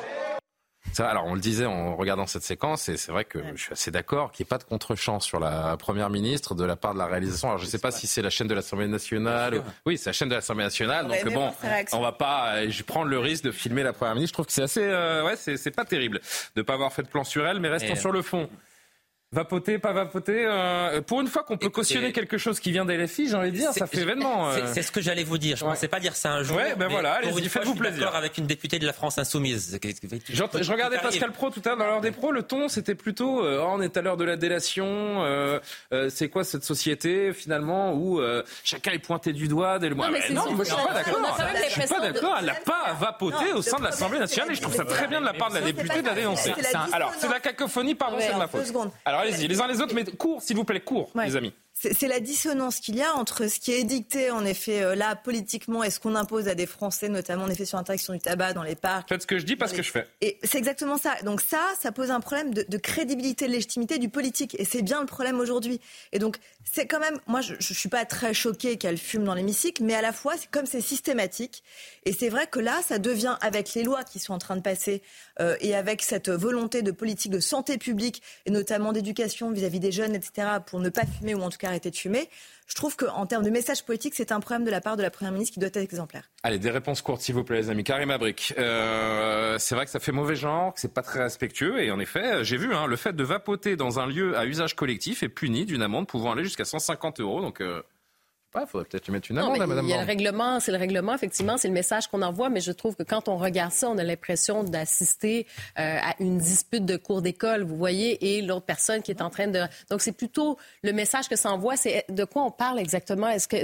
alors on le disait en regardant cette séquence, et c'est vrai que je suis assez d'accord qu'il n'y ait pas de contre-champ sur la Première ministre de la part de la réalisation. Alors je ne sais pas si c'est la chaîne de l'Assemblée nationale. Oui, c'est la chaîne de l'Assemblée nationale. Donc bon, on va pas euh, je prendre le risque de filmer la Première ministre. Je trouve que c'est assez... Euh, ouais, c'est pas terrible de ne pas avoir fait de plan sur elle, mais restons sur le fond. Vapoter, pas vapoter. Euh, pour une fois qu'on peut cautionner quelque chose qui vient des LFI, j'ai envie de dire, ça fait événement. Euh. C'est ce que j'allais vous dire. Je ne pensais pas dire ça un jour. Ouais, ben voilà, allez-y, faites-vous plaisir. avec une députée de la France insoumise. Je, je regardais Pascal Pro tout à l'heure dans l'heure des pros. Le ton, c'était plutôt, euh, oh, on est à l'heure de la délation. c'est quoi cette société finalement où chacun est pointé du doigt dès le mois. Non, moi je suis pas d'accord. Je suis pas d'accord. Elle n'a pas vapoté au sein de l'Assemblée nationale et je trouve ça très bien de la part de la députée de la dénoncer. Alors, c'est la cacophonie, pardon, c'est de ma faute. Allez-y, les uns les autres, mais court, s'il vous plaît, court, les amis c'est la dissonance qu'il y a entre ce qui est édicté, en effet, euh, là, politiquement, et ce qu'on impose à des Français, notamment, en effet, sur l'interdiction du tabac dans les parcs. Faites ce que je dis, pas ce que je fais. Et c'est exactement ça. Donc ça, ça pose un problème de, crédibilité, de légitimité du politique. Et c'est bien le problème aujourd'hui. Et donc, c'est quand même, moi, je ne suis pas très choquée qu'elle fume dans l'hémicycle, mais à la fois, c'est comme c'est systématique. Et c'est vrai que là, ça devient, avec les lois qui sont en train de passer, euh, et avec cette volonté de politique de santé publique, et notamment d'éducation vis-à-vis des jeunes, etc., pour ne pas fumer, ou en tout cas arrêter de fumer, je trouve qu'en termes de message politique, c'est un problème de la part de la Première ministre qui doit être exemplaire. Allez, des réponses courtes, s'il vous plaît, les amis. Karim Abric, euh, c'est vrai que ça fait mauvais genre, que c'est pas très respectueux, et en effet, j'ai vu, hein, le fait de vapoter dans un lieu à usage collectif est puni d'une amende pouvant aller jusqu'à 150 euros, donc... Euh, il faudrait peut-être lui mettre une amende, Madame. Il y a le règlement, c'est le règlement, effectivement, c'est le message qu'on envoie, mais je trouve que quand on regarde ça, on a l'impression d'assister euh, à une dispute de cours d'école, vous voyez, et l'autre personne qui est en train de. Donc c'est plutôt le message que ça envoie, c'est de quoi on parle exactement? Est-ce que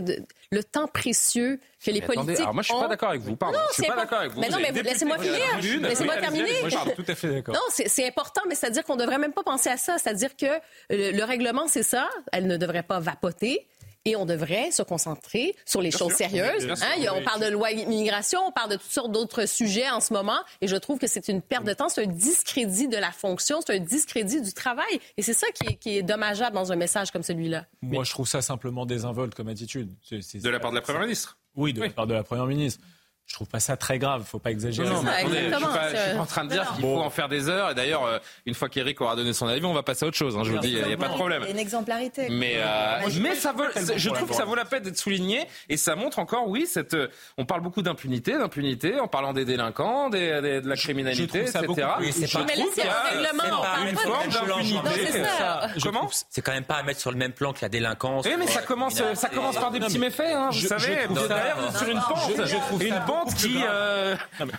le temps précieux que les politiques. Alors moi, je suis pas d'accord avec vous. Pardon, non, je suis pas d'accord avec vous. Mais non, mais laissez-moi finir. Laissez-moi terminer. Moi, je suis tout à fait d'accord. Non, c'est important, mais c'est-à-dire qu'on devrait même pas penser à ça. C'est-à-dire que le règlement, c'est ça. Elle ne devrait pas vapoter et on devrait se concentrer sur les choses sérieuses. Hein, on parle de loi immigration, on parle de toutes sortes d'autres sujets en ce moment, et je trouve que c'est une perte de temps, c'est un discrédit de la fonction, c'est un discrédit du travail, et c'est ça qui est, qui est, dommageable dans un message comme celui-là. Moi, je trouve ça simplement désinvolte comme attitude. de la part de la Première ministre Oui, de la part de la Première ministre. Je trouve pas ça très grave, faut pas exagérer. Non, mais attendez, je suis pas, suis pas en train de dire qu'il faut en faire des heures. Et d'ailleurs, euh, une fois qu'Éric aura donné son avis, on va passer à autre chose. Hein, je vous dis, il n'y a pas de problème. Il y a une exemplarité. Mais, euh, mais ça veut, je trouve que ça vaut la peine d'être souligné et ça montre encore, oui, cette. Euh, on parle beaucoup d'impunité, d'impunité, en parlant des délinquants, des, des, de la criminalité, etc. Oui, c'est pas, mais là, c'est un règlement. Une forme d'impunité. Comment C'est quand même pas à mettre sur le même plan que la délinquance. Oui, mais ça commence, ça commence par des petits méfaits. Hein, vous savez, derrière, sur une pente, une pente qui euh,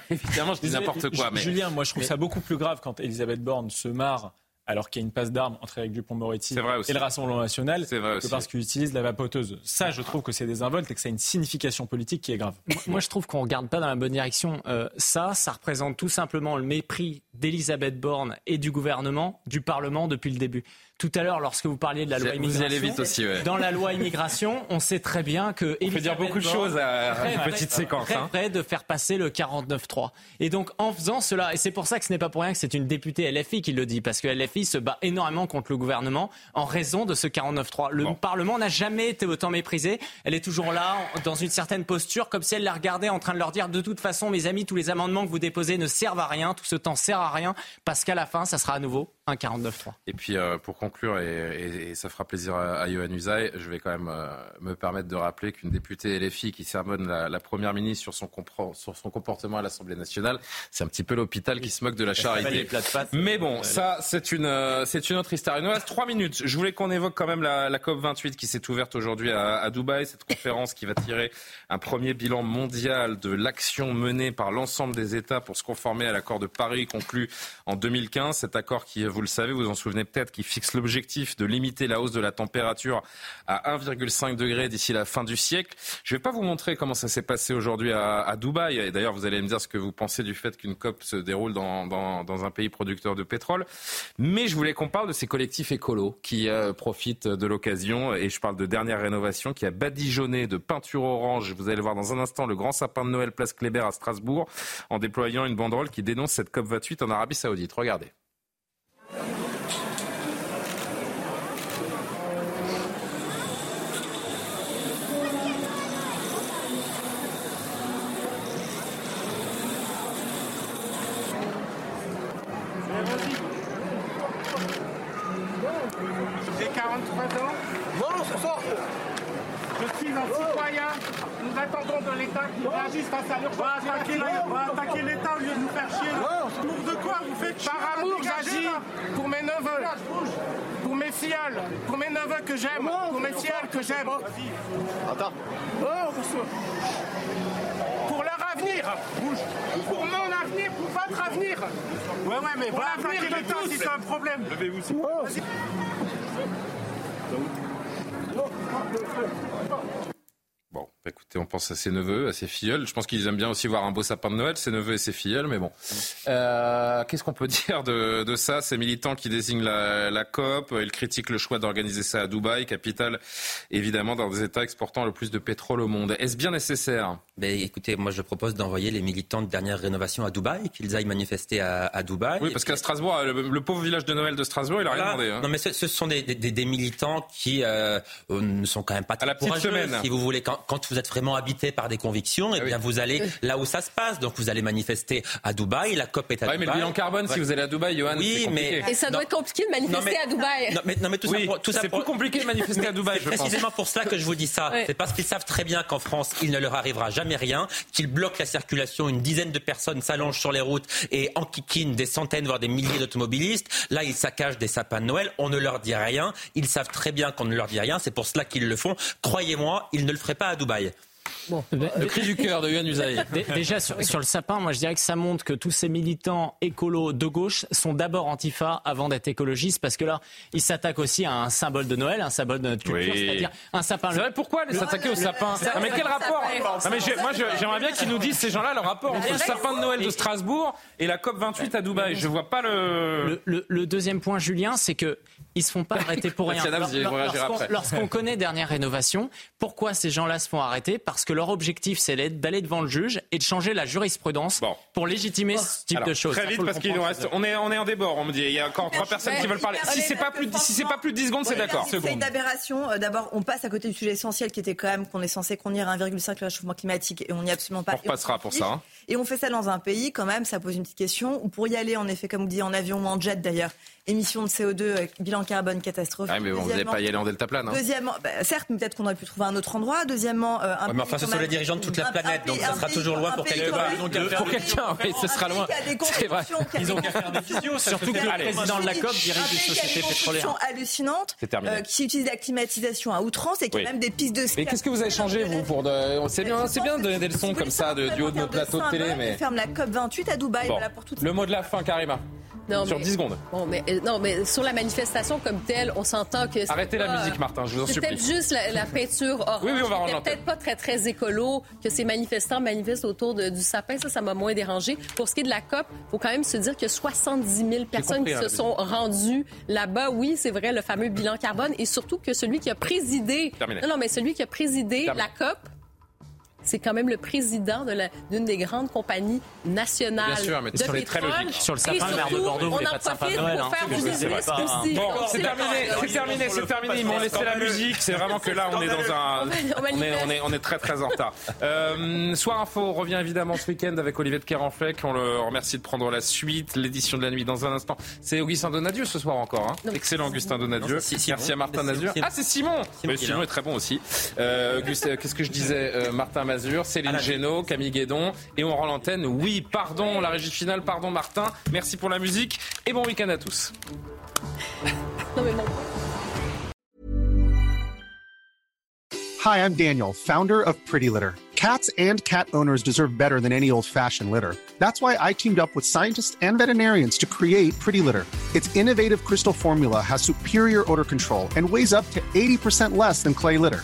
évidemment, je dis n'importe quoi. Mais... Julien, moi, je trouve ça beaucoup plus grave quand Elisabeth Borne se marre alors qu'il y a une passe d'armes entre Eric Dupont-Moretti et le Rassemblement national, que parce qu'il utilise la vapoteuse. Ça, je trouve que c'est désinvolte et que ça a une signification politique qui est grave. Moi, je trouve qu'on ne regarde pas dans la bonne direction. Euh, ça, ça représente tout simplement le mépris d'Elisabeth Borne et du gouvernement, du Parlement depuis le début tout à l'heure, lorsque vous parliez de la loi immigration, vous allez vite aussi, dans la loi immigration, on sait très bien que on peut dire beaucoup de choses à une petite séquence. Hein. près de faire passer le 49-3. Et donc, en faisant cela, et c'est pour ça que ce n'est pas pour rien que c'est une députée LFI qui le dit, parce que LFI se bat énormément contre le gouvernement en raison de ce 49-3. Le Parlement n'a jamais été autant méprisé. Elle est toujours là, dans une certaine posture, comme si elle la regardait en train de leur dire de toute façon, mes amis, tous les amendements que vous déposez ne servent à rien, tout ce temps sert à rien, parce qu'à la fin, ça sera à nouveau un 49-3. Et puis, euh, pour conclure, et, ça fera plaisir à, à Yohann Usaï, je vais quand même euh, me permetêtre de rappeler qu'une députée LFI qui sermonne la, Première ministre sur son, sur son comportement à l'Assemblée nationale, c'est un petit peu l'hôpital qui se moque de la charité. Mais bon, ça, c'est une, euh, c'est une autre histoire. Il nous reste trois minutes. Je voulais qu'on évoque quand même la, COP28 qui s'est ouverte aujourd'hui à, à Dubaï, cette conférence qui va tirer un premier bilan mondial de l'action menée par l'ensemble des États pour se conformer à l'accord de Paris conclu en 2015. Cet accord qui, vous le savez, vous en souvenez peut-être, qui fixe l'objectif de limiter la hausse de la température à 1,5 degré d'ici la fin du siècle. Je ne vais pas vous montrer comment ça s'est passé aujourd'hui à, Dubaï. D'ailleurs, vous allez me dire ce que vous pensez du fait qu'une COP se déroule dans, un pays producteur de pétrole. Mais je voulais qu'on parle de ces collectifs écolos qui euh, profitent de l'occasion. Et je parle de dernière rénovation qui a badigeonné de peinture orange. Vous allez voir dans un instant le grand sapin de Noël place Kléber à Strasbourg en déployant une banderole qui dénonce cette COP 28 en Arabie Saoudite. Regardez. J'ai 43 ans. Non, ce soir. Je suis un citoyen. Nous attendons de l'État qui réagisse face à l'urgence. Va attaquer l'État Par amour, j'agis pour mes neveux, pour mes filleuls, pour mes neveux que j'aime, pour mes filleuls que j'aime. Attends. Pour leur avenir. Pour mon avenir, pour votre avenir. Ouais, ouais, mais pour l'avenir de tous. Si c'est un problème. Levez-vous. Bon, bah, écoutez, on pense à ses neveux, à ses filleuls. Je pense qu'ils aiment bien aussi voir un beau sapin de Noël, ses neveux et ses filleuls, mais bon. Euh, Qu'est-ce qu'on peut dire de, de, ça? Ces militants qui désignent la, la COP, ils critiquent le choix d'organiser ça à Dubaï, capitale évidemment dans des États exportant le plus de pétrole au monde. Est-ce bien nécessaire? Ben, Écoutez, moi je propose d'envoyer les militants de dernière rénovation à Dubaï, qu'ils aillent manifester à, à Dubaï. Oui, parce qu'à Strasbourg, le, pauvre village de Noël de Strasbourg, il a rien demandé. Hein. Non, mais ce, ce sont des, des, des, militants qui euh, ne sont quand même pas très à la petite semaine. Si vous voulez, quand, quand vous êtes vraiment habité par des convictions, eh ah bien vous allez là où ça se passe. Donc vous allez manifester à Dubaï, la COP est à Dubaï. mais le bilan carbone, si vous allez à Dubaï, Johan, oui, mais et ça doit être compliqué de manifester à Dubaï. Non, mais, non, mais tout ça, pour, tout ça c'est plus compliqué de manifester à Dubaï. C'est précisément pour cela que je vous dis ça. C'est parce qu'ils savent très bien qu'en France, il ne leur arrivera jamais rien, qu'ils bloquent la circulation, une dizaine de personnes s'allongent sur les routes et enquiquinent des centaines voire des milliers d'automobilistes. Là, ils saccagent des sapins de Noël. On ne leur dit rien. Ils savent très bien qu'on ne leur dit rien. C'est pour cela qu'ils le font. Croyez-moi, ils ne le feraient pas à Dubaï. Bon. Le cri du cœur de Yann Usaï. Déjà, sur, le sapin, moi je dirais que ça montre que tous ces militants écolos de gauche sont d'abord antifa avant d'être écologistes, parce que là, ils s'attaquent aussi à un symbole de Noël, un symbole de notre culture, c'est-à-dire un sapin. C'est vrai, pourquoi s'attaquer au sapin Mais quel rapport mais Moi, j'aimerais bien qu'ils nous disent, ces gens-là, le rapport entre le sapin de Noël de Strasbourg et la COP 28 à Dubaï. Je vois pas le... Le, deuxième point, Julien, c'est que ils se font pas arrêter pour rien. Lorsqu'on connaît dernière rénovation, pourquoi ces gens-là se font arrêter? Parce que leur objectif, c'est d'aller devant le juge et de changer la jurisprudence pour légitimer ce type de choses. Très vite, parce qu'il nous reste. On est, on est en débord, on me dit. Il y a encore trois personnes qui veulent parler. Si c'est pas plus, si c'est pas plus de 10 secondes, c'est d'accord. C'est une aberration. Euh, d'abord, on passe à côté du sujet essentiel qui était quand même qu'on est censé conduire à 1,5 le réchauffement climatique et on n'y est absolument pas. On repassera pour ça. Hein. Et on fait ça dans un pays, quand même, ça pose une petite question. Ou pour y aller, en effet, comme vous dites, en avion ou en jet d'ailleurs, émissions de CO2, euh, bilan carbone catastrophique. Ah, mais bon, vous n'allez pas y aller en deltaplane. Hein. Deuxièmement, bah, certes, peut-être qu'on aurait pu trouver un autre endroit. Deuxièmement, euh, un ouais, mais enfin, ce sont les dirigeants de toute la planète, donc ça sera toujours loin pour quelqu'un. Pour quelqu'un, oui, ce sera loin. C'est vrai. Ils ont qu'à faire des visios, surtout que le président de la COP dirige une société pétrolière. hallucinante, euh, qui utilise la climatisation à outrance et qui a même des pistes de ski. Mais qu'est-ce que vous avez changé, vous, pour C'est bien, c'est bien de donner des leçons comme ça du haut de nos plateaux de télé, mais. ferme la COP 28 à Dubaï. Le mot de la fin, Karima. sur 10 secondes. Bon, mais, euh, non, mais sur la manifestation comme telle, on s'entend que. Arrêtez la musique, Martin, je vous en supplie. C'est peut-être juste la, peinture orange. Oui, oui, on va peut-être pas très, très écolo que ces manifestants manifestent autour du sapin. Ça, ça m'a moins dérangé. Pour ce qui est de la COP, il faut quand même se dire a 70 000 personnes qui hein, se sont rendues là-bas. Oui, c'est vrai, le fameux bilan carbone. Et surtout que celui qui a présidé. Non, non, mais celui qui a présidé la COP c'est quand même le président d'une des grandes compagnies nationales. Bien sûr, mais c'est sur les très logiques. Sur le sapin, maire de Bordeaux, on en profite pour hein. faire du business aussi. Bon, c'est terminé, c'est terminé, c'est terminé. Ils m'ont laissé la musique. C'est vraiment que là, on est dans un. On est, on est, très, très en retard. Euh, Soir Info revient évidemment ce week-end avec Olivier de Kerenfleck. On le remercie de prendre la suite. L'édition de la nuit dans un instant. C'est Augustin Donadieu ce soir encore. Hein. Excellent Augustin Donadieu. Merci à Martin Nazur. Ah, c'est Simon. Simon est très bon aussi. Euh, qu'est-ce que je disais euh, Martin Céline Génaud, Camille Guédon. Et on rend l'antenne. Oui, pardon, la régie finale, pardon Martin. Merci pour la musique et bon week-end à tous. Hi, I'm Daniel, founder of Pretty Litter. Cats and cat owners deserve better than any old-fashioned litter. That's why I teamed up with scientists and veterinarians to create Pretty Litter. Its innovative crystal formula has superior odor control and weighs up to 80% less than clay litter.